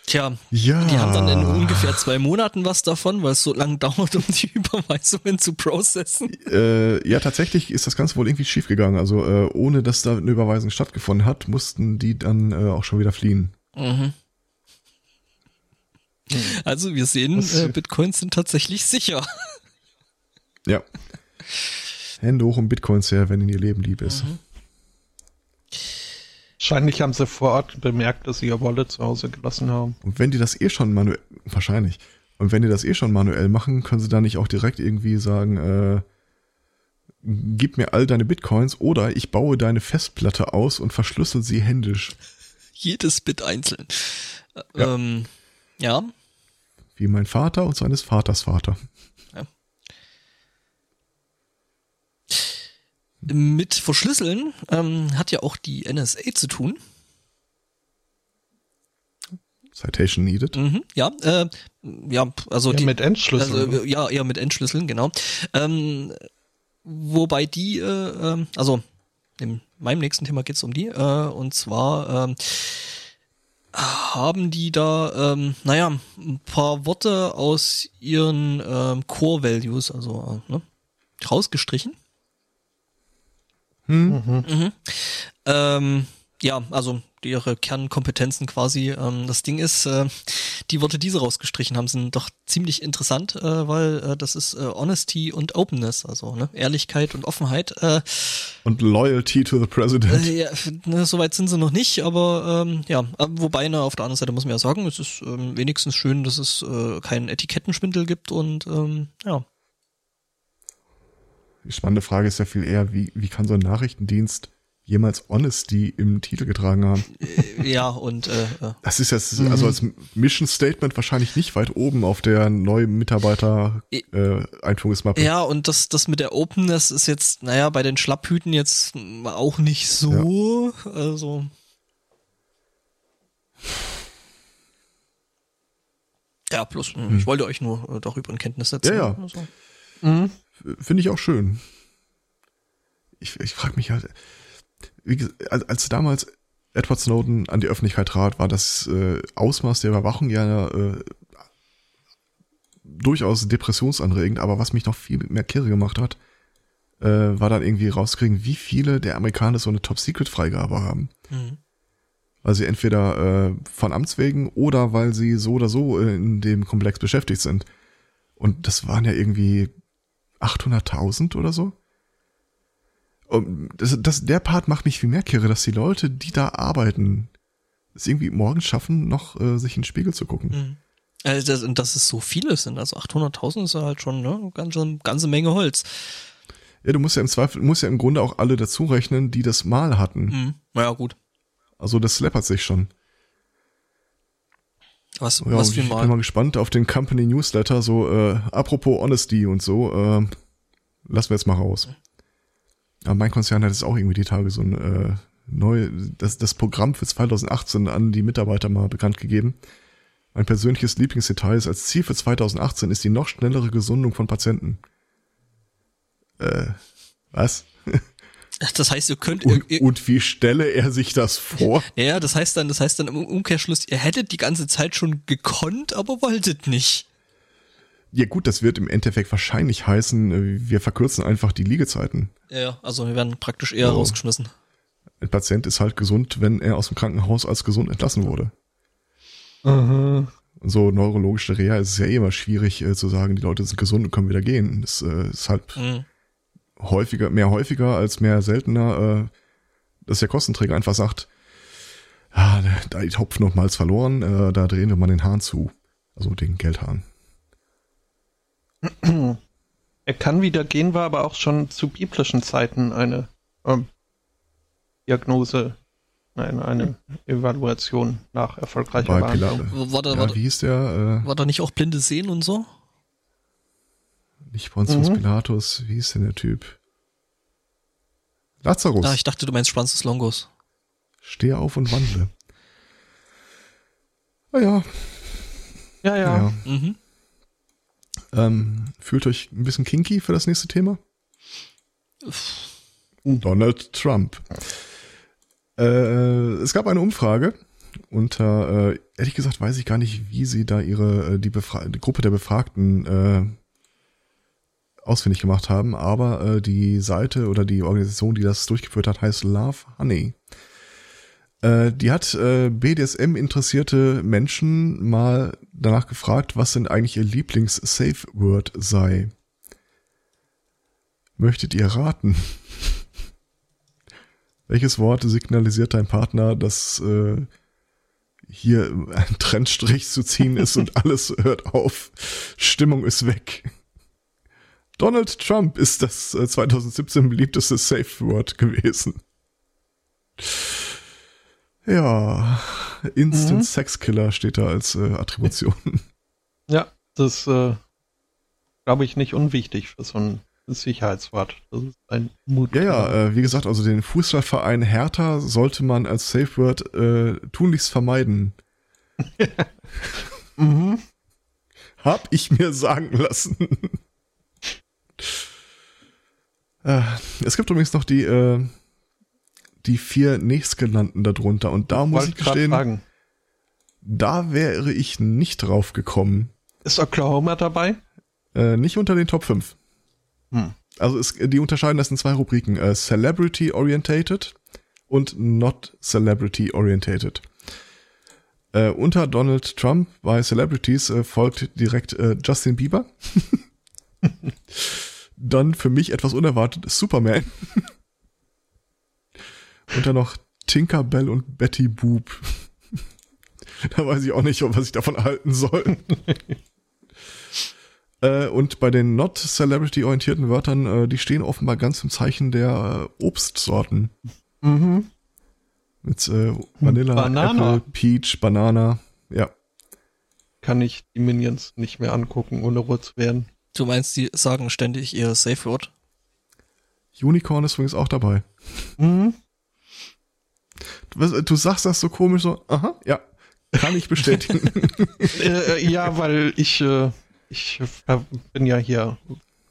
Tja, ja. die haben dann in ungefähr zwei Monaten was davon, weil es so lange dauert, um die Überweisungen zu processen. Äh, ja, tatsächlich ist das Ganze wohl irgendwie schiefgegangen. Also äh, ohne dass da eine Überweisung stattgefunden hat, mussten die dann äh, auch schon wieder fliehen. Mhm. Also wir sehen, äh, Bitcoins sind tatsächlich sicher. Ja. Hände hoch um Bitcoins her, wenn ihnen ihr Leben lieb ist. Mhm. Wahrscheinlich haben sie vor Ort bemerkt, dass sie ihr Wallet zu Hause gelassen haben. Und wenn die das eh schon manuell, wahrscheinlich. Und wenn die das eh schon manuell machen, können sie da nicht auch direkt irgendwie sagen, äh, gib mir all deine Bitcoins oder ich baue deine Festplatte aus und verschlüssel sie händisch. Jedes Bit einzeln. Ja. Ähm, ja. Wie mein Vater und seines Vaters Vater. Mit Verschlüsseln ähm, hat ja auch die NSA zu tun. Citation needed. Mhm, ja, äh, ja, also ja, die, mit Entschlüsseln. Also, ja, eher mit Entschlüsseln, genau. Ähm, wobei die, äh, ähm, also in meinem nächsten Thema geht's um die, äh, und zwar ähm, haben die da, ähm, naja, ein paar Worte aus ihren ähm, Core Values, also äh, ne, rausgestrichen. Hm? Mhm. Mhm. Ähm, ja, also ihre Kernkompetenzen quasi. Ähm, das Ding ist, äh, die Worte, die sie rausgestrichen haben, sind doch ziemlich interessant, äh, weil äh, das ist äh, Honesty und Openness, also ne, Ehrlichkeit und Offenheit. Äh, und Loyalty to the President. Äh, ja, ne, Soweit sind sie noch nicht, aber ähm, ja, wobei ne, auf der anderen Seite muss man ja sagen, es ist ähm, wenigstens schön, dass es äh, keinen Etikettenschwindel gibt und ähm, ja. Die spannende Frage ist ja viel eher, wie, wie kann so ein Nachrichtendienst jemals Honesty im Titel getragen haben. Äh, ja, und äh, Das ist jetzt also als Mission Statement wahrscheinlich nicht weit oben auf der neuen Mitarbeiter äh, Einführungsmappe. ja, und das, das mit der Openness ist jetzt, naja, bei den Schlapphüten jetzt auch nicht so. Also. Ja, plus, hm. ich wollte euch nur äh, darüber in Kenntnis setzen. Ja, ja. Also. Finde ich auch schön. Ich, ich frage mich halt, wie, als, als damals Edward Snowden an die Öffentlichkeit trat, war das äh, Ausmaß der Überwachung ja äh, durchaus depressionsanregend, aber was mich noch viel mehr kirre gemacht hat, äh, war dann irgendwie rauskriegen, wie viele der Amerikaner so eine Top-Secret-Freigabe haben. Mhm. Weil sie entweder äh, von Amts wegen oder weil sie so oder so äh, in dem Komplex beschäftigt sind. Und das waren ja irgendwie 800.000 oder so. Und das, das, der Part macht mich viel mehr kirre, dass die Leute, die da arbeiten, es irgendwie morgens schaffen, noch äh, sich in den Spiegel zu gucken. Mhm. Also das, und dass es so viele sind, also 800.000 ist ja halt schon ne, eine ganze, ganze Menge Holz. Ja, du musst ja im Zweifel, musst ja im Grunde auch alle dazu rechnen, die das mal hatten. Mhm. Naja, gut. Also das läppert sich schon. Was, Ja, was ich bin mal. mal gespannt auf den Company Newsletter, so äh, apropos Honesty und so, äh, lassen wir jetzt mal raus. Aber mein Konzern hat jetzt auch irgendwie die Tage so ein äh, neu, das, das Programm für 2018 an die Mitarbeiter mal bekannt gegeben. Mein persönliches Lieblingsdetail ist, als Ziel für 2018 ist die noch schnellere Gesundung von Patienten. Äh, was? Das heißt, ihr könnt, Und, ihr, und wie stelle er sich das vor? ja, das heißt dann, das heißt dann im Umkehrschluss, ihr hättet die ganze Zeit schon gekonnt, aber wolltet nicht. Ja gut, das wird im Endeffekt wahrscheinlich heißen, äh, wir verkürzen einfach die Liegezeiten. Ja, also wir werden praktisch eher Oh. rausgeschmissen. Ein Patient ist halt gesund, wenn er aus dem Krankenhaus als gesund entlassen wurde. Mhm. Und so neurologische Reha ist es ja eh immer schwierig äh, zu sagen, die Leute sind gesund und können wieder gehen. Das äh, ist halt Mhm. Häufiger, mehr häufiger als mehr seltener, äh, dass der Kostenträger einfach sagt, ah, da die Hopfen und Malz verloren, äh, da drehen wir mal den Hahn zu. Also den Geldhahn. Er kann wieder gehen, war aber auch schon zu biblischen Zeiten eine ähm, Diagnose, nein, eine Evaluation nach erfolgreicher Bei Behandlung. Pilat, War da, ja, wie hieß der? war da nicht auch blinde Sehen und so? Nicht Pontius Mhm. Pilatus, wie hieß denn der Typ? Lazarus. Ah, ich dachte, du meinst Francis Longos. Steh auf und wandle. Ah ja, Ja, ja. ja. Mhm. Ähm, fühlt euch ein bisschen kinky für das nächste Thema? Donald Trump. Äh, es gab eine Umfrage unter, äh, ehrlich gesagt weiß ich gar nicht, wie sie da ihre, äh, die, Befra die Gruppe der Befragten äh, ausfindig gemacht haben, aber äh, die Seite oder die Organisation, die das durchgeführt hat, heißt Love Honey. Äh, die hat äh, BDSM-interessierte Menschen mal danach gefragt, was denn eigentlich ihr Lieblings-Safe-Word sei. Möchtet ihr raten? Welches Wort signalisiert dein Partner, dass äh, hier ein Trennstrich zu ziehen ist und alles hört auf? Stimmung ist weg. Donald Trump ist das äh, 2017 beliebteste Safe-Word gewesen. Ja, Instant Mhm. Sex Killer steht da als äh, Attribution. Ja, das ist, äh, glaube ich, nicht unwichtig für so ein Sicherheitswort. Das ist ein Mut. Ja, ja, äh, wie gesagt, also den Fußballverein Hertha sollte man als Safe Word äh, tunlichst vermeiden. Mhm. Hab ich mir sagen lassen. Äh, es gibt übrigens noch die, äh, die vier nächstgenannten darunter und da muss ich gestehen, fragen. da wäre ich nicht drauf gekommen. Ist Oklahoma dabei? Äh, nicht unter den Top 5. Hm. Also es, die unterscheiden das in zwei Rubriken. Äh, Celebrity Orientated und Not Celebrity Orientated. Äh, unter Donald Trump bei Celebrities folgt direkt Justin Bieber. Dann für mich etwas unerwartet Superman. und dann noch Tinkerbell und Betty Boop. da weiß ich auch nicht, was ich davon halten soll. Äh, und bei den not Celebrity-orientierten Wörtern, äh, die stehen offenbar ganz im Zeichen der äh, Obstsorten. Mhm. Mit äh, Vanilla, Banana. Apple, Peach, Banana. Ja. Kann ich die Minions nicht mehr angucken, ohne rot zu werden. Du meinst, die sagen ständig ihr Safe Word? Unicorn ist übrigens auch dabei. Mhm. Du, was- du sagst das so komisch, so, aha, ja, kann ich bestätigen. äh, ja, weil ich, äh, ich bin ja hier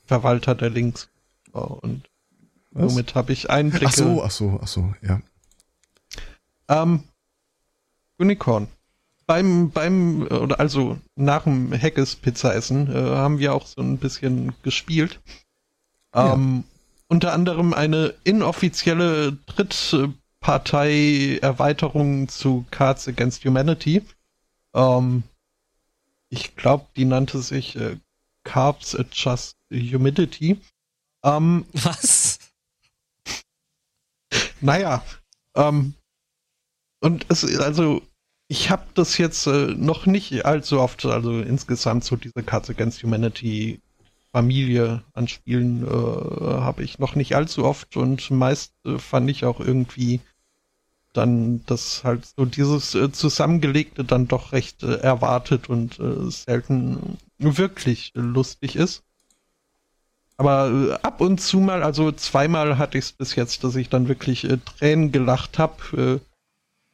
Verwalter der Links. Oh, Und Was? somit habe ich Einblicke. Ach so, ach so, ach so, ja. Ähm, Unicorn. Beim, beim, äh, oder also nach dem Hackes Pizza essen, äh, haben wir auch so ein bisschen gespielt. Ja. Ähm, unter anderem eine inoffizielle Drittpartei-Erweiterung zu Cards Against Humanity. Ähm, ich glaube, die nannte sich äh, Carbs Adjust Humidity. Ähm, Was? naja, ähm, und es, also, ich habe das jetzt äh, noch nicht allzu oft, also insgesamt so diese Cards Against Humanity Familie an Spielen äh, habe ich noch nicht allzu oft und meist äh, fand ich auch irgendwie dann das halt so dieses äh, zusammengelegte dann doch recht äh, erwartet und äh, selten wirklich lustig ist. Aber ab und zu mal, also zweimal hatte ich es bis jetzt, dass ich dann wirklich Tränen gelacht habe,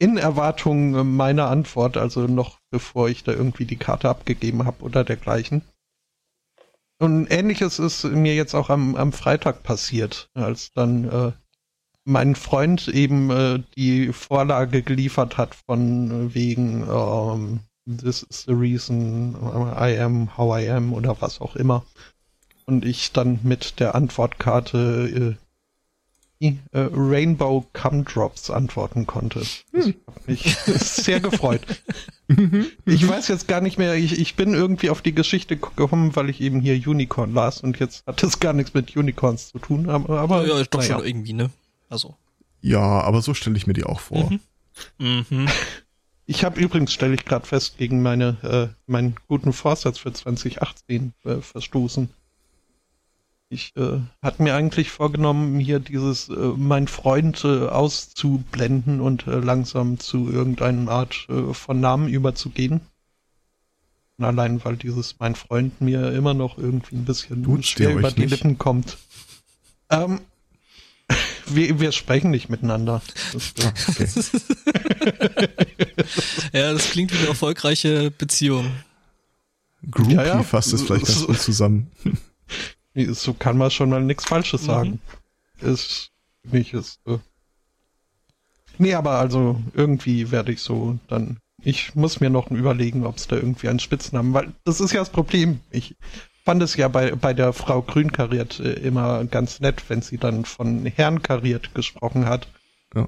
in Erwartung äh, meiner Antwort, also noch bevor ich da irgendwie die Karte abgegeben habe oder dergleichen. Und ähnliches ist mir jetzt auch am, am Freitag passiert, als dann äh, mein Freund eben äh, die Vorlage geliefert hat von äh, wegen ähm, This is the reason I am how I am oder was auch immer. Und ich dann mit der Antwortkarte äh, äh, Rainbow Gumdrops antworten konnte. Ich habe mich sehr gefreut. Ich weiß jetzt gar nicht mehr, ich, ich bin irgendwie auf die Geschichte gekommen, weil ich eben hier Unicorn las und jetzt hat das gar nichts mit Unicorns zu tun, aber, aber ja, ist doch naja. schon irgendwie, ne? Also. Ja, aber so stelle ich mir die auch vor. Mhm. Mhm. Ich habe übrigens, stelle ich gerade fest, gegen meine, äh, meinen guten Vorsatz für 2018 äh, verstoßen. Ich äh, hatte mir eigentlich vorgenommen, hier dieses äh, mein Freund äh, auszublenden und äh, langsam zu irgendeiner Art äh, von Namen überzugehen. Und allein weil dieses mein Freund mir immer noch irgendwie ein bisschen Duzt schwer über die nicht? Lippen kommt. Ähm, wir, wir sprechen nicht miteinander. Das, Okay. Ja, das klingt wie eine erfolgreiche Beziehung. Groupie Ja, ja. fasst es vielleicht ganz gut zusammen. So kann man schon mal nichts Falsches sagen. Ist nicht ist. Äh nee, aber also irgendwie werde ich so dann. Ich muss mir noch überlegen, ob es da irgendwie einen Spitznamen, weil das ist ja das Problem. Ich fand es ja bei, bei der Frau Grünkariert äh, immer ganz nett, wenn sie dann von Herrn Kariert gesprochen hat. Ja.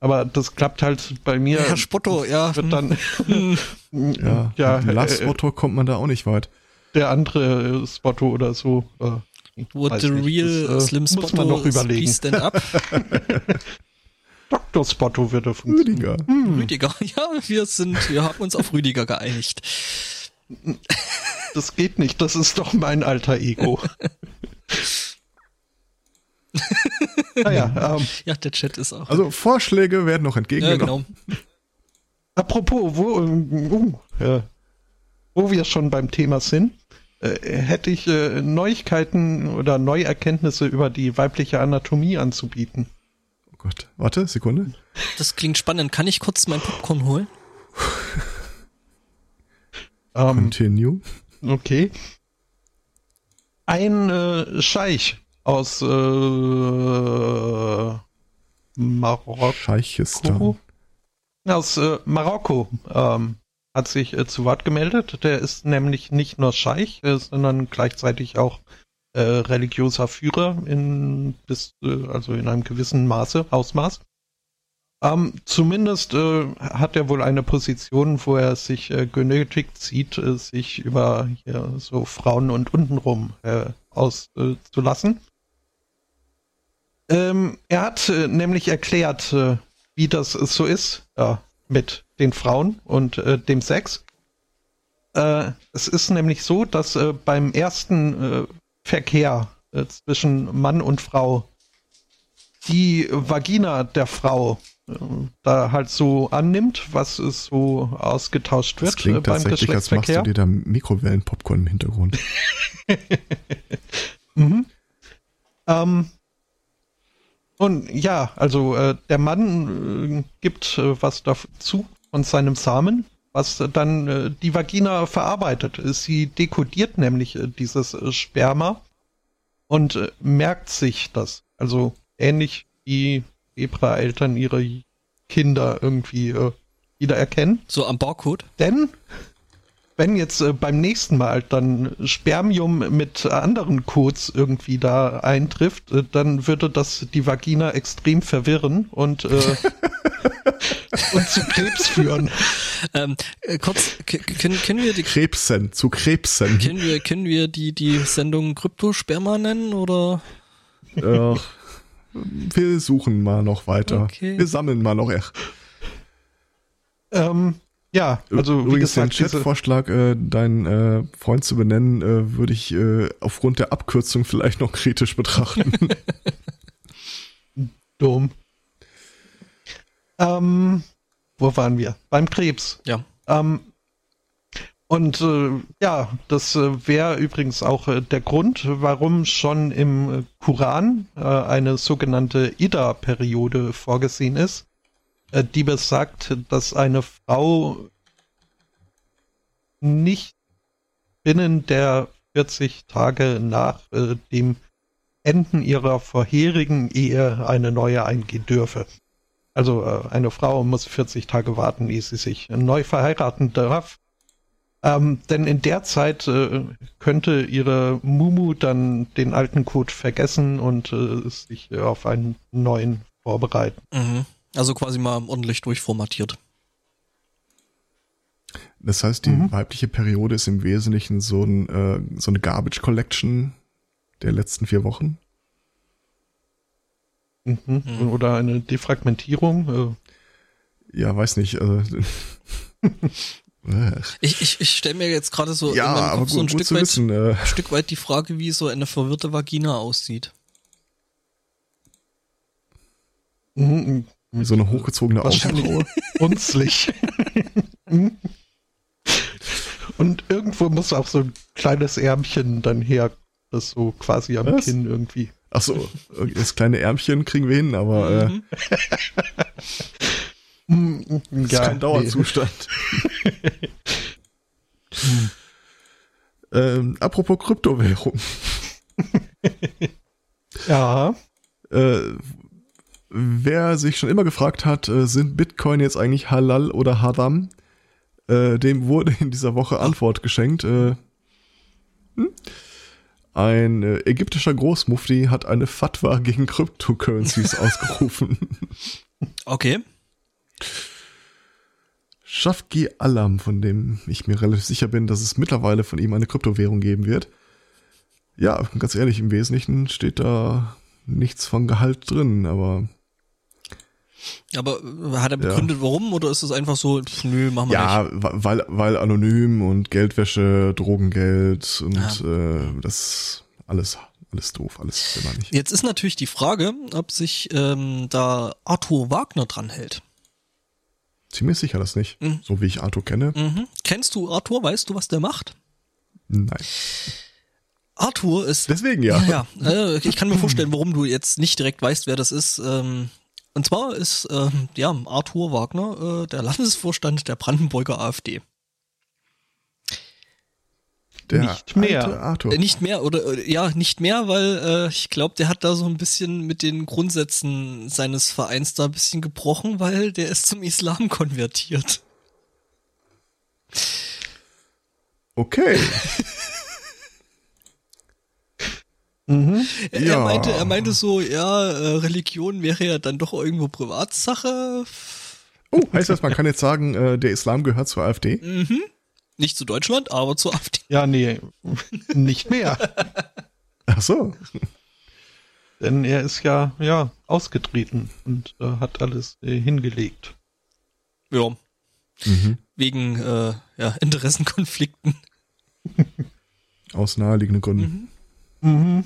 Aber das klappt halt bei mir. Herr Spotto, ja. Wird dann Hm. Ja, ja mit dem äh, Last-Motto kommt man da auch nicht weit. Der andere äh, Spotto oder so. Äh, Would weiß the nicht, real das, äh, Slim muss man Spotto noch überlegen. stand up? Dr. Spotto würde funktionieren. Rüdiger. Rüdiger. Ja, wir sind, wir haben uns auf Rüdiger geeinigt. Das geht nicht, das ist doch mein alter Ego. naja, ähm, Ja, der Chat ist auch. Also Vorschläge werden noch ja, entgegengenommen. genau. apropos, wo, uh, äh, wo wir schon beim Thema sind, äh, hätte ich äh, Neuigkeiten oder Neuerkenntnisse über die weibliche Anatomie anzubieten. Oh Gott, warte, Sekunde. Das klingt spannend. Kann ich kurz mein Popcorn holen? Ähm, Continue. okay. Ein äh, Scheich aus äh, Marokko. Scheichistan. Aus äh, Marokko ähm, hat sich äh, zu Wort gemeldet. Der ist nämlich nicht nur Scheich, äh, sondern gleichzeitig auch äh, religiöser Führer in bis äh, also in einem gewissen Maße, Ausmaß. Ähm, zumindest äh, hat er wohl eine Position, wo er sich äh, genötigt sieht, sich über hier so Frauen und untenrum auszulassen. Ähm, er hat nämlich erklärt, wie das so ist äh, mit den Frauen und äh, dem Sex. Äh, es ist nämlich so, dass äh, beim ersten äh, Verkehr äh, zwischen Mann und Frau die Vagina der Frau äh, da halt so annimmt, was es so ausgetauscht wird Das klingt beim tatsächlich, als machst du dir da Mikrowellenpopcorn im Hintergrund. Mhm. Ähm, und ja, also äh, der Mann äh, gibt äh, was dazu von seinem Samen, was dann äh, die Vagina verarbeitet. Sie dekodiert nämlich äh, dieses äh, Sperma und äh, merkt sich das. Also ähnlich wie Zebra-Eltern ihre Kinder irgendwie äh, wiedererkennen. So am Barcode. Denn wenn jetzt äh, beim nächsten Mal dann Spermium mit anderen Codes irgendwie da eintrifft, dann würde das die Vagina extrem verwirren und, und zu Krebs führen. Ähm, äh, kurz, können, können wir die Krebsen, zu Krebsen. können wir, können wir die, die Sendung Kryptosperma nennen oder? Äh, wir suchen mal noch weiter. Okay. Wir sammeln mal noch. Ach, Ähm, ja, also wie Übrigens den gesagt, diese, Chatvorschlag, äh, deinen äh, Freund zu benennen, äh, würde ich äh, aufgrund der Abkürzung vielleicht noch kritisch betrachten. dumm. Ähm, wo waren wir? Beim Krebs. Ja. Ähm, und äh, ja, das äh, wäre übrigens auch äh, der Grund, warum schon im äh, Koran äh, eine sogenannte Ida-Periode vorgesehen ist, äh, die besagt, dass eine Frau nicht binnen der 40 Tage nach äh, dem Enden ihrer vorherigen Ehe eine neue eingehen dürfe. Also äh, eine Frau muss 40 Tage warten, ehe sie sich neu verheiraten darf. Ähm, denn in der Zeit äh, könnte ihre Mumu dann den alten Code vergessen und äh, sich auf einen neuen vorbereiten. Mhm. Also quasi mal ordentlich durchformatiert. Das heißt, die Mhm. weibliche Periode ist im Wesentlichen so, ein, äh, so eine Garbage Collection der letzten vier Wochen. Mhm. Mhm. Oder eine Defragmentierung. Ja, weiß nicht. Äh, äh, Ich, ich, ich stelle mir jetzt gerade so ja, in meinem Kopf so ein Stück weit, wissen. Äh, Stück weit die Frage, wie so eine verwirrte Vagina aussieht. Äh, mhm. so eine hochgezogene Wahrscheinlich Augenbraue. runzlig. Mhm. Und irgendwo muss auch so ein kleines Ärmchen dann her, das so quasi am Was? Kinn irgendwie. Ach so, das kleine Ärmchen kriegen wir hin, aber äh, Mhm. Mhm. das ist Ja, kein Dauerzustand. ähm, apropos Kryptowährung. Nee. Ja. Äh, wer sich schon immer gefragt hat, äh, sind Bitcoin jetzt eigentlich halal oder haram, äh, dem wurde in dieser Woche Antwort geschenkt. Äh, hm? Ein äh, ägyptischer Großmufti hat eine Fatwa gegen Cryptocurrencies ausgerufen. Okay. Shafki Alam, von dem ich mir relativ sicher bin, dass es mittlerweile von ihm eine Kryptowährung geben wird. Ja, ganz ehrlich, im Wesentlichen steht da nichts von Gehalt drin, aber Aber äh, hat er begründet, warum? Oder ist es einfach so, pff, nö, machen wir Ja, nicht? wa- weil, weil anonym und Geldwäsche, Drogengeld und Ja. äh, das alles, alles doof, alles immer nicht. Jetzt ist natürlich die Frage, ob sich ähm, da Arthur Wagner dran hält. Ziemlich sicher das nicht. Mhm. So wie ich Arthur kenne. Mhm. Kennst du Arthur? Weißt du, was der macht? Nein. Arthur ist Deswegen ja. Ja, ja. Äh, ich kann mir vorstellen, warum du jetzt nicht direkt weißt, wer das ist. Ähm, und zwar ist ähm, ja Arthur Wagner äh, der Landesvorstand der Brandenburger AfD. Der Nicht mehr. Arthur. Äh, Nicht mehr oder äh, ja nicht mehr, weil äh, ich glaube, der hat da so ein bisschen mit den Grundsätzen seines Vereins da ein bisschen gebrochen, weil der ist zum Islam konvertiert. Okay. Mhm. Er, Ja. er meinte, er meinte so, ja, äh, Religion wäre ja dann doch irgendwo Privatsache. Oh, heißt das, man kann jetzt sagen, äh, der Islam gehört zur AfD? Mhm. Nicht zu Deutschland, aber zur AfD. Ja, nee, nicht mehr. Ach so. Denn er ist ja, ja, ausgetreten und äh, hat alles äh, hingelegt. Ja, Mhm. wegen äh, ja, Interessenkonflikten. Aus naheliegenden Gründen. Mhm. Mhm.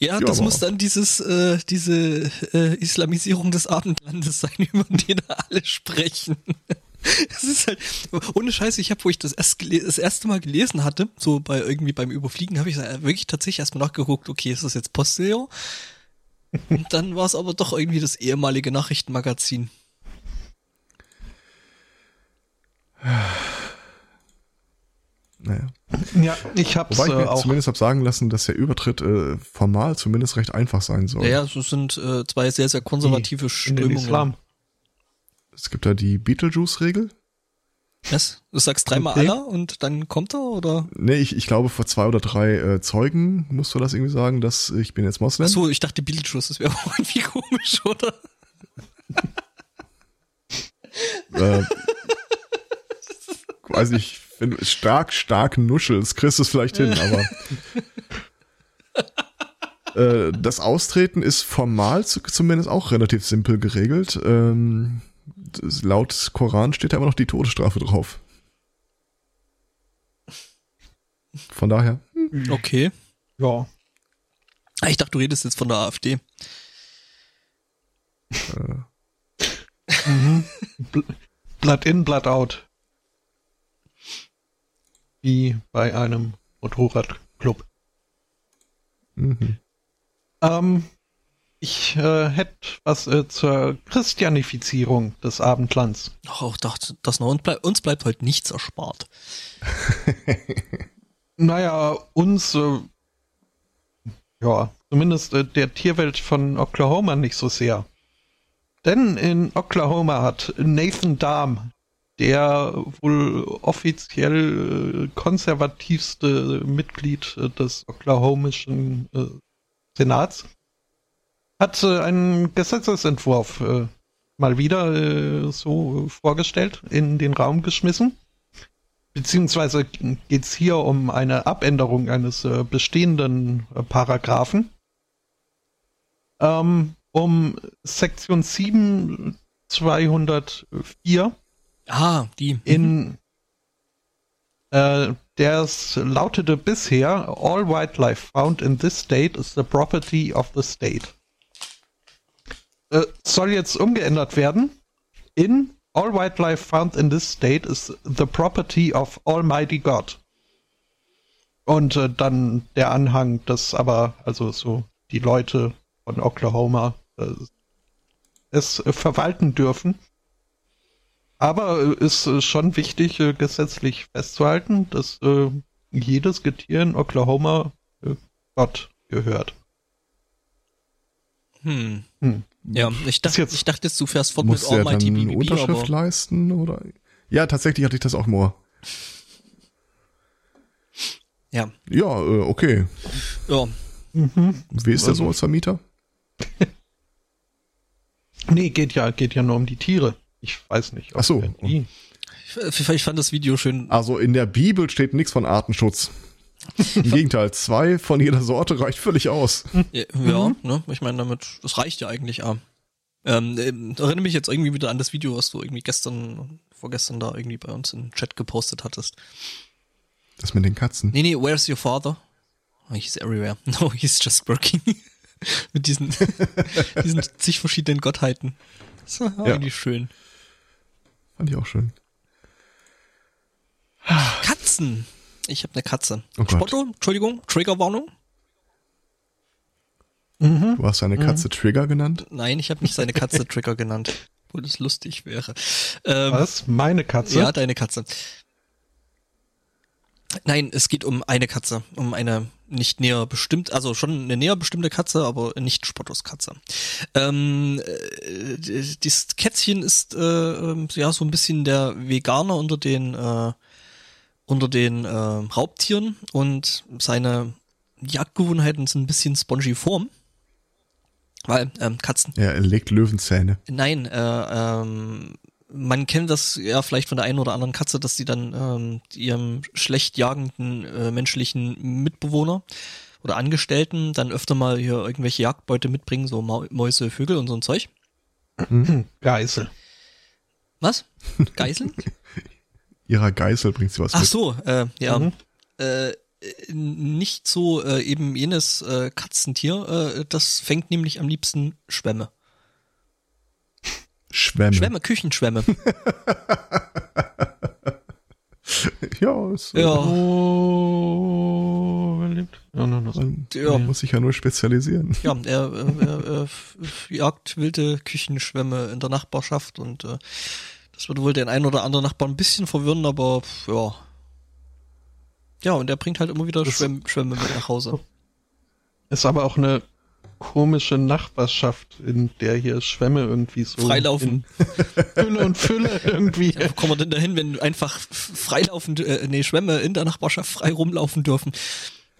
Ja, das muss dann dieses, äh, diese äh, Islamisierung des Abendlandes sein, über den da alle sprechen. Es ist halt, ohne Scheiße, ich habe, wo ich das, erst das erste Mal gelesen hatte, so bei irgendwie beim Überfliegen, habe ich wirklich tatsächlich erstmal nachgeguckt, okay, ist das jetzt Postillon? Und dann war es aber doch irgendwie das ehemalige Nachrichtenmagazin. Naja. Ja, ich hab's Wobei ich äh, mir auch. zumindest hab sagen lassen, dass der Übertritt äh, formal zumindest recht einfach sein soll. Ja, ja, so sind äh, zwei sehr, sehr konservative in den Strömungen. Islam. Es gibt da die Beetlejuice-Regel. Was? Du sagst dreimal Okay. Allah und dann kommt er, oder? Nee, ich, ich glaube, vor zwei oder drei äh, Zeugen musst du das irgendwie sagen, dass ich bin jetzt Moslem. Ach so, ich dachte Beetlejuice, das wäre auch irgendwie komisch, oder? Äh, weiß nicht, wenn du stark, stark nuschelst, kriegst du es vielleicht hin, aber äh, das Austreten ist formal zu, zumindest auch relativ simpel geregelt. Ähm, laut Koran steht da immer noch die Todesstrafe drauf. Von daher, Okay. Ja. Ah, Ich dachte, du redest jetzt von der AfD. Mhm. Bl- Blood in, Blood out. Wie bei einem Motorradclub. mhm. Ähm, ich äh, hätte was äh, zur Christianifizierung des Abendlands. Ach, auch dachte, das noch. Uns bleibt heute nichts erspart. Naja, uns, äh, ja, zumindest äh, der Tierwelt von Oklahoma nicht so sehr. Denn in Oklahoma hat Nathan Dahm, der wohl offiziell äh, konservativste Mitglied äh, des oklahomischen äh, Senats, hat einen Gesetzesentwurf mal wieder so vorgestellt, in den Raum geschmissen. Beziehungsweise geht es hier um eine Abänderung eines bestehenden Paragraphen. Ähm, um Sektion 7 204 Ah, die. in äh, der es lautete bisher, all wildlife found in this state is the property of the state. Äh, soll jetzt umgeändert werden in all wildlife found in this state is the property of Almighty God. Und äh, dann der Anhang, dass aber also so die Leute von Oklahoma äh, es verwalten dürfen. Aber äh, ist äh, schon wichtig, äh, gesetzlich festzuhalten, dass äh, jedes Getier in Oklahoma äh, Gott gehört. Hm. Hm. Ja, ich dachte, jetzt- ich dachte jetzt, du fährst fort mit Almighty eine BBB, Unterschrift aber leisten oder? Ja, tatsächlich hatte ich das auch mal. ja. Ja, äh, okay. Ja, Wie ist der so als Vermieter? Nee, geht ja, geht ja nur um die Tiere. Ich weiß nicht. Ach so. ich, ich fand das Video schön. Also in der Bibel steht nichts von Artenschutz. Im Gegenteil, zwei von jeder Sorte reicht völlig aus. Ja, ja ne? Ich meine, damit, das reicht ja eigentlich auch. Ähm, ähm, erinnere mich jetzt irgendwie wieder an das Video, was du irgendwie gestern, vorgestern da irgendwie bei uns im Chat gepostet hattest. Das mit den Katzen. Nee, nee, where's your father? Oh, he's everywhere. No, he's just working. Mit diesen, diesen zig verschiedenen Gottheiten. Das war Ja. eigentlich schön. Fand ich auch schön. Katzen. Ich habe eine Katze. Oh. Spotto, Entschuldigung, Triggerwarnung. Du hast deine Katze Trigger genannt. Nein, ich habe nicht seine Katze Trigger genannt. Obwohl das lustig wäre. Ähm, Was? Meine Katze? Ja, deine Katze. Nein, es geht um eine Katze, um eine nicht näher bestimmt, also schon eine näher bestimmte Katze, aber nicht Spottos Katze. Ähm, äh, dieses Kätzchen ist äh, ähm, ja so ein bisschen der Veganer unter den äh, unter den äh, Raubtieren und seine Jagdgewohnheiten sind ein bisschen spongiform. Weil ähm, Katzen Ja, er legt Löwenzähne. Nein, äh, ähm, man kennt das ja vielleicht von der einen oder anderen Katze, dass sie dann ähm, ihrem schlecht jagenden äh, menschlichen Mitbewohner oder Angestellten dann öfter mal hier irgendwelche Jagdbeute mitbringen, so Mäuse, Vögel und so ein Zeug. Geißel. Was? Geißeln? Ihrer Geißel bringt sie was Ach mit. so, äh, ja. Mhm. Äh, äh, nicht so äh, eben jenes äh, Katzentier, äh, das fängt nämlich am liebsten Schwämme. Schwämme. Schwämme, Küchenschwämme. ja, ist, ja. Oh, lebt? Ja, no, no. Man, Ja. muss sich ja nur spezialisieren. Ja, er, er, er, jagt wilde Küchenschwämme in der Nachbarschaft und äh, das würde wohl den einen oder anderen Nachbarn ein bisschen verwirren, aber ja. Ja, und er bringt halt immer wieder Schwämme, Schwämme mit nach Hause. Ist aber auch eine komische Nachbarschaft, in der hier Schwämme irgendwie so Freilaufen. Fülle und Fülle irgendwie. Ja, wo kommen wir denn dahin, wenn einfach f- freilaufend, äh, nee, Schwämme in der Nachbarschaft frei rumlaufen dürfen?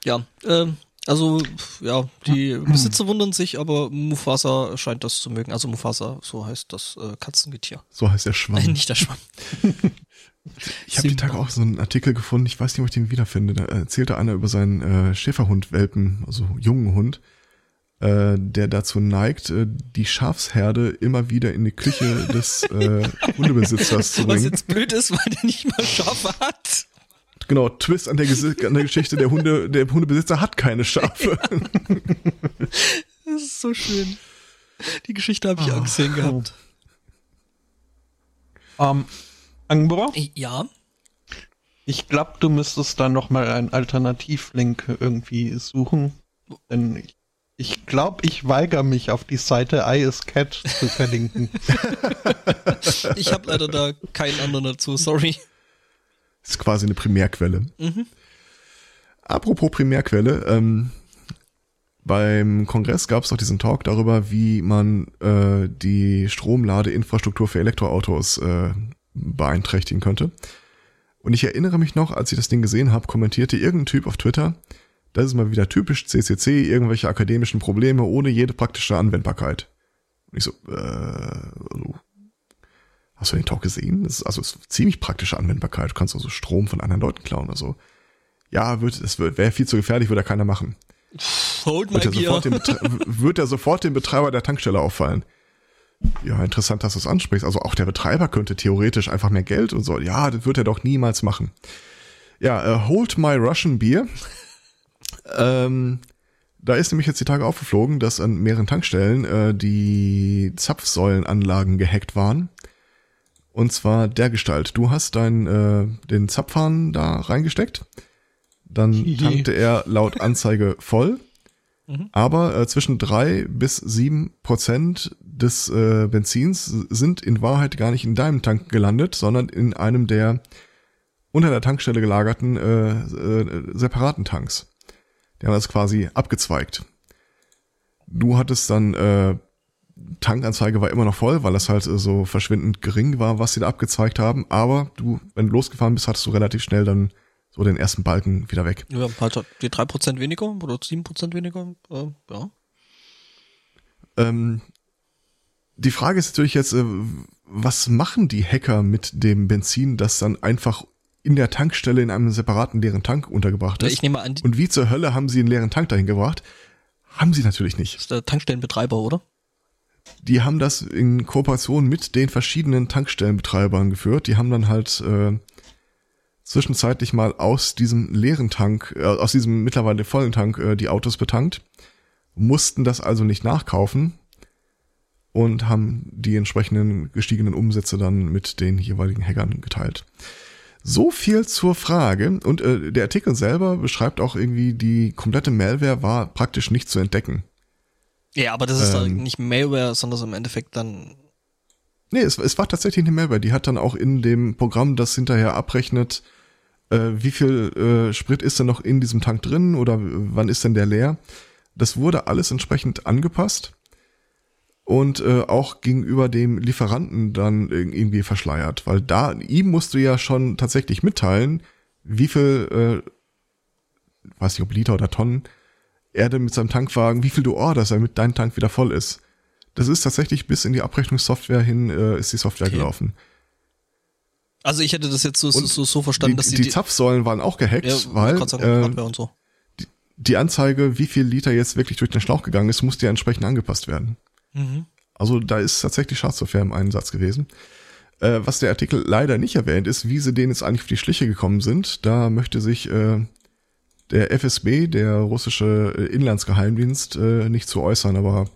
Ja, ähm, also, ja, die Besitzer wundern sich, aber Mufasa scheint das zu mögen. Also Mufasa, so heißt das äh, Katzengetier. So heißt der Nein, Schwamm. nicht der Schwamm. Ich habe die. Tage auch so einen Artikel gefunden, ich weiß nicht, ob ich den wiederfinde. Da erzählte einer über seinen äh, Schäferhund-Welpen, also jungen Hund, äh, der dazu neigt, äh, die Schafsherde immer wieder in die Küche des äh, Hundebesitzers zu Was bringen. jetzt blöd ist, weil der nicht mal Schafe hat. Genau, Twist an der, Gesi- an der Geschichte, der Hunde, der Hundebesitzer hat keine Schafe. Das ist so schön. Die Geschichte habe ich auch gesehen gehabt. Ähm, Angbor, Ja, ich glaube, du müsstest da noch mal einen Alternativlink irgendwie suchen, denn ich, ich glaube, ich weigere mich auf die Seite I is Cat zu verlinken. ich habe leider da keinen anderen dazu, sorry. ist quasi eine Primärquelle. Mhm. Apropos Primärquelle, ähm, beim Kongress gab es doch diesen Talk darüber, wie man äh, die Stromladeinfrastruktur für Elektroautos äh, beeinträchtigen könnte. Und ich erinnere mich noch, als ich das Ding gesehen habe, kommentierte irgendein Typ auf Twitter, das ist mal wieder typisch CCC, irgendwelche akademischen Probleme ohne jede praktische Anwendbarkeit. Und ich so, äh, also, hast du den Talk gesehen? Das ist also es ist ziemlich praktische Anwendbarkeit. Du kannst also Strom von anderen Leuten klauen oder so. Ja, wird, es wird, wäre viel zu gefährlich, würde ja keiner machen. Hold my Wird beer. sofort Betre- wird ja sofort dem Betreiber der Tankstelle auffallen. Ja, interessant, dass du es ansprichst. Also auch der Betreiber könnte theoretisch einfach mehr Geld und so. Ja, das wird er doch niemals machen. Ja, äh, Hold My Russian Beer. Ähm, da ist nämlich jetzt die Tage aufgeflogen, dass an mehreren Tankstellen äh, die Zapfsäulenanlagen gehackt waren. Und zwar der Gestalt. Du hast dein, äh, den Zapfhahn da reingesteckt. Dann tankte er laut Anzeige voll. Mhm. Aber äh, zwischen drei bis sieben Prozent des äh, Benzins sind in Wahrheit gar nicht in deinem Tank gelandet, sondern in einem der unter der Tankstelle gelagerten äh, äh, separaten Tanks. Die haben das quasi abgezweigt. Du hattest dann äh, Tankanzeige war immer noch voll, weil das halt äh, so verschwindend gering war, was sie da abgezweigt haben. Aber du, wenn du losgefahren bist, hattest du relativ schnell dann so den ersten Balken wieder weg. Ja, halt die 3% weniger oder 7% weniger. Äh, ja. Ähm, die Frage ist natürlich jetzt, äh, was machen die Hacker mit dem Benzin, das dann einfach in der Tankstelle in einem separaten leeren Tank untergebracht Ja, ist? ich nehme an, Und wie zur Hölle haben sie einen leeren Tank dahin gebracht? Haben sie natürlich nicht. Das ist der Tankstellenbetreiber, oder? Die haben das in Kooperation mit den verschiedenen Tankstellenbetreibern geführt. Die haben dann halt äh, zwischenzeitlich mal aus diesem leeren Tank, äh, aus diesem mittlerweile vollen Tank äh, die Autos betankt, mussten das also nicht nachkaufen und haben die entsprechenden gestiegenen Umsätze dann mit den jeweiligen Hackern geteilt. So viel zur Frage. Und äh, der Artikel selber beschreibt auch irgendwie, die komplette Malware war praktisch nicht zu entdecken. Ja, aber das ist Ähm. dann nicht Malware, sondern im Endeffekt dann. Nee, es, es war tatsächlich eine Malware. Die hat dann auch in dem Programm, das hinterher abrechnet, äh, wie viel äh, Sprit ist denn noch in diesem Tank drin oder wann ist denn der leer. Das wurde alles entsprechend angepasst und äh, auch gegenüber dem Lieferanten dann irgendwie verschleiert, weil da ihm musst du ja schon tatsächlich mitteilen, wie viel, äh, weiß nicht ob Liter oder Tonnen, er denn mit seinem Tankwagen, wie viel du orderst, damit dein Tank wieder voll ist. Das ist tatsächlich bis in die Abrechnungssoftware hin, äh, ist die Software Okay. gelaufen. Also ich hätte das jetzt so, so, so verstanden, die, dass die, die, die Zapfsäulen waren auch gehackt, ja, weil sagen, äh, Hardware und so. die Anzeige, wie viel Liter jetzt wirklich durch den Schlauch gegangen ist, musste ja entsprechend angepasst werden. Mhm. Also da ist tatsächlich Schadsoftware im Einsatz gewesen. Äh, was der Artikel leider nicht erwähnt, ist, wie sie denen jetzt eigentlich auf die Schliche gekommen sind. Da möchte sich äh, der FSB, der russische äh, Inlandsgeheimdienst, äh, nicht zu äußern, aber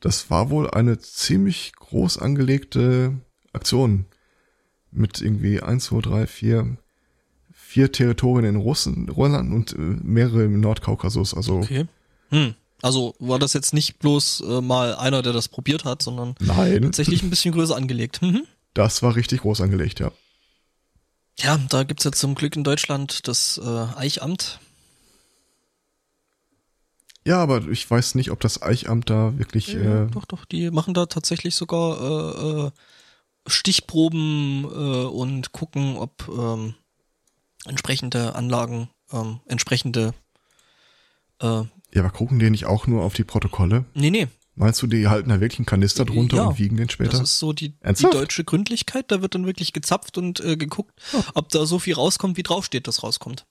das war wohl eine ziemlich groß angelegte Aktion mit irgendwie eins, zwei, drei, vier, vier Territorien in Russen, Russland und äh, mehrere im Nordkaukasus. Also Okay. Hm. Also war das jetzt nicht bloß äh, mal einer, der das probiert hat, sondern nein, tatsächlich ein bisschen größer angelegt. Mhm. das war richtig groß angelegt, ja. Ja, da gibt's ja zum Glück in Deutschland das äh, Eichamt. Ja, aber ich weiß nicht, ob das Eichamt da wirklich. Ja, äh, doch, doch, die machen da tatsächlich sogar äh, äh, Stichproben äh, und gucken, ob ähm, entsprechende Anlagen, ähm, entsprechende äh, ja, aber gucken die nicht auch nur auf die Protokolle? Nee, nee, Meinst du, die halten da wirklich einen Kanister drunter Ja, und wiegen den später? das ist so die, die deutsche Gründlichkeit. Da wird dann wirklich gezapft und äh, geguckt, ob da so viel rauskommt, wie draufsteht, das rauskommt.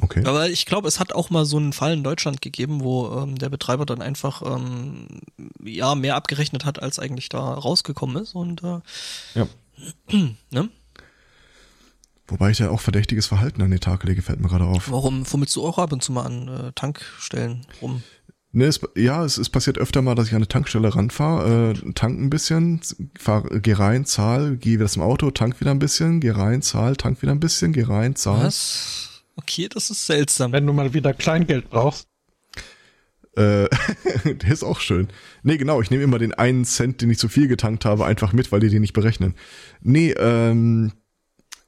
okay. Aber ich glaube, es hat auch mal so einen Fall in Deutschland gegeben, wo ähm, der Betreiber dann einfach ähm, ja mehr abgerechnet hat, als eigentlich da rausgekommen ist. Und äh, Ja. ne? Wobei ich ja auch verdächtiges Verhalten an den Tag lege, fällt mir gerade auf. Warum fummelst du auch ab und zu mal an äh, Tankstellen rum? Ne, es, ja, es, es passiert öfter mal, dass ich an eine Tankstelle ranfahre, äh, tank ein bisschen, fahr, geh rein, zahl, geh wieder zum Auto, tank wieder ein bisschen, geh rein, zahl, tank wieder ein bisschen, geh rein, zahl. Was? Okay, das ist seltsam. Wenn du mal wieder Kleingeld brauchst. Äh, der ist auch schön. Nee, genau, ich nehme immer den einen Cent, den ich zu viel getankt habe, einfach mit, weil die den nicht berechnen. Nee, ähm,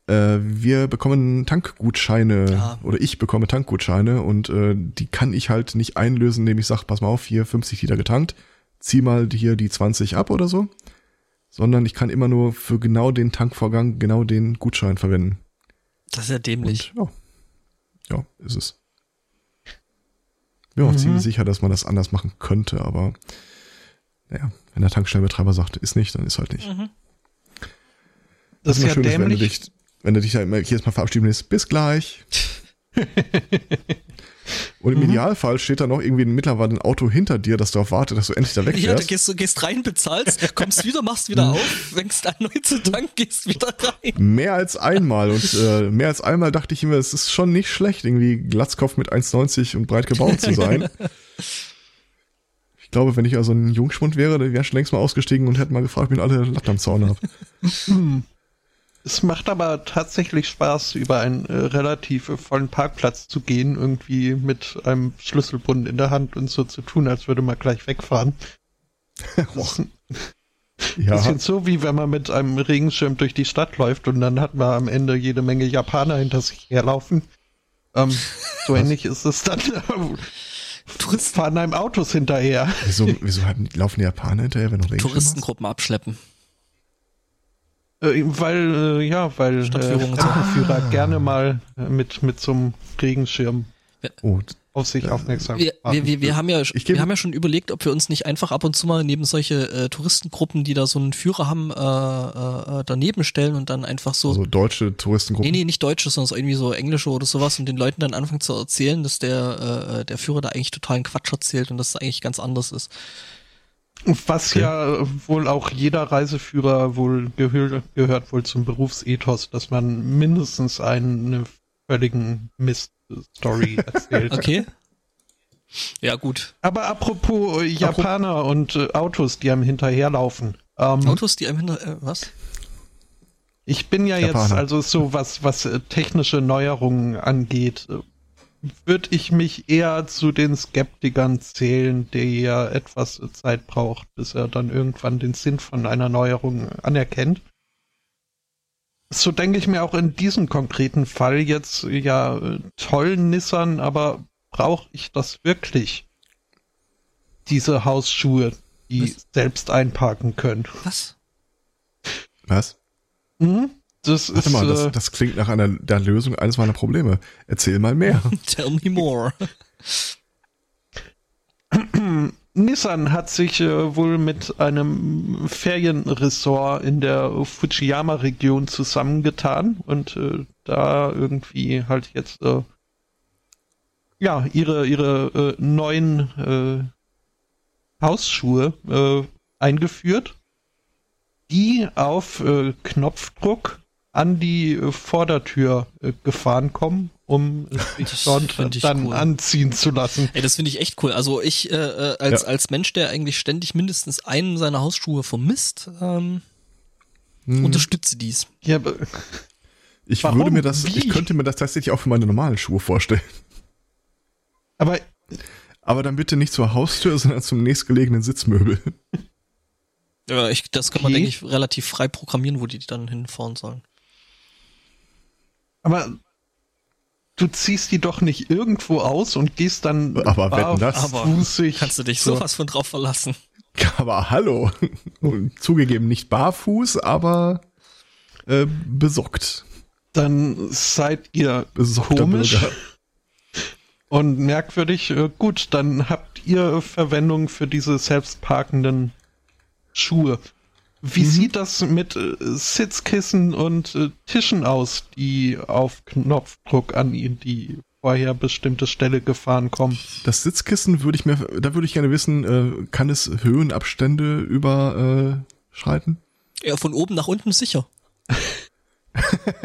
äh, wir bekommen Tankgutscheine Ah. oder ich bekomme Tankgutscheine und äh, die kann ich halt nicht einlösen, indem ich sage, pass mal auf, hier 50 Liter getankt, zieh mal hier die 20 ab oder so, sondern ich kann immer nur für genau den Tankvorgang genau den Gutschein verwenden. Das ist ja dämlich. Und, ja. ja, ist es. Auch Mhm. ziemlich sicher, dass man das anders machen könnte, aber naja, wenn der Tankstellenbetreiber sagt, ist nicht, dann ist halt nicht. Mhm. Das ist immer ja schön, wenn du dämlich. Wenn du dich da immer jedes Mal verabschieden willst, bis gleich. Und im Mhm. Idealfall steht da noch irgendwie mittlerweile ein Auto hinter dir, das darauf wartet, dass du endlich da Ja, wegfährst. gehst du gehst rein, bezahlst, kommst wieder, machst wieder auf, fängst an neu zu tanken, gehst wieder rein. Mehr als einmal und äh, mehr als einmal dachte ich immer, es ist schon nicht schlecht, irgendwie Glatzkopf mit 1,90 und breit gebaut zu sein. ich glaube, wenn ich also ein Jungschmund wäre, dann wäre ich schon längst mal ausgestiegen und hätte mal gefragt, wie alle Latten am Zaun habe. Es macht aber tatsächlich Spaß, über einen äh, relativ äh, vollen Parkplatz zu gehen, irgendwie mit einem Schlüsselbund in der Hand und so zu tun, als würde man gleich wegfahren. Ja, bisschen so, wie wenn man mit einem Regenschirm durch die Stadt läuft und dann hat man am Ende jede Menge Japaner hinter sich herlaufen. Ähm, so ähnlich ist es dann. Touristen, fahren einem Autos hinterher. wieso, wieso laufen die Japaner hinterher, wenn du Regenschirm hast? Touristengruppen abschleppen. Äh, weil, äh, ja, weil äh, Stadtführung und so. Fremdenführer gerne mal äh, mit, mit so einem Regenschirm Oh, auf sich aufmerksam Wir, wir, wir, wir, haben ja, wir haben ja schon überlegt, ob wir uns nicht einfach ab und zu mal neben solche äh, Touristengruppen, die da so einen Führer haben, äh, äh, äh, daneben stellen und dann einfach so, also deutsche Touristengruppen. nee, nee, nicht Deutsche, sondern so irgendwie so Englische oder sowas und den Leuten dann anfangen zu erzählen, dass der, äh, der Führer da eigentlich totalen Quatsch erzählt und dass es eigentlich ganz anders ist. Was Okay. ja wohl auch jeder Reiseführer wohl gehör, gehört wohl zum Berufsethos, dass man mindestens eine völligen Mist-Story erzählt. Okay? Ja, gut. Aber apropos äh, Japaner und äh, Autos, die einem hinterherlaufen. Ähm, Autos, die einem hinter, äh, was? Ich bin ja jetzt, Japaner. also so was, was äh, technische Neuerungen angeht, würde ich mich eher zu den Skeptikern zählen, der ja etwas Zeit braucht, bis er dann irgendwann den Sinn von einer Neuerung anerkennt. So denke ich mir auch in diesem konkreten Fall jetzt, ja, toll Nissan, aber brauche ich das wirklich? Diese Hausschuhe, die Was? selbst einparken können. Was? Was? Mhm. Das Warte ist, mal, das, äh, das klingt nach einer der Lösung eines meiner Probleme. Erzähl mal mehr. Tell me more. Nissan hat sich äh, wohl mit einem Ferienresort in der Fujiyama-Region zusammengetan und äh, da irgendwie halt jetzt äh, ja ihre ihre äh, neuen äh, Hausschuhe äh, eingeführt, die auf äh, Knopfdruck an die äh, Vordertür äh, gefahren kommen, um sich dort ich dann cool. anziehen zu lassen. Ey, das finde ich echt cool. Also ich äh, äh, als Ja. als Mensch, der eigentlich ständig mindestens einen seiner Hausschuhe vermisst, ähm, Hm. unterstütze dies. Ja, aber- Ich Warum? würde mir das, Wie? ich könnte mir das tatsächlich auch für meine normalen Schuhe vorstellen. aber Aber dann bitte nicht zur Haustür, sondern zum nächstgelegenen Sitzmöbel. Ja, ich, das kann man, Okay. denke ich, relativ frei programmieren, wo die dann hinfahren sollen. Aber du ziehst die doch nicht irgendwo aus und gehst dann Aber wetten das? Kannst du dich sowas von drauf verlassen? Aber hallo. Und zugegeben nicht barfuß, aber äh, besorgt. Dann seid ihr Besorgter komisch Bürger. und merkwürdig. Äh, Gut, dann habt ihr Verwendung für diese selbstparkenden Schuhe. Wie sieht das mit äh, Sitzkissen und äh, Tischen aus, die auf Knopfdruck an ihn die vorher bestimmte Stelle gefahren kommen? Das Sitzkissen würde ich mir, da würde ich gerne wissen, äh, kann es Höhenabstände überschreiten? Ja, von oben nach unten sicher.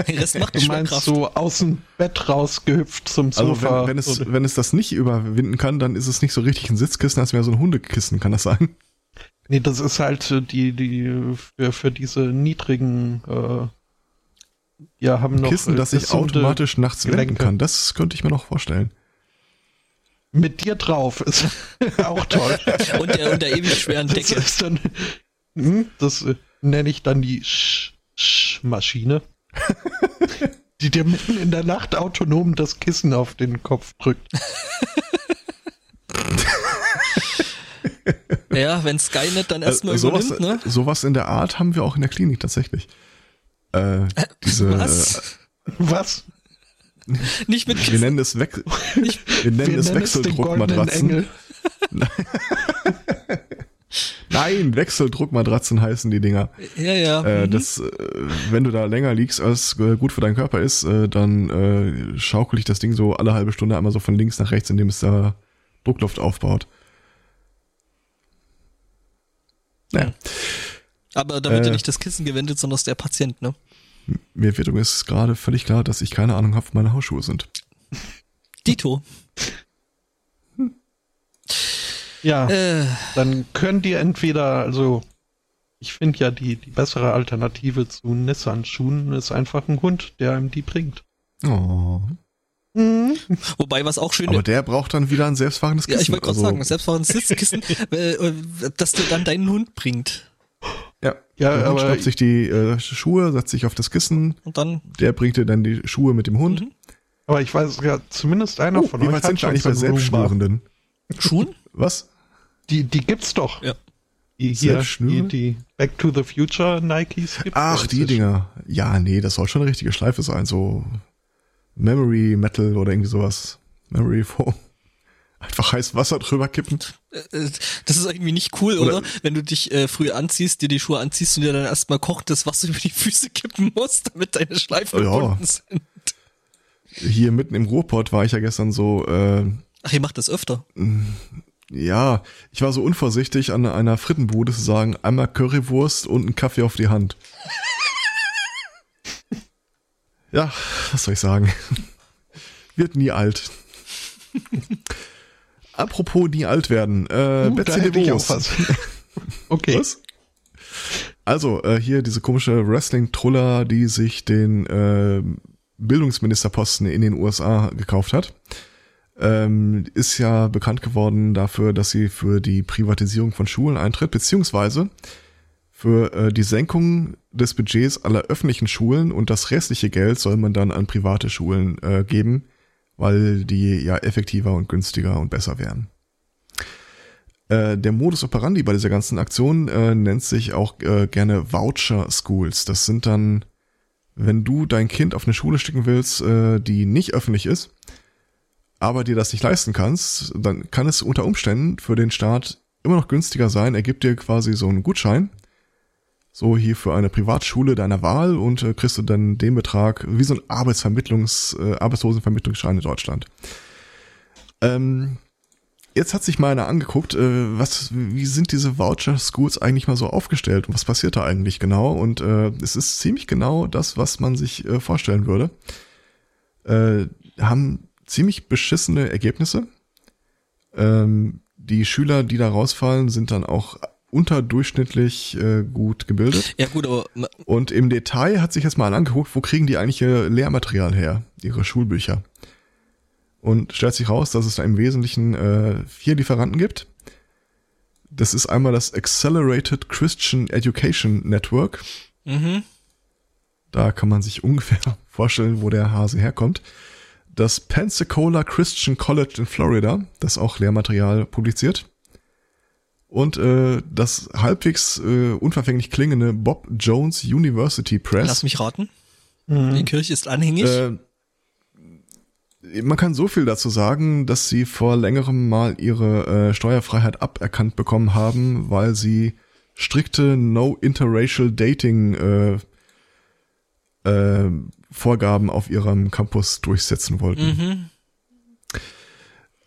Der Rest macht Du meinst so aus dem Bett rausgehüpft zum Also Sofa? wenn, wenn, es, wenn es das nicht überwinden kann, dann ist es nicht so richtig ein Sitzkissen, als wäre so ein Hundekissen, kann das sein? Nee, das ist halt die, die für, für diese niedrigen äh, ja, haben noch Kissen, äh, das sich gesunde- automatisch nachts wenden Gelenke. kann. Das könnte ich mir noch vorstellen. mit dir drauf ist auch toll. Und der, und der ewig schweren Das Decke. ist dann hm, das äh, nenne ich dann die Sch Sch Maschine, die dir mitten in der Nacht autonom das Kissen auf den Kopf drückt. Ja, wenn Skynet dann erstmal Äh, sowas, übernimmt, ne? sowas in der Art haben wir auch in der Klinik tatsächlich. Äh, diese, Was? Was? Nicht mit wir Kissen. nennen es, Wech wir nennen Wir es nennen es den goldenen Wechseldruckmatratzen. Nein, Wechseldruckmatratzen heißen die Dinger. Ja, ja. Äh, mhm. das, äh, wenn du da länger liegst, als äh, gut für deinen Körper ist, äh, dann äh, schaukelt dich das Ding so alle halbe Stunde einmal so von links nach rechts, indem es da Druckluft aufbaut. Naja, Aber da wird ja äh, nicht das Kissen gewendet, sondern der Patient, ne? mir wird übrigens gerade völlig klar, dass ich keine Ahnung habe, wo meine Hausschuhe sind. Dito. Ja, Äh, dann können die entweder, also ich finde ja die, die bessere Alternative zu Nissan-Schuhen ist einfach ein Hund, der einem die bringt. Oh. Wobei, was auch schön Aber der braucht dann wieder ein selbstfahrendes Ja, Kissen. ich wollte gerade also, sagen, selbstfahrendes Sitzkissen, äh, äh, dass du dann deinen Hund bringt. Ja, Ja, der Hund schnappt sich die äh, Schuhe, setzt sich auf das Kissen, Und dann, der bringt dir dann die Schuhe mit dem Hund. Mhm. Aber ich weiß ja, zumindest einer Oh, von euch weit sind schon eigentlich bei. Selbstschnürenden? Schuhen? Was? Die, die gibt's doch. Ja. Die hier, die, die Back to the Future Nikes gibt's Ach, ja die. Dinger. Ja, nee, das soll schon eine richtige Schleife sein. So Memory Metal oder irgendwie sowas. Memory Foam. Einfach heiß Wasser drüber kippen. Äh, äh, Das ist irgendwie nicht cool, oder? Oder- Wenn du dich äh, früh anziehst, dir die Schuhe anziehst und dir dann erstmal kochendes Wasser über die Füße kippen musst, damit deine Schleifen Ja. gebunden sind. Hier mitten im Ruhrpott war ich ja gestern so, äh, Ach, ihr macht das öfter. ja, ich war so unvorsichtig an einer Frittenbude zu sagen, einmal Currywurst und einen Kaffee auf die Hand. Ja, was soll ich sagen? Wird nie alt. Apropos nie alt werden. Äh, Uh, Betsy DeVos. okay. Was? Also, äh, hier diese komische Wrestling-Truller, die sich den äh, Bildungsministerposten in den USA gekauft hat, ähm, ist ja bekannt geworden dafür, dass sie für die Privatisierung von Schulen eintritt, beziehungsweise für äh, die Senkung des Budgets aller öffentlichen Schulen und das restliche Geld soll man dann an private Schulen äh, geben, weil die ja effektiver und günstiger und besser wären. Äh, der Modus operandi bei dieser ganzen Aktion äh, nennt sich auch äh, gerne Voucher Schools. Das sind dann, wenn du dein Kind auf eine Schule schicken willst, äh, die nicht öffentlich ist, aber dir das nicht leisten kannst, dann kann es unter Umständen für den Staat immer noch günstiger sein. Er gibt dir quasi so einen Gutschein, so hier für eine Privatschule deiner Wahl und äh, kriegst du dann den Betrag wie so ein Arbeitsvermittlungs, äh, Arbeitslosenvermittlungsschein in Deutschland. Ähm, jetzt hat sich mal einer angeguckt, äh, was, wie sind diese Voucher Schools eigentlich mal so aufgestellt und was passiert da eigentlich genau? Und äh, es ist ziemlich genau das, was man sich äh, vorstellen würde. Äh, haben ziemlich beschissene Ergebnisse. Ähm, die Schüler, die da rausfallen, sind dann auch unterdurchschnittlich äh, gut gebildet. Ja gut, aber Und im Detail hat sich jetzt mal angeguckt, wo kriegen die eigentlich ihr Lehrmaterial her, ihre Schulbücher. Und stellt sich raus, dass es da im Wesentlichen äh, vier Lieferanten gibt. Das ist einmal das Accelerated Christian Education Network. mhm. Da kann man sich ungefähr vorstellen, wo der Hase herkommt. Das Pensacola Christian College in Florida, das auch Lehrmaterial publiziert. Und äh, das halbwegs äh, unverfänglich klingende Bob Jones University Press. lass mich raten. Mhm. Die Kirche ist anhängig. Äh, man kann so viel dazu sagen, dass sie vor längerem mal ihre äh, Steuerfreiheit aberkannt bekommen haben, weil sie strikte No Interracial Dating äh, äh, Vorgaben auf ihrem Campus durchsetzen wollten. mhm.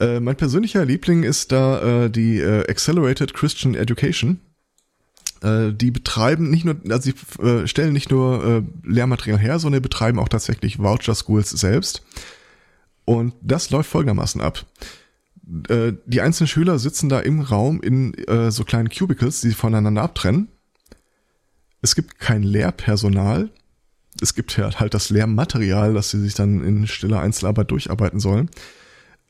Äh, mein persönlicher Liebling ist da äh, die äh, Accelerated Christian Education. Äh, die betreiben nicht nur, also sie äh, stellen nicht nur Lehrmaterial her, sondern betreiben auch tatsächlich Voucher Schools selbst. Und das läuft folgendermaßen ab. Die einzelnen Schüler sitzen da im Raum in so kleinen Cubicles, die sie voneinander abtrennen. Es gibt kein Lehrpersonal. Es gibt halt das Lehrmaterial, das sie sich dann in stiller Einzelarbeit durcharbeiten sollen.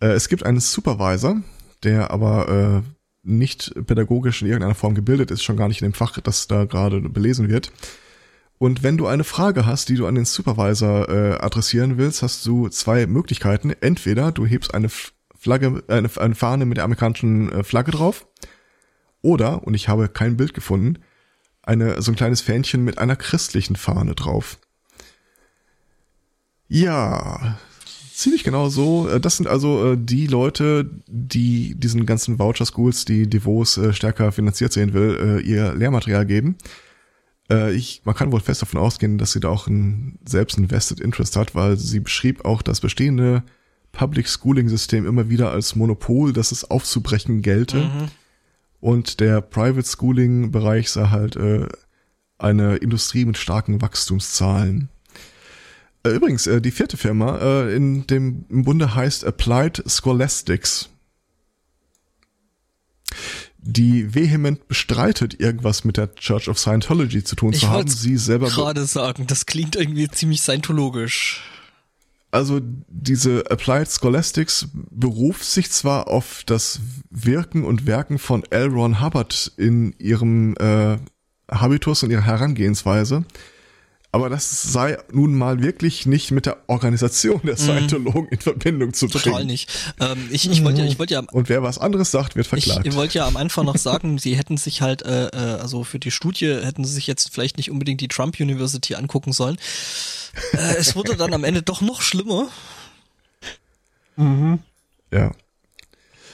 Äh, es gibt einen Supervisor, der aber äh, nicht pädagogisch in irgendeiner Form gebildet ist, schon gar nicht in dem Fach, das da gerade belesen wird. Und wenn du eine Frage hast, die du an den Supervisor äh, adressieren willst, hast du zwei Möglichkeiten. Entweder du hebst eine Flagge, eine, eine Fahne mit der amerikanischen äh, Flagge drauf, oder, und ich habe kein Bild gefunden, eine, so ein kleines Fähnchen mit einer christlichen Fahne drauf. Ja, ziemlich genau so. Äh, Das sind also äh, die Leute, die diesen ganzen Voucher Schools, die Devos äh, stärker finanziert sehen will, äh, ihr Lehrmaterial geben. Äh, Ich, man kann wohl fest davon ausgehen, dass sie da auch ein, selbst ein Vested Interest hat, weil sie beschrieb auch das bestehende Public Schooling System immer wieder als Monopol, das es aufzubrechen gelte. Mhm. Und der Private Schooling Bereich sah halt äh, eine Industrie mit starken Wachstumszahlen. Äh, Übrigens, äh, die vierte Firma äh, in dem im Bunde heißt Applied Scholastics. Die vehement bestreitet, irgendwas mit der Church of Scientology zu tun Ich zu haben. Sie selber Gerade sagen, das klingt irgendwie ziemlich scientologisch. also diese Applied Scholastics beruft sich zwar auf das Wirken und Werken von L. Ron Hubbard in ihrem äh, Habitus und ihrer Herangehensweise, aber das sei nun mal wirklich nicht mit der Organisation der Scientologen in Verbindung zu bringen. Mhm. Total nicht. Ähm, ich ich wollte ja, ich wollte ja Und wer was anderes sagt, wird verklagt. Ich wollte ja am Anfang noch sagen, sie hätten sich halt, äh, äh, also für die Studie hätten sie sich jetzt vielleicht nicht unbedingt die Trump University angucken sollen. Äh, es wurde dann am Ende doch noch schlimmer. Ja.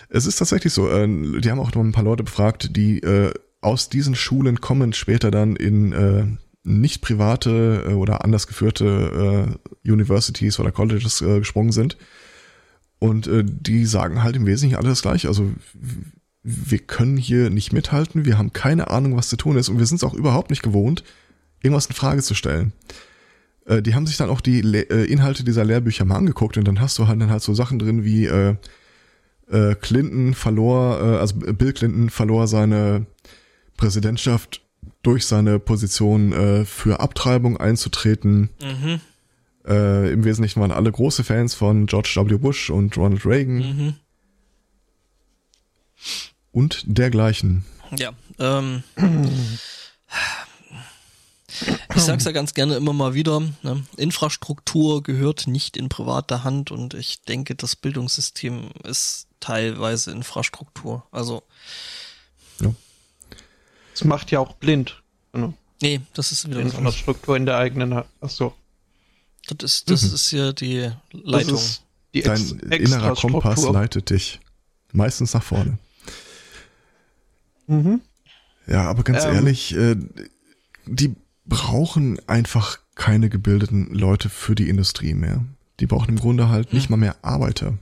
Es ist tatsächlich so. Äh, die haben auch noch ein paar Leute befragt, die äh, aus diesen Schulen kommen, später dann in äh, nicht private äh, oder anders geführte äh, Universities oder Colleges äh, gesprungen sind. Und äh, die sagen halt im Wesentlichen alles gleich. Also wir können hier nicht mithalten, wir haben keine Ahnung, was zu tun ist und wir sind es auch überhaupt nicht gewohnt, irgendwas in Frage zu stellen. Äh, die haben sich dann auch die Le äh, Inhalte dieser Lehrbücher mal angeguckt und dann hast du halt dann halt so Sachen drin wie äh, äh, Clinton verlor, äh, also Bill Clinton verlor seine Präsidentschaft durch seine Position äh, für Abtreibung einzutreten. Mhm, Äh, Im Wesentlichen waren alle große Fans von George W. Bush und Ronald Reagan mhm. und dergleichen. Ja, ähm, ich sag's ja ganz gerne immer mal wieder, ne? Infrastruktur gehört nicht in private Hand und ich denke, das Bildungssystem ist teilweise Infrastruktur. Also, Das macht ja auch blind. Also, nee, das ist wieder. Infrastruktur in der eigenen Hand. Achso. Das ist, das Mhm. ist hier die Das Leitung. ist die Dein Ex innerer Kompass leitet dich meistens nach vorne. Mhm. Ja, aber ganz Ähm. ehrlich, äh, die brauchen einfach keine gebildeten Leute für die Industrie mehr. Die brauchen im Grunde halt nicht Hm. mal mehr Arbeiter.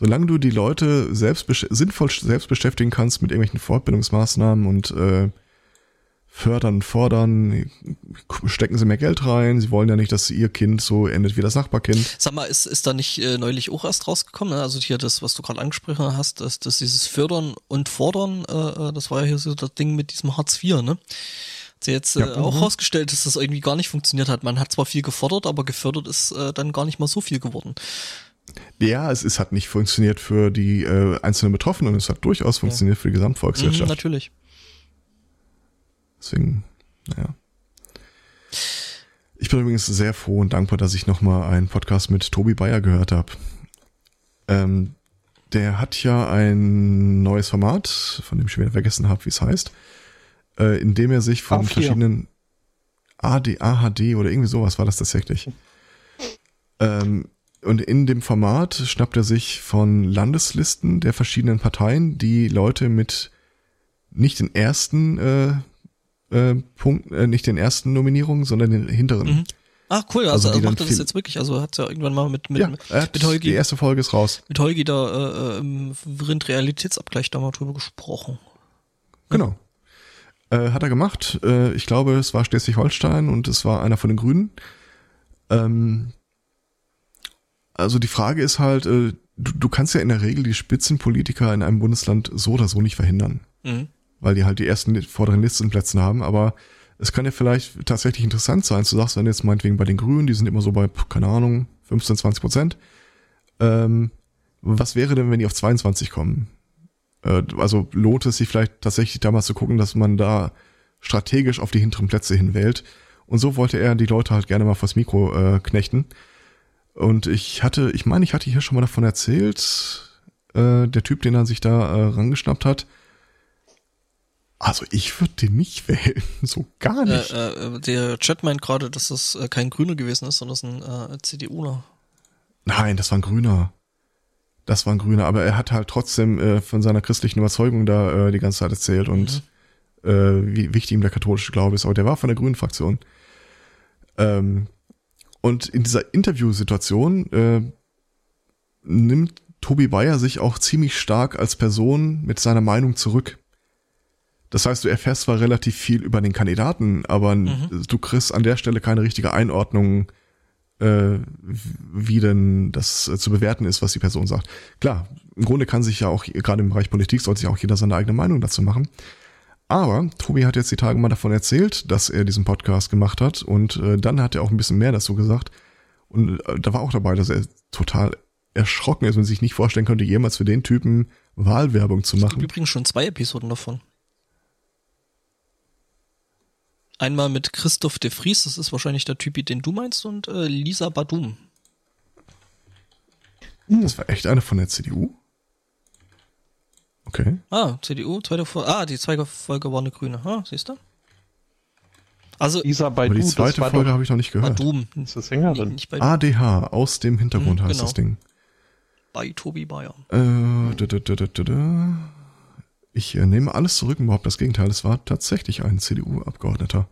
Solange du die Leute selbst sinnvoll selbst beschäftigen kannst mit irgendwelchen Fortbildungsmaßnahmen und äh, fördern, fordern, stecken sie mehr Geld rein. Sie wollen ja nicht, dass ihr Kind so endet wie das Nachbarkind. Sag mal, ist, ist da nicht äh, neulich auch erst rausgekommen? Ne? Also hier das, was du gerade angesprochen hast, dass, dass dieses Fördern und Fordern, äh, äh das war ja hier so das Ding mit diesem Hartz IV, ne? Hat sie jetzt äh, ja, auch mhm. rausgestellt, dass das irgendwie gar nicht funktioniert hat. Man hat zwar viel gefordert, aber gefördert ist äh, dann gar nicht mal so viel geworden. Ja, es, es hat nicht funktioniert für die äh, einzelnen Betroffenen, es hat durchaus funktioniert ja. für die Gesamtvolkswirtschaft. Mhm, natürlich. Deswegen, naja. Ich bin übrigens sehr froh und dankbar, dass ich nochmal einen Podcast mit Tobi Bayer gehört habe. Ähm, der hat ja ein neues Format, von dem ich wieder vergessen habe, wie es heißt, äh, in dem er sich von A4. verschiedenen AD, AHD oder irgendwie sowas war das tatsächlich. Ähm, und in dem Format schnappt er sich von Landeslisten der verschiedenen Parteien die Leute mit nicht den ersten äh, äh, Punkt, äh, nicht den ersten Nominierungen, sondern den hinteren. Mhm. Ach cool, also, also er macht das jetzt wirklich, also hat ja irgendwann mal mit mit, ja, mit Holgi. Die erste Folge ist raus. Mit Holgi da äh, im Rind Realitätsabgleich da mal drüber gesprochen. Genau. Äh, hat er gemacht. Äh, ich glaube, es war Schleswig-Holstein und es war einer von den Grünen. Ähm, also die Frage ist halt, äh, du, du kannst ja in der Regel die Spitzenpolitiker in einem Bundesland so oder so nicht verhindern. Mhm weil die halt die ersten vorderen Listenplätze haben, aber es kann ja vielleicht tatsächlich interessant sein. Du sagst dann jetzt meinetwegen bei den Grünen, die sind immer so bei, keine Ahnung, 15, 20 Prozent. Ähm, was wäre denn, wenn die auf 22 kommen? Äh, also lohnt es sich vielleicht tatsächlich damals zu gucken, dass man da strategisch auf die hinteren Plätze hinwählt. Und so wollte er die Leute halt gerne mal vors Mikro äh, knechten. Und ich hatte, ich meine, ich hatte hier schon mal davon erzählt, äh, der Typ, den er sich da äh, rangeschnappt hat, also ich würde den nicht wählen, so gar nicht. Äh, äh, der Chat meint gerade, dass das äh, kein Grüner gewesen ist, sondern ein äh, CDUler. Nein, das war ein Grüner. Das war ein Grüner, aber er hat halt trotzdem äh, von seiner christlichen Überzeugung da äh, die ganze Zeit erzählt und mhm. äh, wie wichtig ihm der katholische Glaube ist. Aber der war von der Grünen Fraktion. Ähm, und in dieser Interviewsituation äh, nimmt Tobi Bayer sich auch ziemlich stark als Person mit seiner Meinung zurück. Das heißt, du erfährst zwar relativ viel über den Kandidaten, aber mhm. du kriegst an der Stelle keine richtige Einordnung, äh, wie denn das äh, zu bewerten ist, was die Person sagt. Klar, im Grunde kann sich ja auch, gerade im Bereich Politik, sollte sich auch jeder seine eigene Meinung dazu machen. Aber Tobi hat jetzt die Tage mal davon erzählt, dass er diesen Podcast gemacht hat und äh, dann hat er auch ein bisschen mehr dazu gesagt. Und äh, da war auch dabei, dass er total erschrocken ist und sich nicht vorstellen könnte, jemals für den Typen Wahlwerbung zu machen. Es gibt übrigens schon zwei Episoden davon. Einmal mit Christoph de Vries, das ist wahrscheinlich der Typi, den du meinst, und äh, Lisa Badum. Das war echt eine von der CDU? Okay. Ah, CDU, zweite Folge. Ah, die zweite Folge war eine grüne. Ah, siehst du? Also, Lisa Baidu, Aber die zweite Folge habe ich noch nicht gehört. Badum. Das ist das Sängerin. Nicht, nicht ADH, aus dem Hintergrund hm, heißt genau. das Ding. Bei Tobi Bayer. Äh, da, da, da, da, da. Ich äh, nehme alles zurück, überhaupt das Gegenteil. Es war tatsächlich ein CDU-Abgeordneter.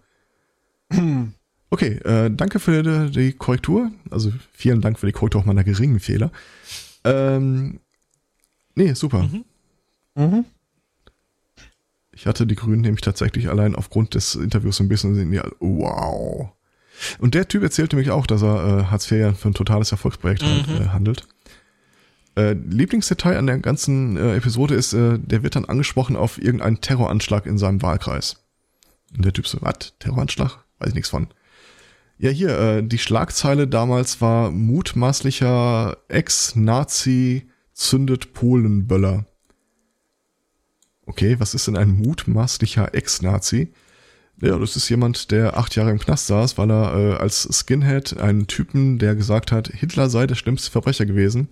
Okay, äh, danke für die, die, Korrektur. Also vielen Dank für die Korrektur auch meiner geringen Fehler. Ähm, nee, super. Mhm. Mhm. Ich hatte die Grünen nämlich tatsächlich allein aufgrund des Interviews so ein bisschen, ja, wow. Und der Typ erzählte mich auch, dass er äh, Hartz IV ja für ein totales Erfolgsprojekt halt, mhm. halt, äh, handelt. Äh, Lieblingsdetail an der ganzen äh, Episode ist, äh, der wird dann angesprochen auf irgendeinen Terroranschlag in seinem Wahlkreis. Und der Typ so, was? Terroranschlag? Weiß ich nichts von. Ja, hier, äh, die Schlagzeile damals war mutmaßlicher Ex-Nazi zündet Polenböller. Okay, was ist denn ein mutmaßlicher Ex-Nazi? Ja, das ist jemand, der acht Jahre im Knast saß, weil er äh, als Skinhead einen Typen, der gesagt hat, Hitler sei der schlimmste Verbrecher gewesen,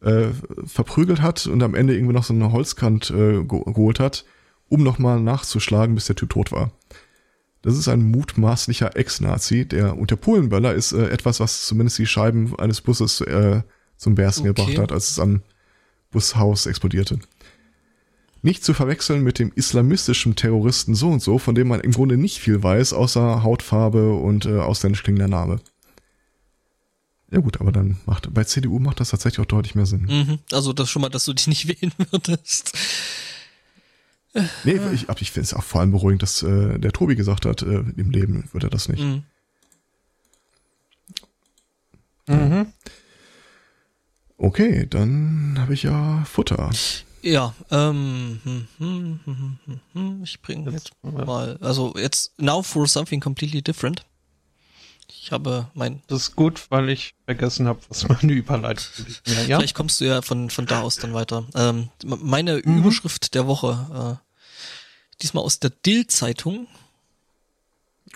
äh, verprügelt hat und am Ende irgendwie noch so eine Holzkant äh, geholt hat, um nochmal nachzuschlagen, bis der Typ tot war. Das ist ein mutmaßlicher Ex-Nazi, der und der Polenböller ist äh, etwas, was zumindest die Scheiben eines Busses äh, zum Bersten okay. gebracht hat, als es am Bushaus explodierte. Nicht zu verwechseln mit dem islamistischen Terroristen so und so, von dem man im Grunde nicht viel weiß, außer Hautfarbe und äh, ausländisch klingender Name. Ja gut, aber dann macht bei CDU macht das tatsächlich auch deutlich mehr Sinn. Mhm. Also das schon mal, dass du dich nicht wählen würdest. Nee, ich, ich finde es auch vor allem beruhigend, dass äh, der Tobi gesagt hat, äh, im Leben wird er das nicht. Mhm. Mhm. Okay, dann habe ich ja Futter. Ja, ähm, hm, hm, hm, hm, hm, ich bringe jetzt mal, also jetzt now for something completely different. Ich habe mein, Das ist gut, weil ich vergessen habe, was meine Überleitung ist. Ja, ja. vielleicht kommst du ja von, von da aus dann weiter. Ähm, meine Mhm. Überschrift der Woche, äh, diesmal aus der Dill-Zeitung,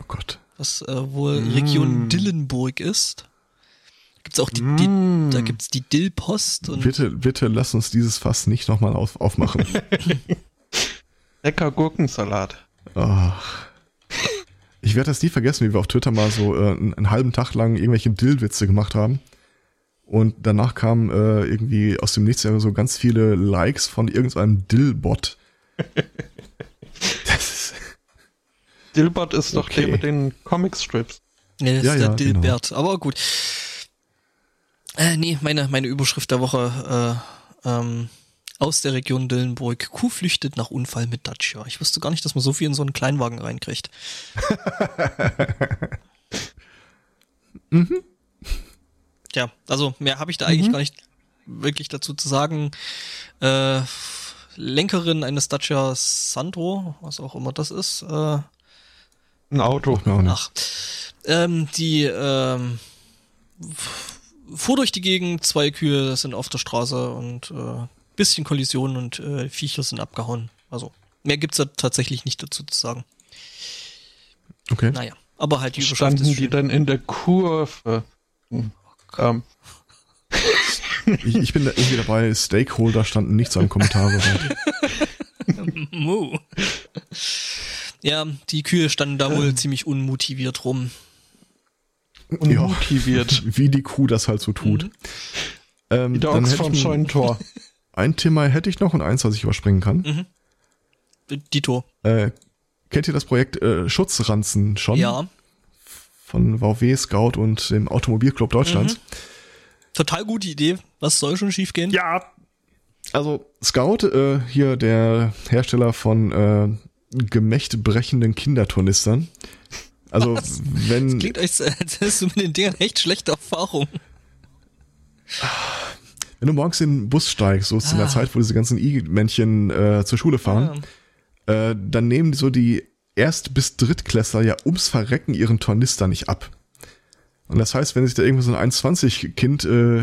Oh Gott. was äh, wohl Mm. Region Dillenburg ist. Gibt's auch die, Mm. die da gibt's die Dill-Post und Bitte, bitte lass uns dieses Fass nicht nochmal auf, aufmachen. Lecker Gurkensalat. Ach. Ich werde das nie vergessen, wie wir auf Twitter mal so äh, einen, einen halben Tag lang irgendwelche Dill-Witze gemacht haben. Und danach kamen äh, irgendwie aus dem Nichts so ganz viele Likes von irgendeinem Dill-Bot. Das ist, doch Okay. der mit den Comicstrips. Nee, das Ja, ist der ja, genau. Dilbert. Aber gut. Äh, nee, meine, meine Überschrift der Woche äh, ähm, aus der Region Dillenburg. Kuh flüchtet nach Unfall mit Dacia. Ich wusste gar nicht, dass man so viel in so einen Kleinwagen reinkriegt. mhm. Ja, also mehr habe ich da eigentlich gar nicht wirklich dazu zu sagen. Äh, Lenkerin eines Dacia Sandro, was auch immer das ist, äh, Ein Auto. Ach, ähm, die ähm, fuhr durch die Gegend, zwei Kühe sind auf der Straße und äh, bisschen Kollision und äh, Viecher sind abgehauen. Also mehr gibt's da tatsächlich nicht dazu zu sagen. Okay. Naja, aber halt die Überschrift Standen ist die dann in der Kurve? Ähm, Ich, ich bin da irgendwie dabei, Stakeholder standen nicht so im Kommentarbereich. Mu. Ja, die Kühe standen da wohl ziemlich unmotiviert rum. Unmotiviert. Wie die Kuh das halt so tut. Ähm, der dann Ochs hätte vom Scheunentor. ein Thema hätte ich noch und eins, was ich überspringen kann. Dito. Äh, kennt ihr das Projekt äh, Schutzranzen schon? Ja, Von VW, Scout und dem Automobilclub Deutschlands. total gute Idee. Was soll schon schiefgehen? Ja. Also Scout, äh, hier der Hersteller von äh, gemächtbrechenden Kindertornistern. Also wenn Klingt, als, als hättest du mit den Dingern echt schlechte Erfahrungen. wenn du morgens in den Bus steigst, so ist in der Ah. Zeit, wo diese ganzen I-Männchen äh, zur Schule fahren, äh, dann nehmen so die Erst- bis Drittklässler ja ums Verrecken ihren Tornister nicht ab. Und das heißt, wenn sich da irgendwie so ein 1,20-Kind äh,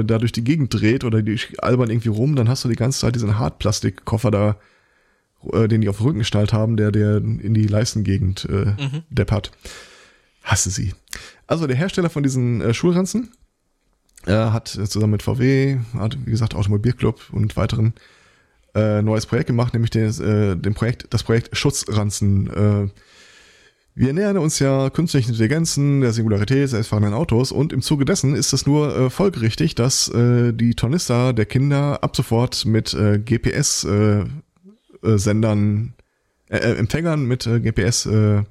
äh, da durch die Gegend dreht oder die albern irgendwie rum, dann hast du die ganze Zeit diesen Hartplastikkoffer da, äh, den die auf Rücken gestellt haben, der der in die Leistengegend äh, deppert. Hasse sie. Also der Hersteller von diesen äh, Schulranzen äh, hat zusammen mit VW, hat wie gesagt Automobilclub und weiteren äh, neues Projekt gemacht, nämlich des, äh, dem Projekt, das Projekt Schutzranzen. Äh, wir nähern uns ja künstlichen Intelligenzen, der Singularität selbstfahrenden Autos und im Zuge dessen ist es nur äh, folgerichtig, dass äh, die Tornister der Kinder ab sofort mit äh, GPS-Sendern, äh, äh, Empfängern mit äh, GPS, äh,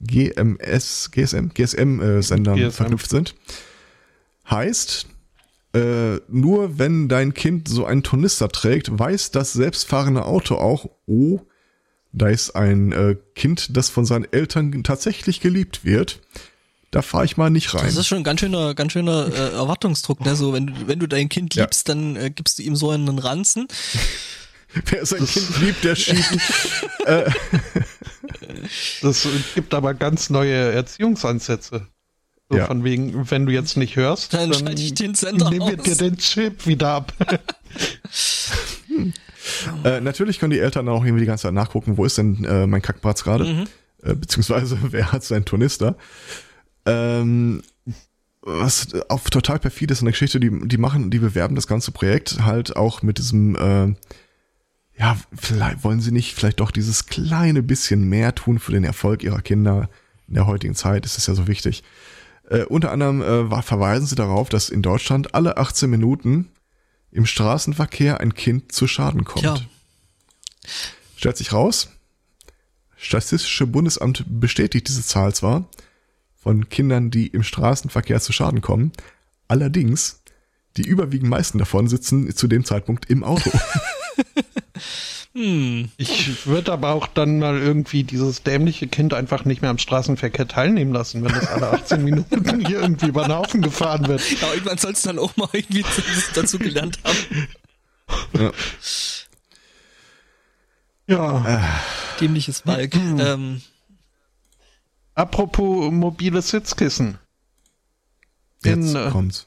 GMS, GSM, GSM-Sendern GSM. verknüpft sind. Heißt, äh, nur wenn dein Kind so einen Tornister trägt, weiß das selbstfahrende Auto auch, oh, da ist ein äh, Kind, das von seinen Eltern tatsächlich geliebt wird. Da fahre ich mal nicht rein. Das ist schon ein ganz schöner, ganz schöner äh, Erwartungsdruck, ne? So, wenn du, wenn du dein Kind Ja. liebst, dann äh, gibst du ihm so einen Ranzen. Wer sein Kind liebt, der schiebt. Das gibt aber ganz neue Erziehungsansätze. So Ja. von wegen, wenn du jetzt nicht hörst, Dann dann, ich den Sender nehmen wir aus. dir den Chip wieder ab. äh, natürlich können die Eltern auch irgendwie die ganze Zeit nachgucken, wo ist denn äh, mein Kackbratz gerade? Mhm. Äh, beziehungsweise wer hat seinen Tornister? Ähm, was auf total perfid ist in der Geschichte, die, die machen, die bewerben das ganze Projekt halt auch mit diesem, äh, ja, vielleicht wollen sie nicht vielleicht doch dieses kleine bisschen mehr tun für den Erfolg ihrer Kinder in der heutigen Zeit, ist es ja so wichtig. Äh, unter anderem äh, verweisen sie darauf, dass in Deutschland alle 18 Minuten im Straßenverkehr ein Kind zu Schaden kommt. Tja, Stellt sich raus, Statistische Bundesamt bestätigt diese Zahl zwar von Kindern, die im Straßenverkehr zu Schaden kommen, Allerdings, die überwiegend meisten davon sitzen zu dem Zeitpunkt im Auto. hm. Ich würde aber auch dann mal irgendwie dieses dämliche Kind einfach nicht mehr am Straßenverkehr teilnehmen lassen, wenn das alle 18 Minuten hier irgendwie über den Haufen gefahren wird. Ja, irgendwann sollst du dann auch mal irgendwie dazu gelernt haben. Ja. Ja. Äh. Dämliches Balk. ähm. Apropos mobile Sitzkissen. In, Jetzt kommt's.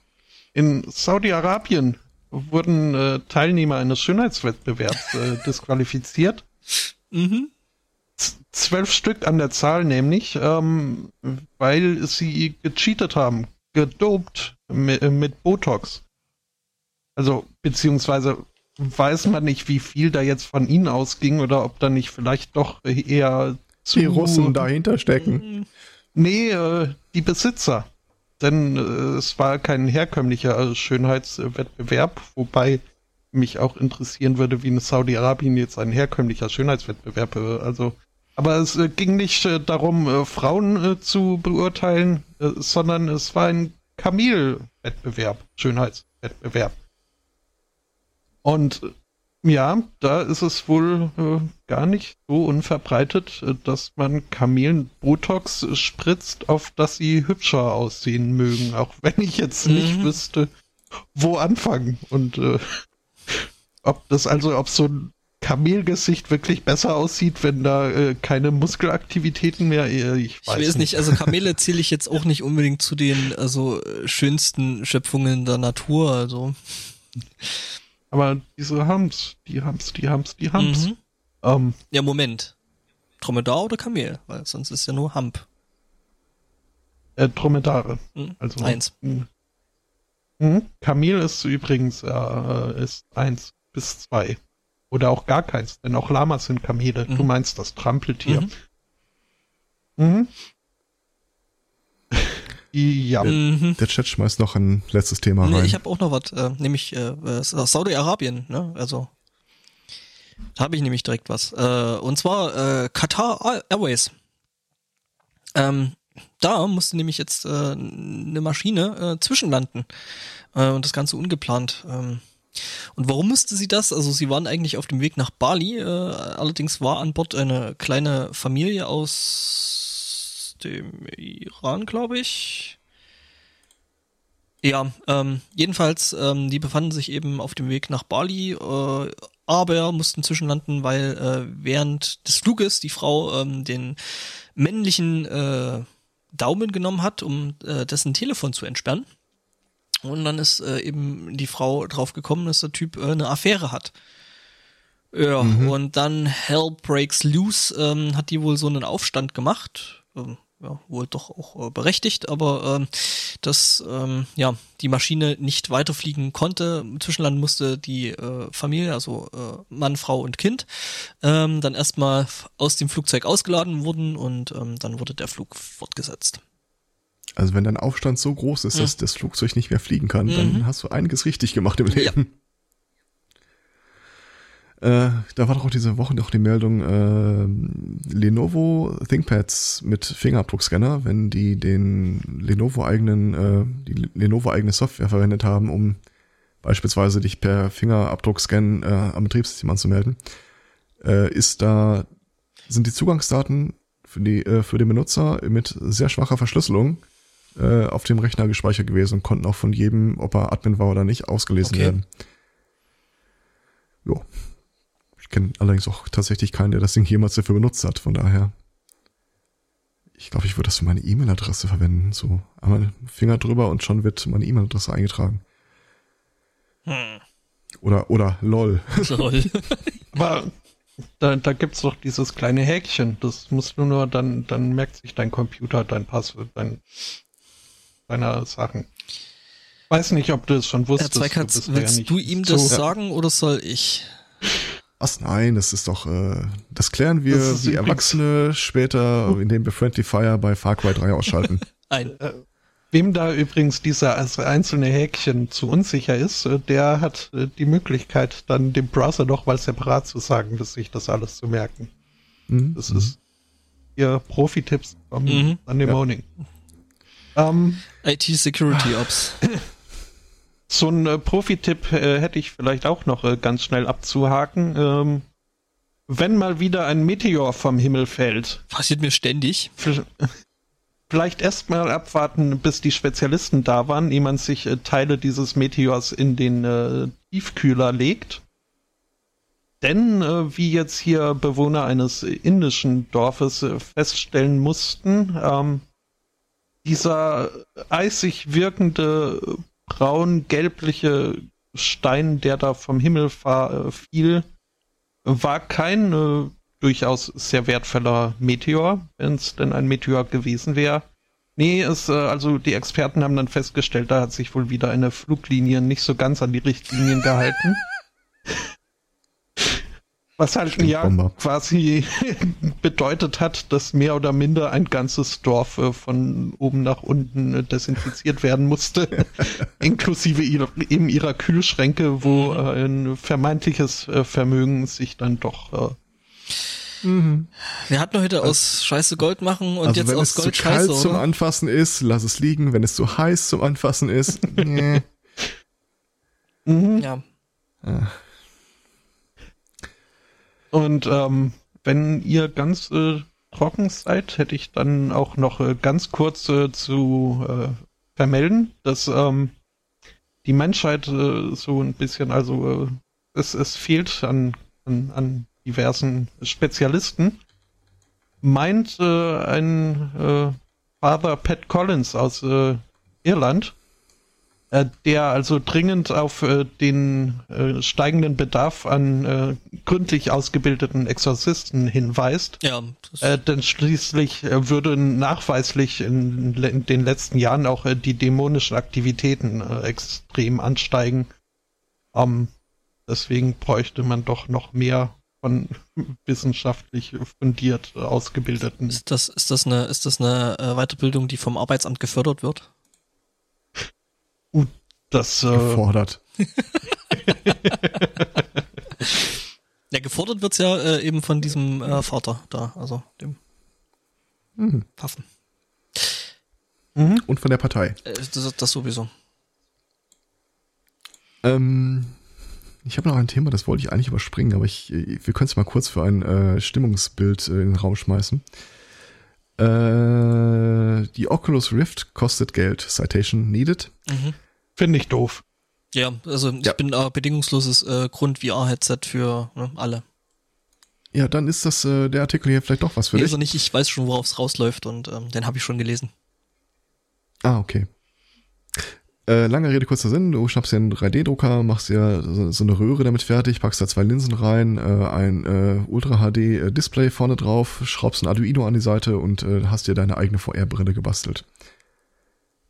In Saudi-Arabien wurden äh, Teilnehmer eines Schönheitswettbewerbs äh, disqualifiziert. Mhm. zwölf Stück an der Zahl nämlich, ähm, weil sie gecheatet haben, gedopt mit, mit Botox. Also, beziehungsweise weiß man nicht, wie viel da jetzt von ihnen ausging oder ob da nicht vielleicht doch eher zu... Die Russen dahinter stecken. Nee, äh, die Besitzer. Denn äh, es war kein herkömmlicher Schönheitswettbewerb, wobei mich auch interessieren würde, wie in Saudi-Arabien jetzt ein herkömmlicher Schönheitswettbewerb, äh, also aber es äh, ging nicht darum, Frauen zu beurteilen, sondern es war ein Kamel-Wettbewerb, Schönheitswettbewerb. Und ja, da ist es wohl äh, gar nicht so unverbreitet, äh, dass man Kamelen Botox spritzt, auf dass sie hübscher aussehen mögen, auch wenn ich jetzt mhm. nicht wüsste, wo anfangen und äh, ob das also, ob so ein Kamelgesicht wirklich besser aussieht, wenn da äh, keine Muskelaktivitäten mehr. Äh, ich weiß, ich weiß nicht. Also Kamele zähle ich jetzt auch nicht unbedingt zu den also schönsten Schöpfungen der Natur. Also aber diese haben's, die haben's, die haben's, die haben's. Mhm. Ähm, ja, Moment. Dromedar oder Kamel? Weil sonst ist ja nur Hump. Äh, Dromedare. Mhm. Also eins. Mh. Kamel ist übrigens äh, ist eins bis zwei. Oder auch gar keins, denn auch Lamas sind Kamele. Mhm. Du meinst das Trampeltier. Mhm. Ja. Mhm. Der Chat schmeißt noch ein letztes Thema rein. Nee, ich habe auch noch was, äh, nämlich äh, Saudi-Arabien, ne? Also da habe ich nämlich direkt was. Äh, und zwar äh, Qatar Airways. Ähm, da musste nämlich jetzt äh, eine Maschine äh, zwischenlanden äh, und das Ganze ungeplant. Ähm, und warum musste sie das? Also sie waren eigentlich auf dem Weg nach Bali, äh, allerdings war an Bord eine kleine Familie aus dem Iran, glaube ich. Ja, ähm, jedenfalls, ähm, die befanden sich eben auf dem Weg nach Bali, äh, aber mussten zwischenlanden, weil äh, während des Fluges die Frau ähm, den männlichen äh, Daumen genommen hat, um äh, dessen Telefon zu entsperren. Und dann ist äh, eben die Frau drauf gekommen, dass der Typ äh, eine Affäre hat. Ja, mhm. und dann Hell Breaks Loose ähm, hat die wohl so einen Aufstand gemacht. Ähm, ja, wohl doch auch äh, berechtigt, aber ähm, dass ähm, ja die Maschine nicht weiterfliegen konnte, zwischenlanden musste die äh, Familie, also äh, Mann, Frau und Kind, ähm, dann erstmal aus dem Flugzeug ausgeladen wurden und ähm, dann wurde der Flug fortgesetzt. Also wenn dein Aufstand so groß ist, mhm. dass das Flugzeug nicht mehr fliegen kann, mhm. dann hast du einiges richtig gemacht im Leben. Ja. Äh, da war doch auch diese Woche noch die Meldung, äh, Lenovo ThinkPads mit Fingerabdruckscanner, wenn die den Lenovo eigenen, äh, die Lenovo eigene Software verwendet haben, um beispielsweise dich per Fingerabdruckscan äh, am Betriebssystem anzumelden, äh, ist da, sind die Zugangsdaten für, die, äh, für den Benutzer mit sehr schwacher Verschlüsselung äh, auf dem Rechner gespeichert gewesen und konnten auch von jedem, ob er Admin war oder nicht, ausgelesen okay. werden. Jo. Ich kenne allerdings auch tatsächlich keinen, der das Ding jemals dafür benutzt hat. Von daher, ich glaube, ich würde das für meine E-Mail-Adresse verwenden. So einmal Finger drüber und schon wird meine E-Mail-Adresse eingetragen. Hm. Oder, oder LOL. LOL. Aber da, da gibt's doch dieses kleine Häkchen. Das musst du nur, dann, dann merkt sich dein Computer dein Passwort, dein, deine Sachen. Weiß nicht, ob du es schon wusstest. Herr Zweikatz, du willst ja du ihm das so. sagen oder soll ich? Was? Nein, das ist doch, äh, das klären wir das wie Erwachsene später, indem wir Friendly Fire bei Far Cry 3 ausschalten. Ein. Äh, wem da übrigens dieser einzelne Häkchen zu unsicher ist, äh, der hat äh, die Möglichkeit, dann dem Browser noch mal separat zu sagen, dass sich das alles zu merken. Mhm. Das ist ihr Profi-Tipps vom mhm. Sunday ja. Morning. Um, IT Security Ops. so ein äh, Profi-Tipp äh, hätte ich vielleicht auch noch äh, ganz schnell abzuhaken. Ähm, wenn mal wieder ein Meteor vom Himmel fällt. Passiert mir ständig. Vielleicht erstmal abwarten, bis die Spezialisten da waren, ehe man sich äh, Teile dieses Meteors in den äh, Tiefkühler legt. Denn, äh, wie jetzt hier Bewohner eines indischen Dorfes feststellen mussten, ähm, dieser eisig wirkende braun-gelbliche Stein, der da vom Himmel äh, fiel, war kein äh, durchaus sehr wertvoller Meteor, wenn es denn ein Meteor gewesen wäre. Nee, es, äh, also die Experten haben dann festgestellt, da hat sich wohl wieder eine Fluglinie nicht so ganz an die Richtlinien gehalten. Was halt ja quasi bedeutet hat, dass mehr oder minder ein ganzes Dorf äh, von oben nach unten äh, desinfiziert werden musste, inklusive eben ihrer Kühlschränke, wo äh, ein vermeintliches äh, Vermögen sich dann doch äh, mhm. Wir hatten heute aus Scheiße Gold machen und also jetzt aus Gold Scheiße. Wenn es zu kalt zum Anfassen ist, lass es liegen. Wenn es zu heiß zum Anfassen ist, nee. mhm. Ja. Ah. Und ähm, wenn ihr ganz äh, trocken seid, hätte ich dann auch noch äh, ganz kurz äh, zu äh, vermelden, dass ähm, die Menschheit äh, so ein bisschen, also äh, es, es fehlt an, an, an diversen Spezialisten. Meint äh, ein äh, Father Pat Collins aus äh, Irland, der also dringend auf äh, den äh, steigenden Bedarf an äh, gründlich ausgebildeten Exorzisten hinweist. Ja. Äh, denn schließlich äh, würden nachweislich in, in, den letzten Jahren auch die dämonischen Aktivitäten extrem ansteigen. Ähm, deswegen bräuchte man doch noch mehr von wissenschaftlich fundiert ausgebildeten. Ist das, ist das eine, ist das eine Weiterbildung, die vom Arbeitsamt gefördert wird? Das äh, gefordert. ja, gefordert wird's ja äh, eben von diesem äh, Vater da, also dem mhm. Waffen. Mhm. Und von der Partei. Äh, das, das sowieso. Ähm, ich habe noch ein Thema, das wollte ich eigentlich überspringen, aber ich, wir können es mal kurz für ein äh, Stimmungsbild äh, in den Raum schmeißen. Äh, die Oculus Rift kostet Geld. Citation needed. Mhm. Finde ich doof. Ja, also ich ja. bin äh, bedingungsloses äh, Grund-VR-Headset für ne, alle. Ja, dann ist das äh, der Artikel hier vielleicht doch was für nee, dich. Also nicht, ich weiß schon, worauf es rausläuft und ähm, den habe ich schon gelesen. Ah, okay. Äh, lange Rede, kurzer Sinn. Du schnappst dir einen 3D-Drucker, machst dir so, so, eine Röhre damit fertig, packst da zwei Linsen rein, äh, ein äh, Ultra-HD-Display vorne drauf, schraubst ein Arduino an die Seite und äh, hast dir deine eigene VR-Brille gebastelt.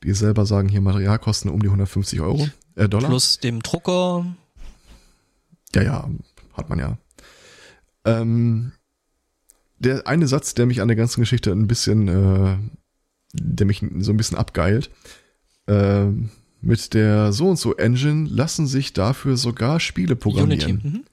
Die selber sagen hier Materialkosten um die 150 Euro, äh, Dollar. Plus dem Drucker. Ja, ja, hat man ja. Ähm, der eine Satz, der mich an der ganzen Geschichte ein bisschen, äh, der mich so ein bisschen abgeilt, äh, mit der so und so Engine lassen sich dafür sogar Spiele programmieren. Unity. Mhm.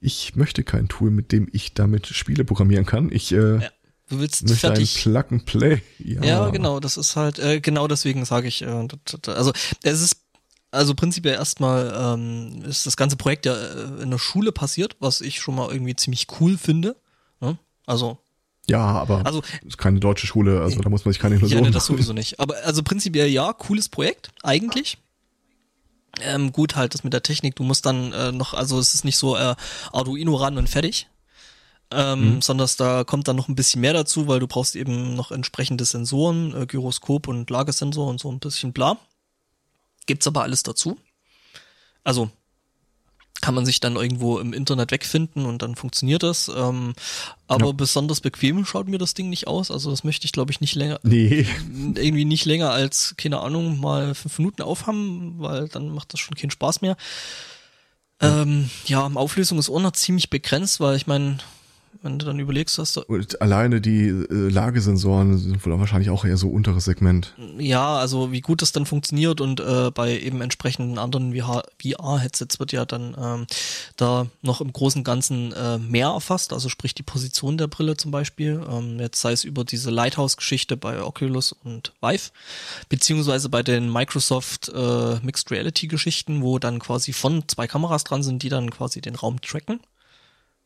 Ich möchte kein Tool, mit dem ich damit Spiele programmieren kann. Ich äh, ja. Du willst Möchte fertig. Ein Plug and Play. Ja. ja, genau, das ist halt, äh, genau deswegen sage ich, äh, also es ist also prinzipiell erstmal ähm, ist das ganze Projekt ja äh, in der Schule passiert, was ich schon mal irgendwie ziemlich cool finde. Ne? Also ja, aber also, ist keine deutsche Schule, also da muss man sich keine Illusionen Ja, ne, das sowieso nicht. Aber also prinzipiell ja, cooles Projekt, eigentlich. Ähm, gut halt das mit der Technik, du musst dann äh, noch, also es ist nicht so äh, Arduino ran und fertig, ähm, mhm. sondern da kommt dann noch ein bisschen mehr dazu, weil du brauchst eben noch entsprechende Sensoren, äh, Gyroskop und Lagesensor und so ein bisschen bla. Gibt's aber alles dazu. Also kann man sich dann irgendwo im Internet wegfinden und dann funktioniert das. Ähm, aber ja. besonders bequem schaut mir das Ding nicht aus. Also das möchte ich, glaube ich, nicht länger. Nee. Irgendwie nicht länger als, keine Ahnung, mal fünf Minuten aufhaben, weil dann macht das schon keinen Spaß mehr. Ja, ähm, ja Auflösung ist auch noch ziemlich begrenzt, weil ich meine, wenn du dann überlegst, dass du. Und alleine die äh, Lagesensoren sind wohl wahrscheinlich auch eher so unteres Segment. Ja, also wie gut das dann funktioniert und äh, bei eben entsprechenden anderen VR-Headsets wird ja dann ähm, da noch im Großen und Ganzen äh, mehr erfasst, also sprich die Position der Brille zum Beispiel. Ähm, jetzt sei es über diese Lighthouse-Geschichte bei Oculus und Vive, beziehungsweise bei den Microsoft äh, Mixed Reality-Geschichten, wo dann quasi von zwei Kameras dran sind, die dann quasi den Raum tracken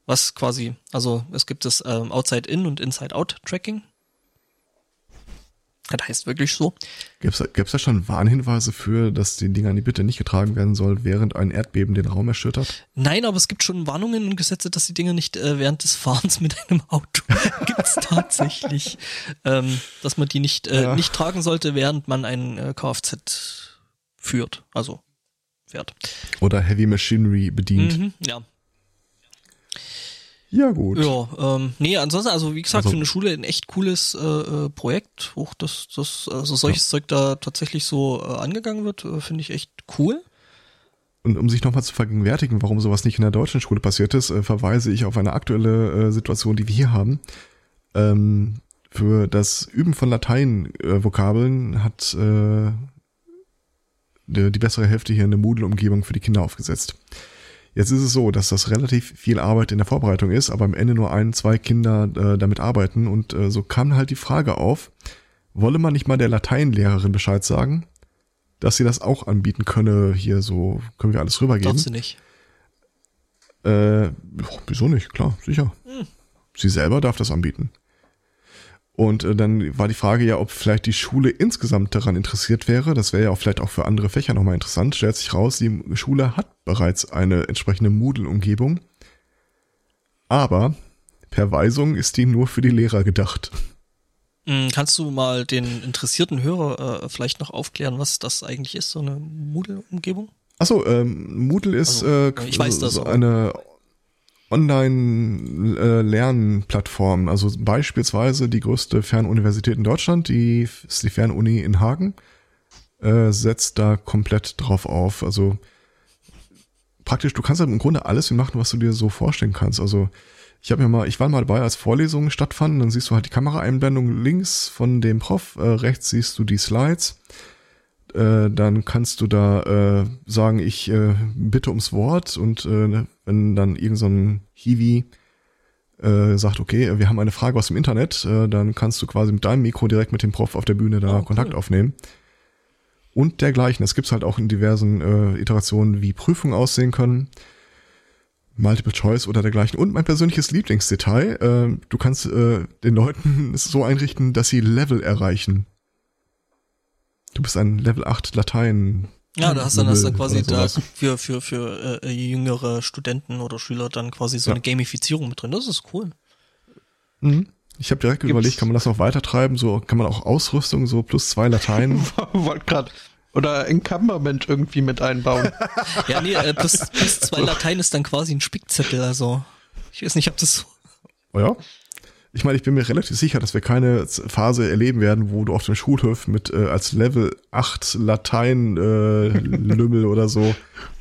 was quasi, also es gibt das ähm, Outside-In und Inside-Out-Tracking. Das heißt wirklich so. Gäbe es da schon Warnhinweise für, dass die Dinger an die Bitte nicht getragen werden soll, während ein Erdbeben den Raum erschüttert? Nein, aber es gibt schon Warnungen und Gesetze, dass die Dinger nicht äh, während des Fahrens mit einem Auto gibt es tatsächlich, ähm, dass man die nicht äh, ja. nicht tragen sollte, während man ein äh, Kfz führt, also fährt. Oder Heavy Machinery bedient. Mhm, ja, ja, gut. Ja, ähm, nee, ansonsten, also wie gesagt, also, für eine Schule ein echt cooles äh, äh Projekt, hoch, dass das, also solches ja. Zeug da tatsächlich so äh, angegangen wird, äh, finde ich echt cool. Und um sich nochmal zu vergegenwärtigen, warum sowas nicht in der deutschen Schule passiert ist, äh, verweise ich auf eine aktuelle äh, Situation, die wir hier haben. Ähm, für das Üben von Latein-Vokabeln hat äh, die, die bessere Hälfte hier eine Moodle-Umgebung für die Kinder aufgesetzt. Jetzt ist es so, dass das relativ viel Arbeit in der Vorbereitung ist, aber am Ende nur ein, zwei Kinder äh, damit arbeiten und äh, so kam halt die Frage auf, wolle man nicht mal der Lateinlehrerin Bescheid sagen, dass sie das auch anbieten könne, hier so, können wir alles rübergeben. Darf sie nicht. Äh, wieso nicht? Klar, sicher. Hm. Sie selber darf das anbieten. Und äh, dann war die Frage ja, ob vielleicht die Schule insgesamt daran interessiert wäre. Das wäre ja auch vielleicht auch für andere Fächer nochmal interessant. Stellt sich raus, die Schule hat bereits eine entsprechende Moodle-Umgebung. Aber per Weisung ist die nur für die Lehrer gedacht. Hm, kannst du mal den interessierten Hörer äh, vielleicht noch aufklären, was das eigentlich ist, so eine Moodle-Umgebung? Achso, ähm, Moodle ist also, äh, ich weiß das so eine Online-Lernplattform. Also beispielsweise die größte Fernuniversität in Deutschland, die ist die Fernuni in Hagen, äh, setzt da komplett drauf auf. Also praktisch, du kannst halt im Grunde alles machen, was du dir so vorstellen kannst. Also ich habe mir mal, ich war mal dabei, als Vorlesungen stattfanden, dann siehst du halt die Kameraeinblendung links von dem Prof, äh, rechts siehst du die Slides äh, dann kannst du da äh, sagen, ich äh, bitte ums Wort und äh, wenn dann irgend so ein Hiwi äh, sagt, okay, wir haben eine Frage aus dem Internet, äh, dann kannst du quasi mit deinem Mikro direkt mit dem Prof auf der Bühne da oh, Kontakt cool. aufnehmen. Und dergleichen. Es gibt halt auch in diversen äh, Iterationen, wie Prüfungen aussehen können. Multiple Choice oder dergleichen. Und mein persönliches Lieblingsdetail, äh, du kannst äh, den Leuten es so einrichten, dass sie Level erreichen. Du bist ein Level 8 Latein. Ja, da hast dann, hast dann quasi da für, für, für äh, jüngere Studenten oder Schüler dann quasi so ja. eine Gamifizierung mit drin. Das ist cool. Mhm. Ich habe direkt Gibt's? überlegt, kann man das noch weiter treiben? So kann man auch Ausrüstung, so plus zwei Latein. Wollte gerade oder Encumberment irgendwie mit einbauen. ja, nee, äh, plus, plus zwei Latein ist dann quasi ein Spickzettel, also ich weiß nicht, ob das so. Oh ja ich meine, ich bin mir relativ sicher, dass wir keine Phase erleben werden, wo du auf dem Schulhof mit äh, als Level 8 Latein äh, Lümmel oder so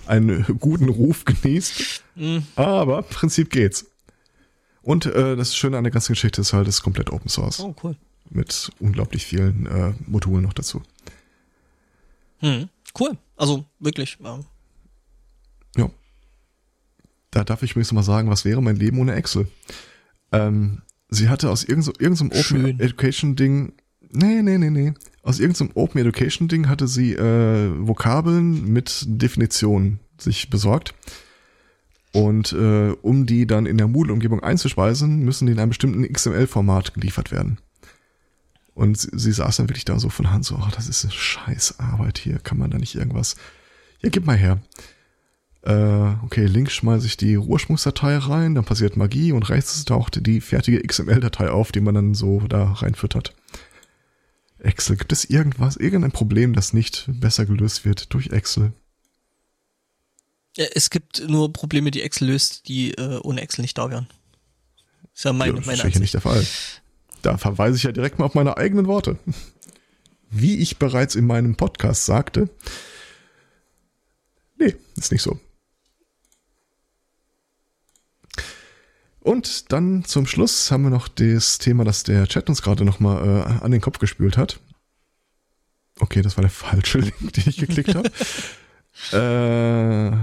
einen guten Ruf genießt. Mhm. Aber im Prinzip geht's. Und äh, das Schöne an der ganzen Geschichte ist halt, es ist komplett Open Source. Oh, cool. Mit unglaublich vielen äh, Modulen noch dazu. Hm, cool. Also wirklich. Ähm. Ja. Da darf ich übrigens mal sagen, was wäre mein Leben ohne Excel? Ähm, sie hatte aus irgendeinem irgend so Open. Education Ding, nee, nee, nee, nee, aus irgendeinem Open Education Ding hatte sie äh, Vokabeln mit Definition sich besorgt. Und äh, um die dann in der Moodle-Umgebung einzuspeisen, müssen die in einem bestimmten XML-Format geliefert werden. Und sie, sie saß dann wirklich da so von Hand so, oh, das ist eine Scheißarbeit hier, kann man da nicht irgendwas. Ja, gib mal her äh, okay, links schmeiße ich die Ursprungsdatei rein, dann passiert Magie und rechts taucht die fertige XML-Datei auf, die man dann so da reinfüttert. Excel, gibt es irgendwas, irgendein Problem, das nicht besser gelöst wird durch Excel? Es gibt nur Probleme, die Excel löst, die äh, ohne Excel nicht da wären. Ist ja meine, ja, meine Das ist ja nicht der Fall. Da verweise ich ja direkt mal auf meine eigenen Worte. Wie ich bereits in meinem Podcast sagte, nee, ist nicht so. Und dann zum Schluss haben wir noch das Thema, das der Chat uns gerade nochmal äh, an den Kopf gespült hat. Okay, das war der falsche Link, den ich geklickt habe. äh,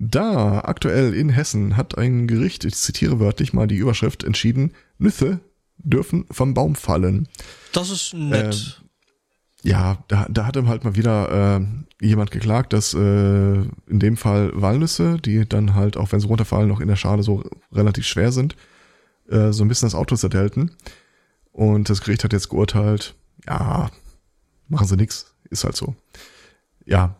da, aktuell in Hessen, hat ein Gericht, ich zitiere wörtlich mal die Überschrift, entschieden, Nüsse dürfen vom Baum fallen. Das ist nett. Ja, da, da hat ihm halt mal wieder äh, jemand geklagt, dass äh, in dem Fall Walnüsse, die dann halt, auch wenn sie runterfallen, noch in der Schale so relativ schwer sind, äh, so ein bisschen das Auto zerdelten. Und das Gericht hat jetzt geurteilt, ja, machen sie nix, ist halt so. Ja,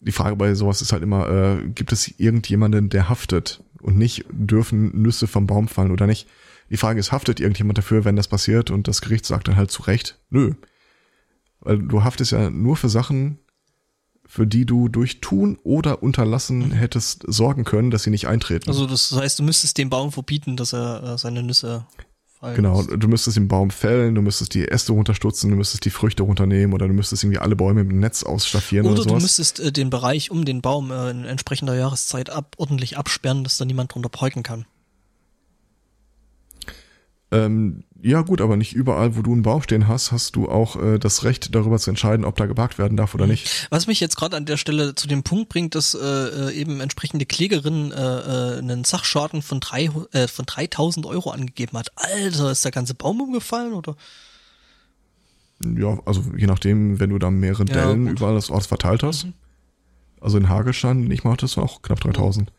die Frage bei sowas ist halt immer, äh, gibt es irgendjemanden, der haftet und nicht dürfen Nüsse vom Baum fallen oder nicht? Die Frage ist, haftet irgendjemand dafür, wenn das passiert und das Gericht sagt dann halt zu Recht, nö, weil du haftest ja nur für Sachen, für die du durch Tun oder Unterlassen mhm. hättest sorgen können, dass sie nicht eintreten. Also das heißt, du müsstest dem Baum verbieten, dass er äh, seine Nüsse fallen Genau, du müsstest den Baum fällen, du müsstest die Äste runterstutzen, du müsstest die Früchte runternehmen oder du müsstest irgendwie alle Bäume dem Netz ausstaffieren oder, oder sowas. du müsstest äh, den Bereich um den Baum äh, in entsprechender Jahreszeit ab, ordentlich absperren, dass da niemand drunter parken kann. Ähm, ja gut, aber nicht überall, wo du einen Baum stehen hast, hast du auch äh, das Recht darüber zu entscheiden, ob da geparkt werden darf oder nicht. Was mich jetzt gerade an der Stelle zu dem Punkt bringt, dass äh, äh eben entsprechende Klägerin äh, äh, einen Sachschaden von, drei, äh, von 3000 Euro angegeben hat. Alter, ist der ganze Baum umgefallen oder? Ja, also je nachdem, wenn du da mehrere ja, Dellen gut. überall das Ort verteilt hast. Mhm. Also in Hagelstein, ich mache, das auch knapp 3000.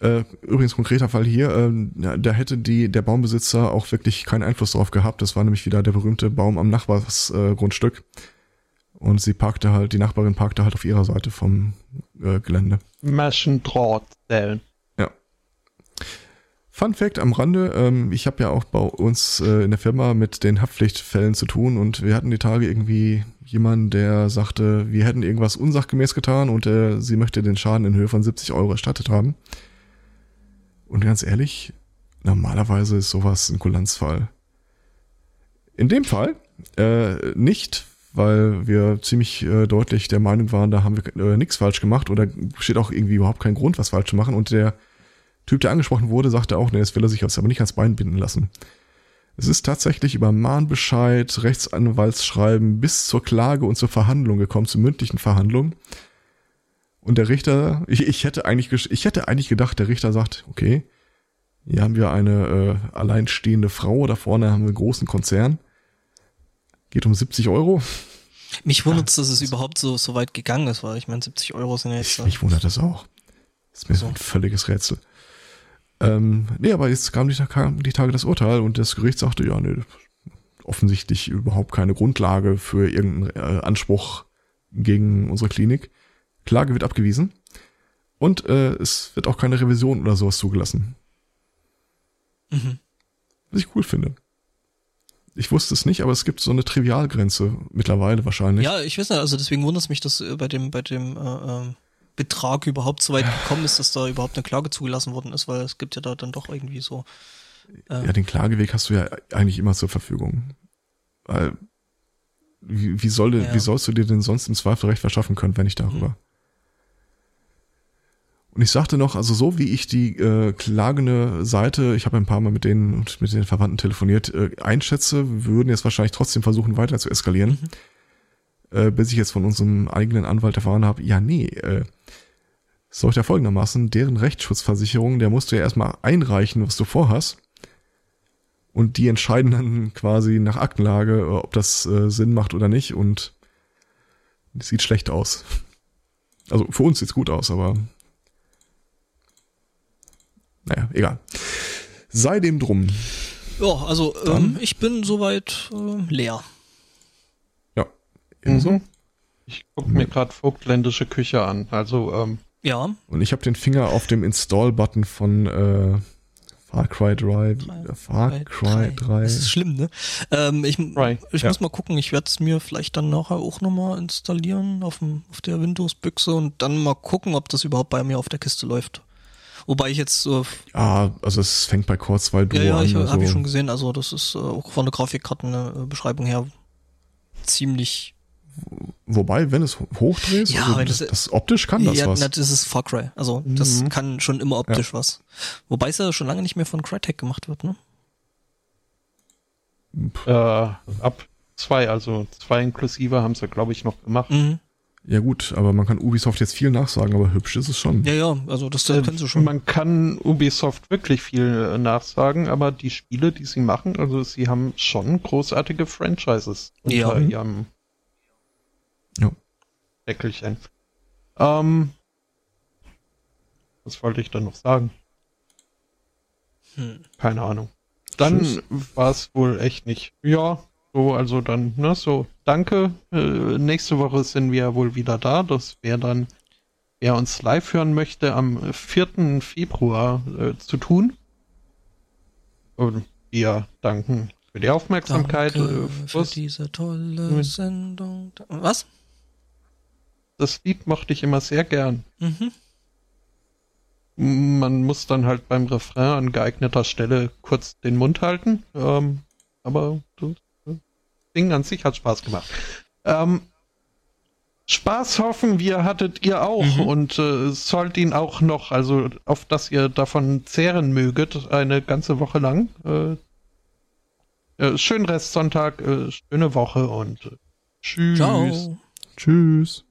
Äh, übrigens konkreter Fall hier, äh, da hätte die der Baumbesitzer auch wirklich keinen Einfluss drauf gehabt. Das war nämlich wieder der berühmte Baum am Nachbarsgrundstück. Und sie parkte halt, die Nachbarin parkte halt auf ihrer Seite vom äh, Gelände. Maschendrahtzellen. Ja. Fun Fact am Rande, ähm, ich habe ja auch bei uns äh, in der Firma mit den Haftpflichtfällen zu tun und wir hatten die Tage irgendwie jemanden, der sagte, wir hätten irgendwas unsachgemäß getan und äh, sie möchte den Schaden in Höhe von 70 Euro erstattet haben. Und ganz ehrlich, normalerweise ist sowas ein Kulanzfall. In dem Fall äh, nicht, weil wir ziemlich äh, deutlich der Meinung waren, da haben wir äh, nichts falsch gemacht oder steht auch irgendwie überhaupt kein Grund, was falsch zu machen. Und der Typ, der angesprochen wurde, sagte auch, nee, das will er sich aber nicht ans Bein binden lassen. Es ist tatsächlich über Mahnbescheid, Rechtsanwaltsschreiben bis zur Klage und zur Verhandlung gekommen, zur mündlichen Verhandlung. Und der Richter, ich, ich hätte eigentlich, ich hätte eigentlich gedacht, der Richter sagt, okay, hier haben wir eine äh, alleinstehende Frau, da vorne haben wir einen großen Konzern. Geht um 70 Euro. Mich wundert es, dass es überhaupt so, so weit gegangen ist, weil ich meine, 70 Euro sind ja jetzt. Ich, mich wundert das auch. Das ist mir so ein völliges Rätsel. Ähm, nee, aber jetzt kam die, kam die Tage das Urteil und das Gericht sagte, ja, nee, offensichtlich überhaupt keine Grundlage für irgendeinen äh, Anspruch gegen unsere Klinik. Klage wird abgewiesen. Und äh, es wird auch keine Revision oder sowas zugelassen. Mhm. Was ich cool finde. Ich wusste es nicht, aber es gibt so eine Trivialgrenze mittlerweile wahrscheinlich. Ja, ich weiß nicht, also deswegen wundert es mich, dass äh, bei dem, bei dem äh, ähm, Betrag überhaupt so weit gekommen ist, dass da überhaupt eine Klage zugelassen worden ist, weil es gibt ja da dann doch irgendwie so. Äh, ja, den Klageweg hast du ja eigentlich immer zur Verfügung. Weil wie, wie, soll, ja. wie sollst du dir denn sonst im Zweifel Recht verschaffen können, wenn nicht darüber? Mhm. Und ich sagte noch, also so wie ich die äh, klagende Seite, ich habe ein paar Mal mit denen und mit den Verwandten telefoniert, äh, einschätze, würden jetzt wahrscheinlich trotzdem versuchen, weiter zu eskalieren. Mhm. Äh, bis ich jetzt von unserem eigenen Anwalt erfahren habe, ja, nee, äh, es läuft ja folgendermaßen, deren Rechtsschutzversicherung, der musst du ja erstmal einreichen, was du vorhast. Und die entscheiden dann quasi nach Aktenlage, ob das äh, Sinn macht oder nicht. Und es sieht schlecht aus. Also für uns sieht's gut aus, aber naja, egal. Sei dem drum. Ja, also ähm, ich bin soweit äh, leer. Ja, ebenso. Mhm. Ich gucke mir gerade vogtländische Küche an. Also, ähm, ja. Und ich habe den Finger auf dem Install-Button von äh, Far Cry 3. Drei, Far Cry 3. Das ist schlimm, ne? Ähm, ich ich ja. muss mal gucken, ich werde es mir vielleicht dann nachher auch nochmal installieren auf, dem, auf der Windows-Büchse und dann mal gucken, ob das überhaupt bei mir auf der Kiste läuft. Wobei ich jetzt so. Ja, also es fängt bei Core 2 Duo ja, ja, an. Ja, habe also. ich schon gesehen. Also das ist äh, auch von der Grafikkartenbeschreibung her ziemlich Wobei, wenn es hochdrehst, Ja, also wenn das, das- das optisch kann das ja, was. na, das ist Far Cry. Also das Mhm. kann schon immer optisch was. Wobei es ja schon lange nicht mehr von Crytek gemacht wird, ne? Äh, ab zwei, also zwei inklusive haben sie, glaube ich, noch gemacht. Mhm. Ja gut, aber man kann Ubisoft jetzt viel nachsagen, aber hübsch ist es schon. Ja, ja, also das, das Äh, können sie schon. Man kann Ubisoft wirklich viel äh, nachsagen, aber die Spiele, die sie machen, also sie haben schon großartige Franchises Ja. unter ihrem Ja. Deckelchen. Ähm, was wollte ich da noch sagen? Hm. Keine Ahnung. Dann war es wohl echt nicht. Ja, so, also dann, ne, so, danke. Äh, nächste Woche sind wir wohl wieder da. Das wäre dann, wer uns live hören möchte, am 4. Februar äh, zu tun. Und wir danken für die Aufmerksamkeit. Danke Äh, für diese tolle Moment. Sendung. Was? das Lied mochte ich immer sehr gern. Mhm. Man muss dann halt beim Refrain an geeigneter Stelle kurz den Mund halten. Ähm, aber das Ding an sich hat Spaß gemacht. Ähm, Spaß hoffen wir hattet ihr auch Mhm. und äh, sollt ihn auch noch, also auf dass ihr davon zehren möget, eine ganze Woche lang. Äh, äh, schönen Restsonntag, äh, schöne Woche und äh, tschüss. Ciao. Tschüss.